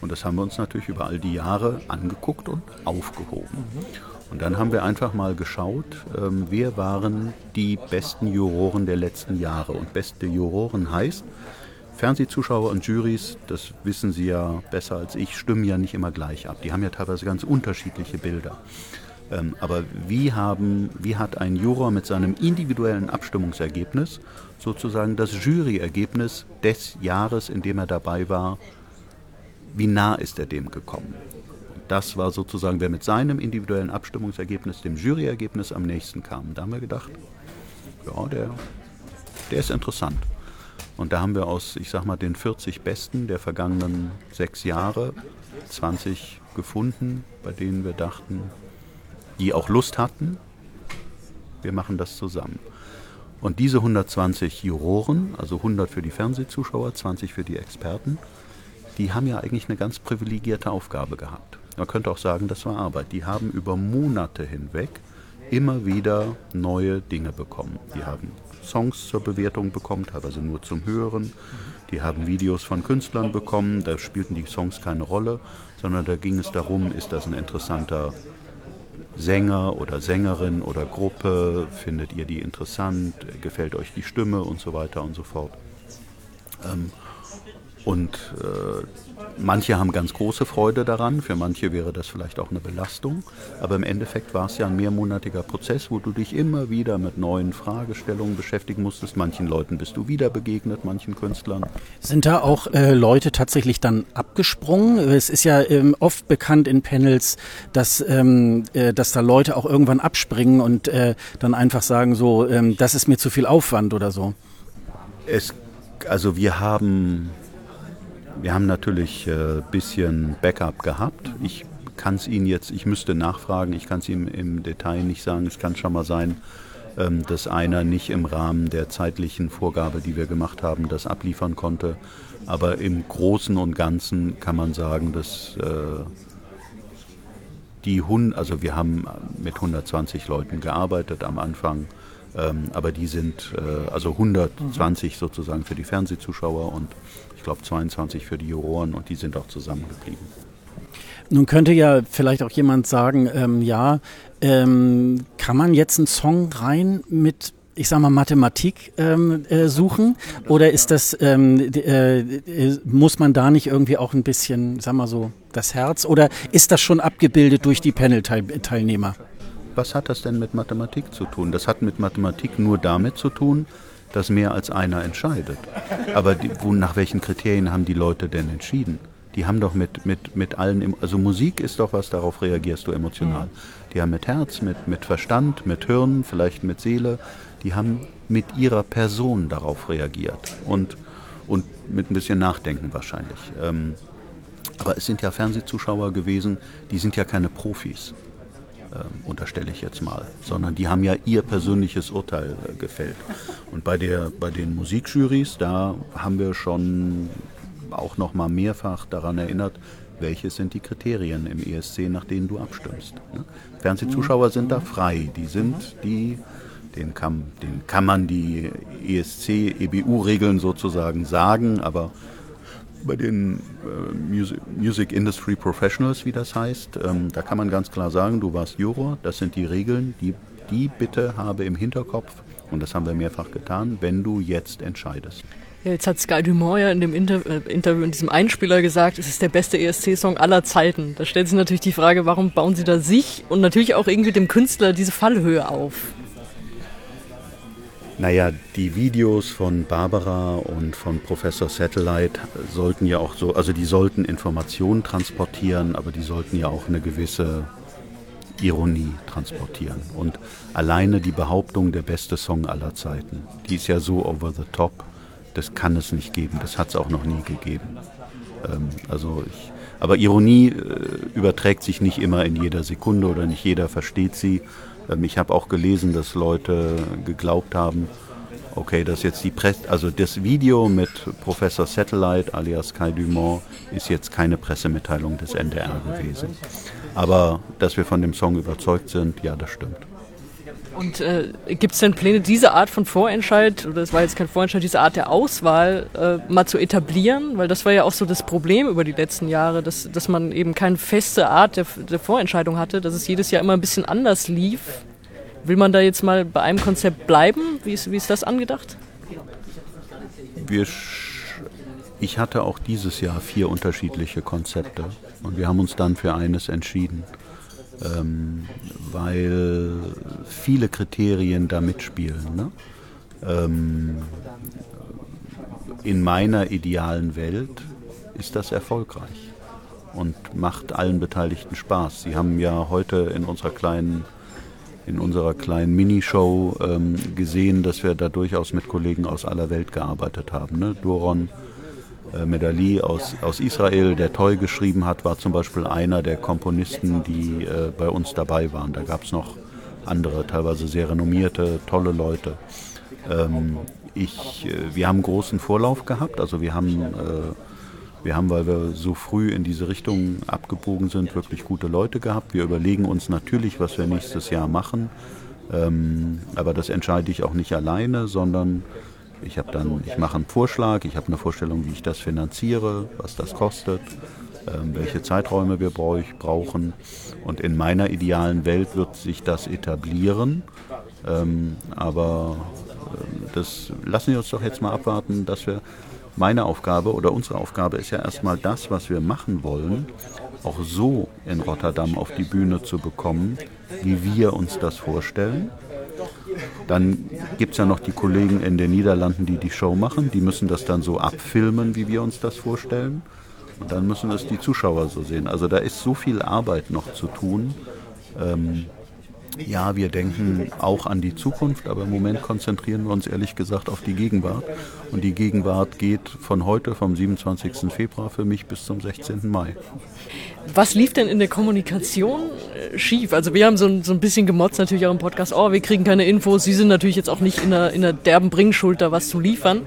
Und das haben wir uns natürlich über all die Jahre angeguckt und aufgehoben. Und dann haben wir einfach mal geschaut, ähm, wer waren die besten Juroren der letzten Jahre. Und beste Juroren heißt, Fernsehzuschauer und Juries, das wissen Sie ja besser als ich, stimmen ja nicht immer gleich ab. Die haben ja teilweise ganz unterschiedliche Bilder. Ähm, aber wie, haben, wie hat ein Juror mit seinem individuellen Abstimmungsergebnis sozusagen das Juryergebnis des Jahres, in dem er dabei war, wie nah ist er dem gekommen? Das war sozusagen, wer mit seinem individuellen Abstimmungsergebnis dem Juryergebnis am nächsten kam. Da haben wir gedacht, ja, der, der ist interessant. Und da haben wir aus, ich sag mal, den 40 Besten der vergangenen sechs Jahre 20 gefunden, bei denen wir dachten, die auch Lust hatten, wir machen das zusammen. Und diese 120 Juroren, also 100 für die Fernsehzuschauer, 20 für die Experten, die haben ja eigentlich eine ganz privilegierte Aufgabe gehabt. Man könnte auch sagen, das war Arbeit. Die haben über Monate hinweg immer wieder neue Dinge bekommen. Die haben Songs zur Bewertung bekommen, teilweise nur zum Hören. Die haben Videos von Künstlern bekommen, da spielten die Songs keine Rolle, sondern da ging es darum, ist das ein interessanter Sänger oder Sängerin oder Gruppe, findet ihr die interessant, gefällt euch die Stimme und so weiter und so fort. Ähm, und äh, manche haben ganz große Freude daran, für manche wäre das vielleicht auch eine Belastung. Aber im Endeffekt war es ja ein mehrmonatiger Prozess, wo du dich immer wieder mit neuen Fragestellungen beschäftigen musstest. Manchen Leuten bist du wieder begegnet, manchen Künstlern. Sind da auch äh, Leute tatsächlich dann abgesprungen? Es ist ja ähm, oft bekannt in Panels, dass, ähm, äh, dass da Leute auch irgendwann abspringen und äh, dann einfach sagen, so, ähm, das ist mir zu viel Aufwand oder so. Es, also wir haben wir haben natürlich ein äh, bisschen Backup gehabt. Ich kann es Ihnen jetzt, ich müsste nachfragen, ich kann es Ihnen im Detail nicht sagen. Es kann schon mal sein, ähm, dass einer nicht im Rahmen der zeitlichen Vorgabe, die wir gemacht haben, das abliefern konnte. Aber im Großen und Ganzen kann man sagen, dass äh, die Hund, also wir haben mit 120 Leuten gearbeitet am Anfang, ähm, aber die sind äh, also 120 sozusagen für die Fernsehzuschauer und ich glaube 22 für die Juroren und die sind auch zusammengeblieben. Nun könnte ja vielleicht auch jemand sagen, ähm, ja, ähm, kann man jetzt einen Song rein mit ich sag mal, Mathematik ähm, äh, suchen? Oder ist das, ähm, äh, äh, muss man da nicht irgendwie auch ein bisschen, sag mal so, das Herz? Oder ist das schon abgebildet durch die Panel-Teilnehmer? was hat das denn mit Mathematik zu tun? Das hat mit Mathematik nur damit zu tun, dass mehr als einer entscheidet. Aber die, wo, nach welchen Kriterien haben die Leute denn entschieden? Die haben doch mit, mit, mit allen, also Musik ist doch was, darauf reagierst du emotional. Die haben mit Herz, mit, mit Verstand, mit Hirn, vielleicht mit Seele, die haben mit ihrer Person darauf reagiert und, und mit ein bisschen Nachdenken wahrscheinlich. Ähm, aber es sind ja Fernsehzuschauer gewesen, die sind ja keine Profis, äh, unterstelle ich jetzt mal, sondern die haben ja ihr persönliches Urteil äh, gefällt. Und bei, der, bei den Musikjurys, da haben wir schon auch noch mal mehrfach daran erinnert, welche sind die Kriterien im ESC, nach denen du abstimmst. Ne? Fernsehzuschauer sind da frei, die sind die den kann, den kann man die ESC, EBU-Regeln sozusagen sagen, aber bei den äh, Music, Music, Industry Professionals, wie das heißt, ähm, da kann man ganz klar sagen, du warst Juror, das sind die Regeln, die, die bitte habe im Hinterkopf, und das haben wir mehrfach getan, wenn du jetzt entscheidest. Jetzt hat Sky Dumont ja in dem Inter äh, Interview, in diesem Einspieler gesagt, es ist der beste ESC-Song aller Zeiten. Da stellt sich natürlich die Frage, warum bauen sie da sich und natürlich auch irgendwie dem Künstler diese Fallhöhe auf? Naja, die Videos von Barbara und von Professor Satellite sollten ja auch so, also die sollten Informationen transportieren, aber die sollten ja auch eine gewisse Ironie transportieren. Und alleine die Behauptung, der beste Song aller Zeiten, die ist ja so over the top, das kann es nicht geben, das hat es auch noch nie gegeben. Ähm, also ich, aber Ironie äh, überträgt sich nicht immer in jeder Sekunde oder nicht jeder versteht sie. Ähm, ich habe auch gelesen, dass Leute geglaubt haben, okay, dass jetzt die Presse, also das Video mit Professor Satellite alias Kai Dumont ist jetzt keine Pressemitteilung des NDR gewesen. Aber dass wir von dem Song überzeugt sind, ja, das stimmt. Und äh, gibt es denn Pläne, diese Art von Vorentscheid, oder es war jetzt kein Vorentscheid, diese Art der Auswahl äh, mal zu etablieren? Weil das war ja auch so das Problem über die letzten Jahre, dass, dass man eben keine feste Art der, der Vorentscheidung hatte, dass es jedes Jahr immer ein bisschen anders lief. Will man da jetzt mal bei einem Konzept bleiben? Wie ist, wie ist das angedacht? Wir ich hatte auch dieses Jahr vier unterschiedliche Konzepte und wir haben uns dann für eines entschieden ähm, weil viele Kriterien da mitspielen. Ne? Ähm, in meiner idealen Welt ist das erfolgreich und macht allen Beteiligten Spaß. Sie haben ja heute in unserer kleinen in unserer kleinen Minishow ähm, gesehen, dass wir da durchaus mit Kollegen aus aller Welt gearbeitet haben. Ne? Doron Medali aus, aus Israel, der Toy geschrieben hat, war zum Beispiel einer der Komponisten, die äh, bei uns dabei waren. Da gab es noch andere, teilweise sehr renommierte, tolle Leute. Ähm, ich, äh, wir haben großen Vorlauf gehabt, also wir haben, äh, wir haben, weil wir so früh in diese Richtung abgebogen sind, wirklich gute Leute gehabt. Wir überlegen uns natürlich, was wir nächstes Jahr machen, ähm, aber das entscheide ich auch nicht alleine, sondern ich habe dann, ich mache einen Vorschlag, ich habe eine Vorstellung, wie ich das finanziere, was das kostet, ähm, welche Zeiträume wir brauchen. Und in meiner idealen Welt wird sich das etablieren. Ähm, aber äh, das lassen wir uns doch jetzt mal abwarten, dass wir meine Aufgabe oder unsere Aufgabe ist ja erstmal das, was wir machen wollen, auch so in Rotterdam auf die Bühne zu bekommen, wie wir uns das vorstellen. Dann gibt es ja noch die Kollegen in den Niederlanden, die die Show machen. Die müssen das dann so abfilmen, wie wir uns das vorstellen. Und dann müssen es die Zuschauer so sehen. Also da ist so viel Arbeit noch zu tun. Ähm, ja, wir denken auch an die Zukunft, aber im Moment konzentrieren wir uns ehrlich gesagt auf die Gegenwart. Und die Gegenwart geht von heute, vom 27. Februar für mich bis zum 16. Mai. Was lief denn in der Kommunikation äh, schief? Also wir haben so ein, so ein bisschen gemotzt natürlich auch im Podcast, oh, wir kriegen keine Infos, Sie sind natürlich jetzt auch nicht in der, in der derben Bringschuld, da was zu liefern.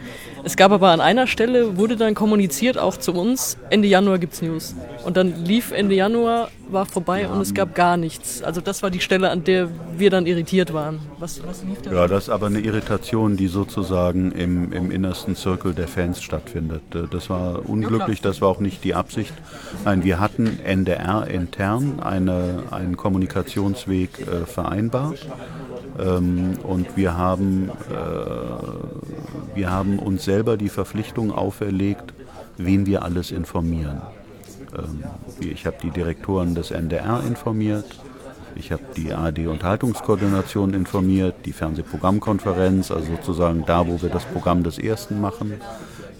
Es gab aber an einer Stelle, wurde dann kommuniziert, auch zu uns, Ende Januar gibt's News. Und dann lief Ende Januar, war vorbei ja. und es gab gar nichts. Also das war die Stelle, an der wir dann irritiert waren. Was, was lief da? Ja, das ist aber eine Irritation, die sozusagen im, im innersten Zirkel der Fans stattfindet. Äh, das war unglücklich, das war auch nicht die Absicht. Nein, wir hatten NDR intern eine, einen Kommunikationsweg äh, vereinbart. Ähm, und wir haben, äh, wir haben uns selber die Verpflichtung auferlegt, wen wir alles informieren. Ähm, ich habe die Direktoren des NDR informiert, Ich habe die ARD-Unterhaltungskoordination informiert, die Fernsehprogrammkonferenz, also sozusagen da, wo wir das Programm des Ersten machen.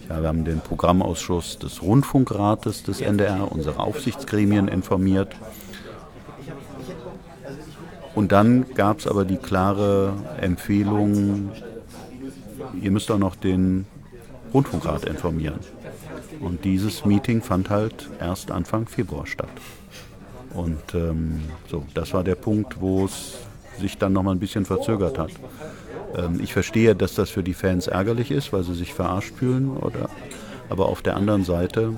Ja, wir haben den Programmausschuss des Rundfunkrates des NDR, unsere Aufsichtsgremien informiert. Und dann gab es aber die klare Empfehlung, ihr müsst auch noch den Rundfunkrat informieren. Und dieses Meeting fand halt erst Anfang Februar statt. Und ähm, so, das war der Punkt, wo es sich dann noch mal ein bisschen verzögert hat. Ähm, ich verstehe, dass das für die Fans ärgerlich ist, weil sie sich verarscht fühlen. Oder, aber auf der anderen Seite,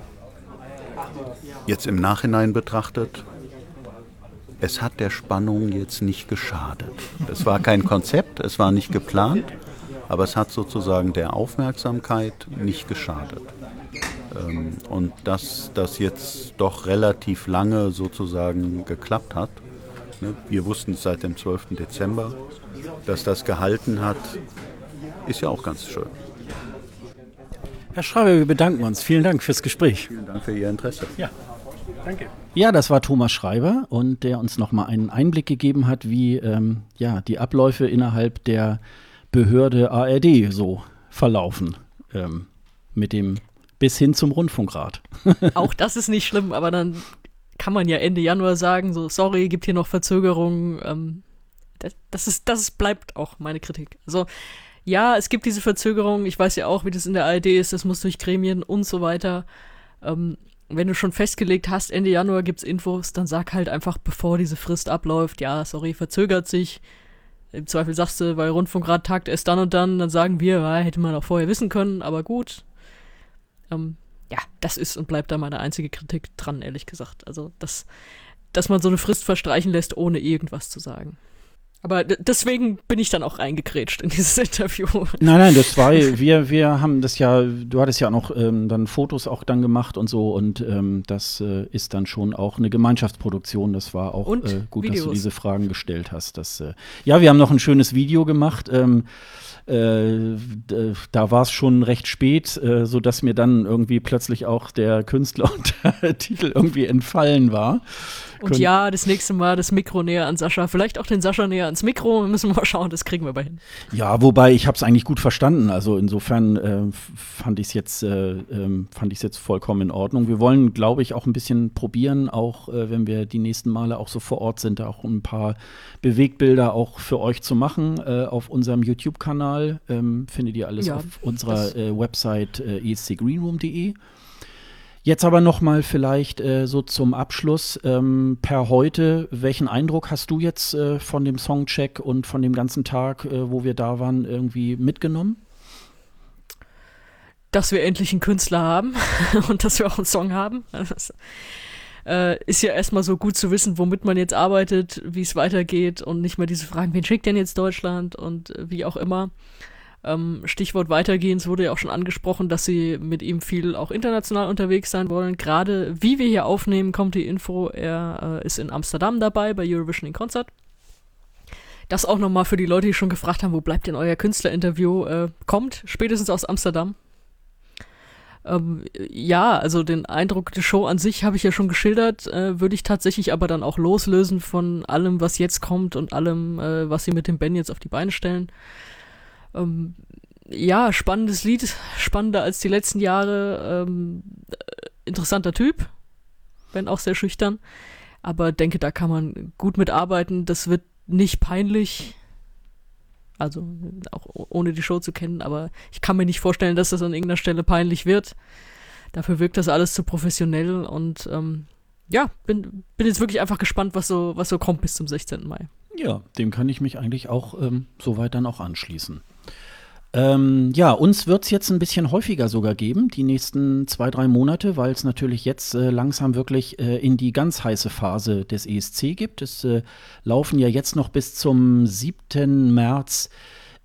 jetzt im Nachhinein betrachtet, es hat der Spannung jetzt nicht geschadet. Es war kein Konzept, es war nicht geplant, aber es hat sozusagen der Aufmerksamkeit nicht geschadet. Ähm, und dass das jetzt doch relativ lange sozusagen geklappt hat, ne, wir wussten es seit dem 12. Dezember, dass das gehalten hat, ist ja auch ganz schön. Herr Schreiber, wir bedanken uns. Vielen Dank fürs Gespräch. Vielen Dank für Ihr Interesse. Ja, danke. Ja, das war Thomas Schreiber und der uns nochmal einen Einblick gegeben hat, wie ähm, ja, die Abläufe innerhalb der Behörde ARD so verlaufen. Ähm, mit dem bis hin zum Rundfunkrat. *laughs* Auch das ist nicht schlimm, aber dann kann man ja Ende Januar sagen, so, sorry, gibt hier noch Verzögerungen. Ähm, das, das, ist, das bleibt auch meine Kritik. Also, ja, es gibt diese Verzögerungen. Ich weiß ja auch, wie das in der ARD ist. Das muss durch Gremien und so weiter. Ähm, wenn du schon festgelegt hast, Ende Januar gibt's Infos, dann sag halt einfach, bevor diese Frist abläuft, ja, sorry, verzögert sich. Im Zweifel sagst du, weil Rundfunkrat tagt erst dann und dann, dann sagen wir, ja, hätte man auch vorher wissen können, aber gut, ähm, ja, das ist und bleibt da meine einzige Kritik dran, ehrlich gesagt. Also, dass, dass man so eine Frist verstreichen lässt, ohne irgendwas zu sagen. Aber deswegen bin ich dann auch reingekrätscht in dieses *laughs* Interview. Nein, nein, das war, wir, wir haben das ja, du hattest ja auch noch ähm, dann Fotos auch dann gemacht und so und ähm, das äh, ist dann schon auch eine Gemeinschaftsproduktion. Das war auch äh, gut, Videos. dass du diese Fragen gestellt hast. Das, äh, ja, wir haben noch ein schönes Video gemacht. Ähm, äh, da war es schon recht spät, äh, sodass mir dann irgendwie plötzlich auch der Künstler *laughs* und der Titel irgendwie entfallen war. Und ja, das nächste Mal das Mikro näher an Sascha, vielleicht auch den Sascha näher ans Mikro, *laughs* müssen wir mal schauen, das kriegen wir bei hin. Ja, wobei ich habe es eigentlich gut verstanden, also insofern äh, fand ich es jetzt, äh, fand ich jetzt vollkommen in Ordnung. Wir wollen, glaube ich, auch ein bisschen probieren, auch äh, wenn wir die nächsten Male auch so vor Ort sind, auch ein paar Bewegbilder auch für euch zu machen äh, auf unserem YouTube-Kanal. Ähm, findet ihr alles ja, auf unserer äh, Website äh, escgreenroom.de. Jetzt aber noch mal vielleicht äh, so zum Abschluss ähm, per heute. Welchen Eindruck hast du jetzt äh, von dem Songcheck und von dem ganzen Tag, äh, wo wir da waren, irgendwie mitgenommen? Dass wir endlich einen Künstler haben *laughs* und dass wir auch einen Song haben. Das, äh, ist ja erstmal so gut zu wissen, womit man jetzt arbeitet, wie es weitergeht und nicht mehr diese Fragen, wen schickt denn jetzt Deutschland und äh, wie auch immer. Ähm, Stichwort weitergehen, es wurde ja auch schon angesprochen, dass sie mit ihm viel auch international unterwegs sein wollen. Gerade wie wir hier aufnehmen, kommt die Info, er äh, ist in Amsterdam dabei bei Eurovision in Concert. Das auch nochmal für die Leute, die schon gefragt haben, wo bleibt denn euer Künstlerinterview? Äh, kommt spätestens aus Amsterdam. Ähm, ja, also den Eindruck der Show an sich habe ich ja schon geschildert, äh, würde ich tatsächlich aber dann auch loslösen von allem, was jetzt kommt und allem, äh, was sie mit dem Ben jetzt auf die Beine stellen. Ähm, ja, spannendes Lied, spannender als die letzten Jahre. Ähm, äh, interessanter Typ, wenn auch sehr schüchtern. Aber denke, da kann man gut mitarbeiten. Das wird nicht peinlich. Also auch ohne die Show zu kennen, aber ich kann mir nicht vorstellen, dass das an irgendeiner Stelle peinlich wird. Dafür wirkt das alles zu professionell und ähm, ja, bin, bin jetzt wirklich einfach gespannt, was so, was so kommt bis zum 16. Mai. Ja, dem kann ich mich eigentlich auch ähm, soweit dann auch anschließen. Ähm, ja, uns wird es jetzt ein bisschen häufiger sogar geben, die nächsten zwei, drei Monate, weil es natürlich jetzt äh, langsam wirklich äh, in die ganz heiße Phase des ESC gibt. Es äh, laufen ja jetzt noch bis zum 7. März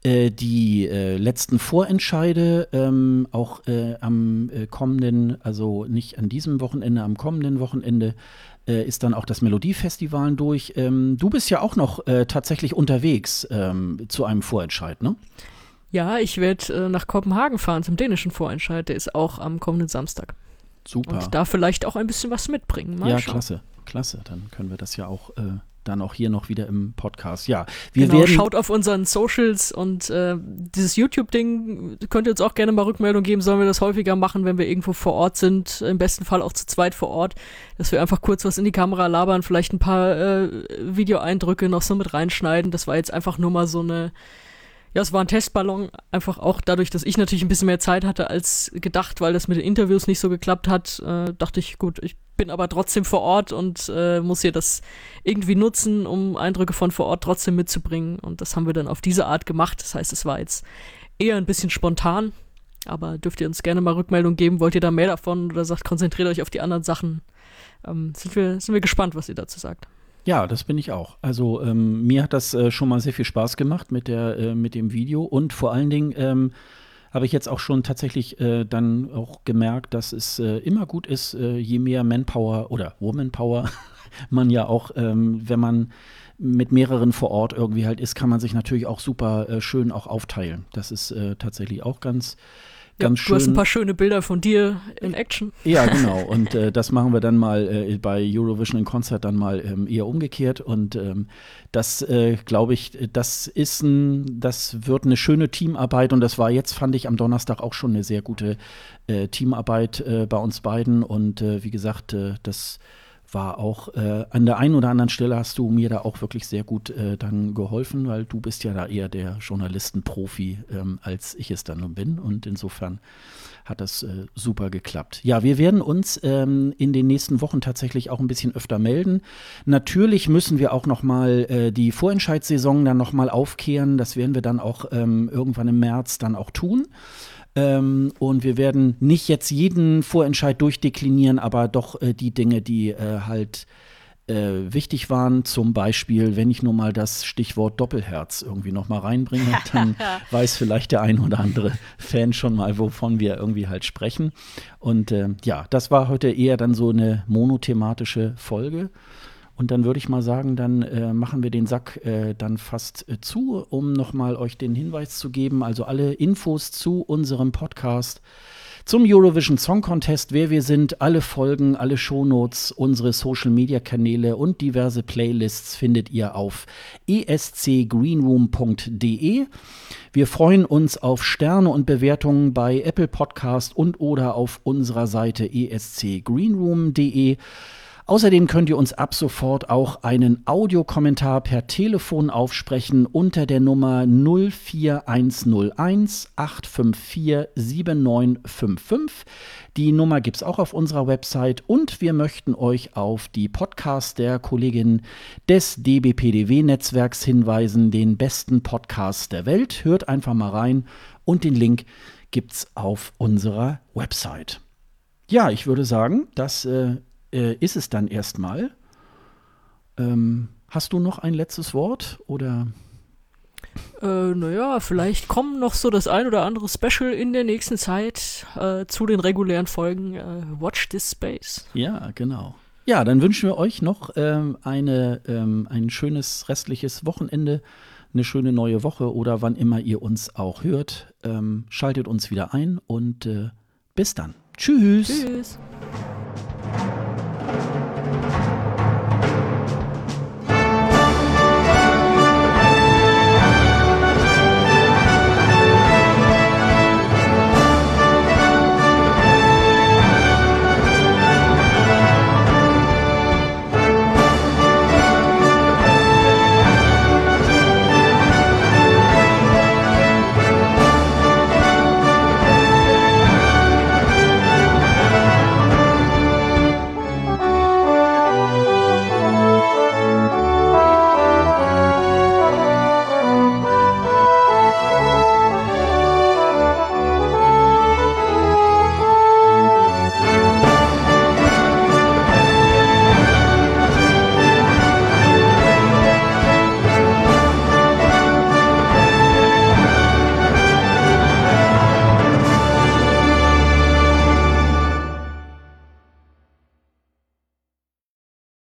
äh, die äh, letzten Vorentscheide, ähm, auch äh, am kommenden, also nicht an diesem Wochenende, am kommenden Wochenende ist dann auch das Melodiefestival durch. Ähm, du bist ja auch noch tatsächlich unterwegs ähm, zu einem Vorentscheid, ne? Ja, ich werde äh, nach Kopenhagen fahren zum dänischen Vorentscheid. Der ist auch am kommenden Samstag. Super. Und da vielleicht auch ein bisschen was mitbringen. Mal ja, schauen. klasse, klasse. Dann können wir das ja auch äh, dann auch hier noch wieder im Podcast. Ja, wir genau, werden. schaut auf unseren Socials und äh, dieses YouTube-Ding könnt ihr uns auch gerne mal Rückmeldung geben, sollen wir das häufiger machen, wenn wir irgendwo vor Ort sind, im besten Fall auch zu zweit vor Ort, dass wir einfach kurz was in die Kamera labern, vielleicht ein paar äh, Videoeindrücke noch so mit reinschneiden. Das war jetzt einfach nur mal so eine ja, es war ein Testballon, einfach auch dadurch, dass ich natürlich ein bisschen mehr Zeit hatte als gedacht, weil das mit den Interviews nicht so geklappt hat, äh, dachte ich, gut, ich bin aber trotzdem vor Ort und äh, muss hier das irgendwie nutzen, um Eindrücke von vor Ort trotzdem mitzubringen. Und das haben wir dann auf diese Art gemacht. Das heißt, es war jetzt eher ein bisschen spontan, aber dürft ihr uns gerne mal Rückmeldung geben. Wollt ihr da mehr davon oder sagt, konzentriert euch auf die anderen Sachen? Ähm, sind, wir, sind wir gespannt, was ihr dazu sagt. Ja, das bin ich auch. Also ähm, mir hat das äh, schon mal sehr viel Spaß gemacht mit, der, äh, mit dem Video und vor allen Dingen ähm, habe ich jetzt auch schon tatsächlich äh, dann auch gemerkt, dass es äh, immer gut ist, äh, je mehr Manpower oder Womanpower *laughs* man ja auch, ähm, wenn man mit mehreren vor Ort irgendwie halt ist, kann man sich natürlich auch super äh, schön auch aufteilen. Das ist tatsächlich auch ganz ganz ja, schön. Du hast ein paar schöne Bilder von dir in Action. Ja, *laughs* genau. Und äh, das machen wir dann mal äh, bei Eurovision in Concert dann mal ähm, eher umgekehrt. Und ähm, das, äh, glaube ich, das ist ein, das wird eine schöne Teamarbeit. Und das war jetzt, fand ich, am Donnerstag auch schon eine sehr gute äh, Teamarbeit äh, bei uns beiden. Und äh, wie gesagt, das war auch äh, an der einen oder anderen Stelle hast du mir da auch wirklich sehr gut äh, dann geholfen, weil du bist ja da eher der Journalistenprofi, ähm, als ich es dann nun bin. Und insofern hat das äh, super geklappt. Ja, wir werden uns ähm, in den nächsten Wochen tatsächlich auch ein bisschen öfter melden. Natürlich müssen wir auch noch mal äh, die Vorentscheidssaison dann noch mal aufkehren. Das werden wir dann auch ähm, irgendwann im März dann auch tun. Ähm, und wir werden nicht jetzt jeden Vorentscheid durchdeklinieren, aber doch äh, die Dinge, die äh, halt äh, wichtig waren. Zum Beispiel, wenn ich nur mal das Stichwort Doppelherz irgendwie noch mal reinbringe, *laughs* dann weiß vielleicht der ein oder andere Fan schon mal, wovon wir irgendwie halt sprechen. Und äh, ja, das war heute eher dann so eine monothematische Folge. Und dann würde ich mal sagen, dann äh, machen wir den Sack äh, dann fast äh, zu, um nochmal euch den Hinweis zu geben. Also alle Infos zu unserem Podcast zum Eurovision Song Contest, wer wir sind, alle Folgen, alle Shownotes, unsere Social Media Kanäle und diverse Playlists findet ihr auf escgreenroom.de. Wir freuen uns auf Sterne und Bewertungen bei Apple Podcast und oder auf unserer Seite escgreenroom.de. Außerdem könnt ihr uns ab sofort auch einen Audiokommentar per Telefon aufsprechen unter der Nummer 04101 854 7955. Die Nummer gibt es auch auf unserer Website und wir möchten euch auf die Podcasts der Kollegin des DBPDW-Netzwerks hinweisen, den besten Podcast der Welt. Hört einfach mal rein und den Link gibt es auf unserer Website. Ja, ich würde sagen, das äh, äh, ist es dann erstmal. Ähm, hast du noch ein letztes Wort oder? Äh, naja, vielleicht kommen noch so das ein oder andere Special in der nächsten Zeit äh, zu den regulären Folgen äh, Watch This Space. Ja, genau. Ja, dann wünschen wir euch noch ähm, eine, ähm, ein schönes restliches Wochenende, eine schöne neue Woche oder wann immer ihr uns auch hört. Ähm, schaltet uns wieder ein und äh, bis dann. Tschüss. Tschüss.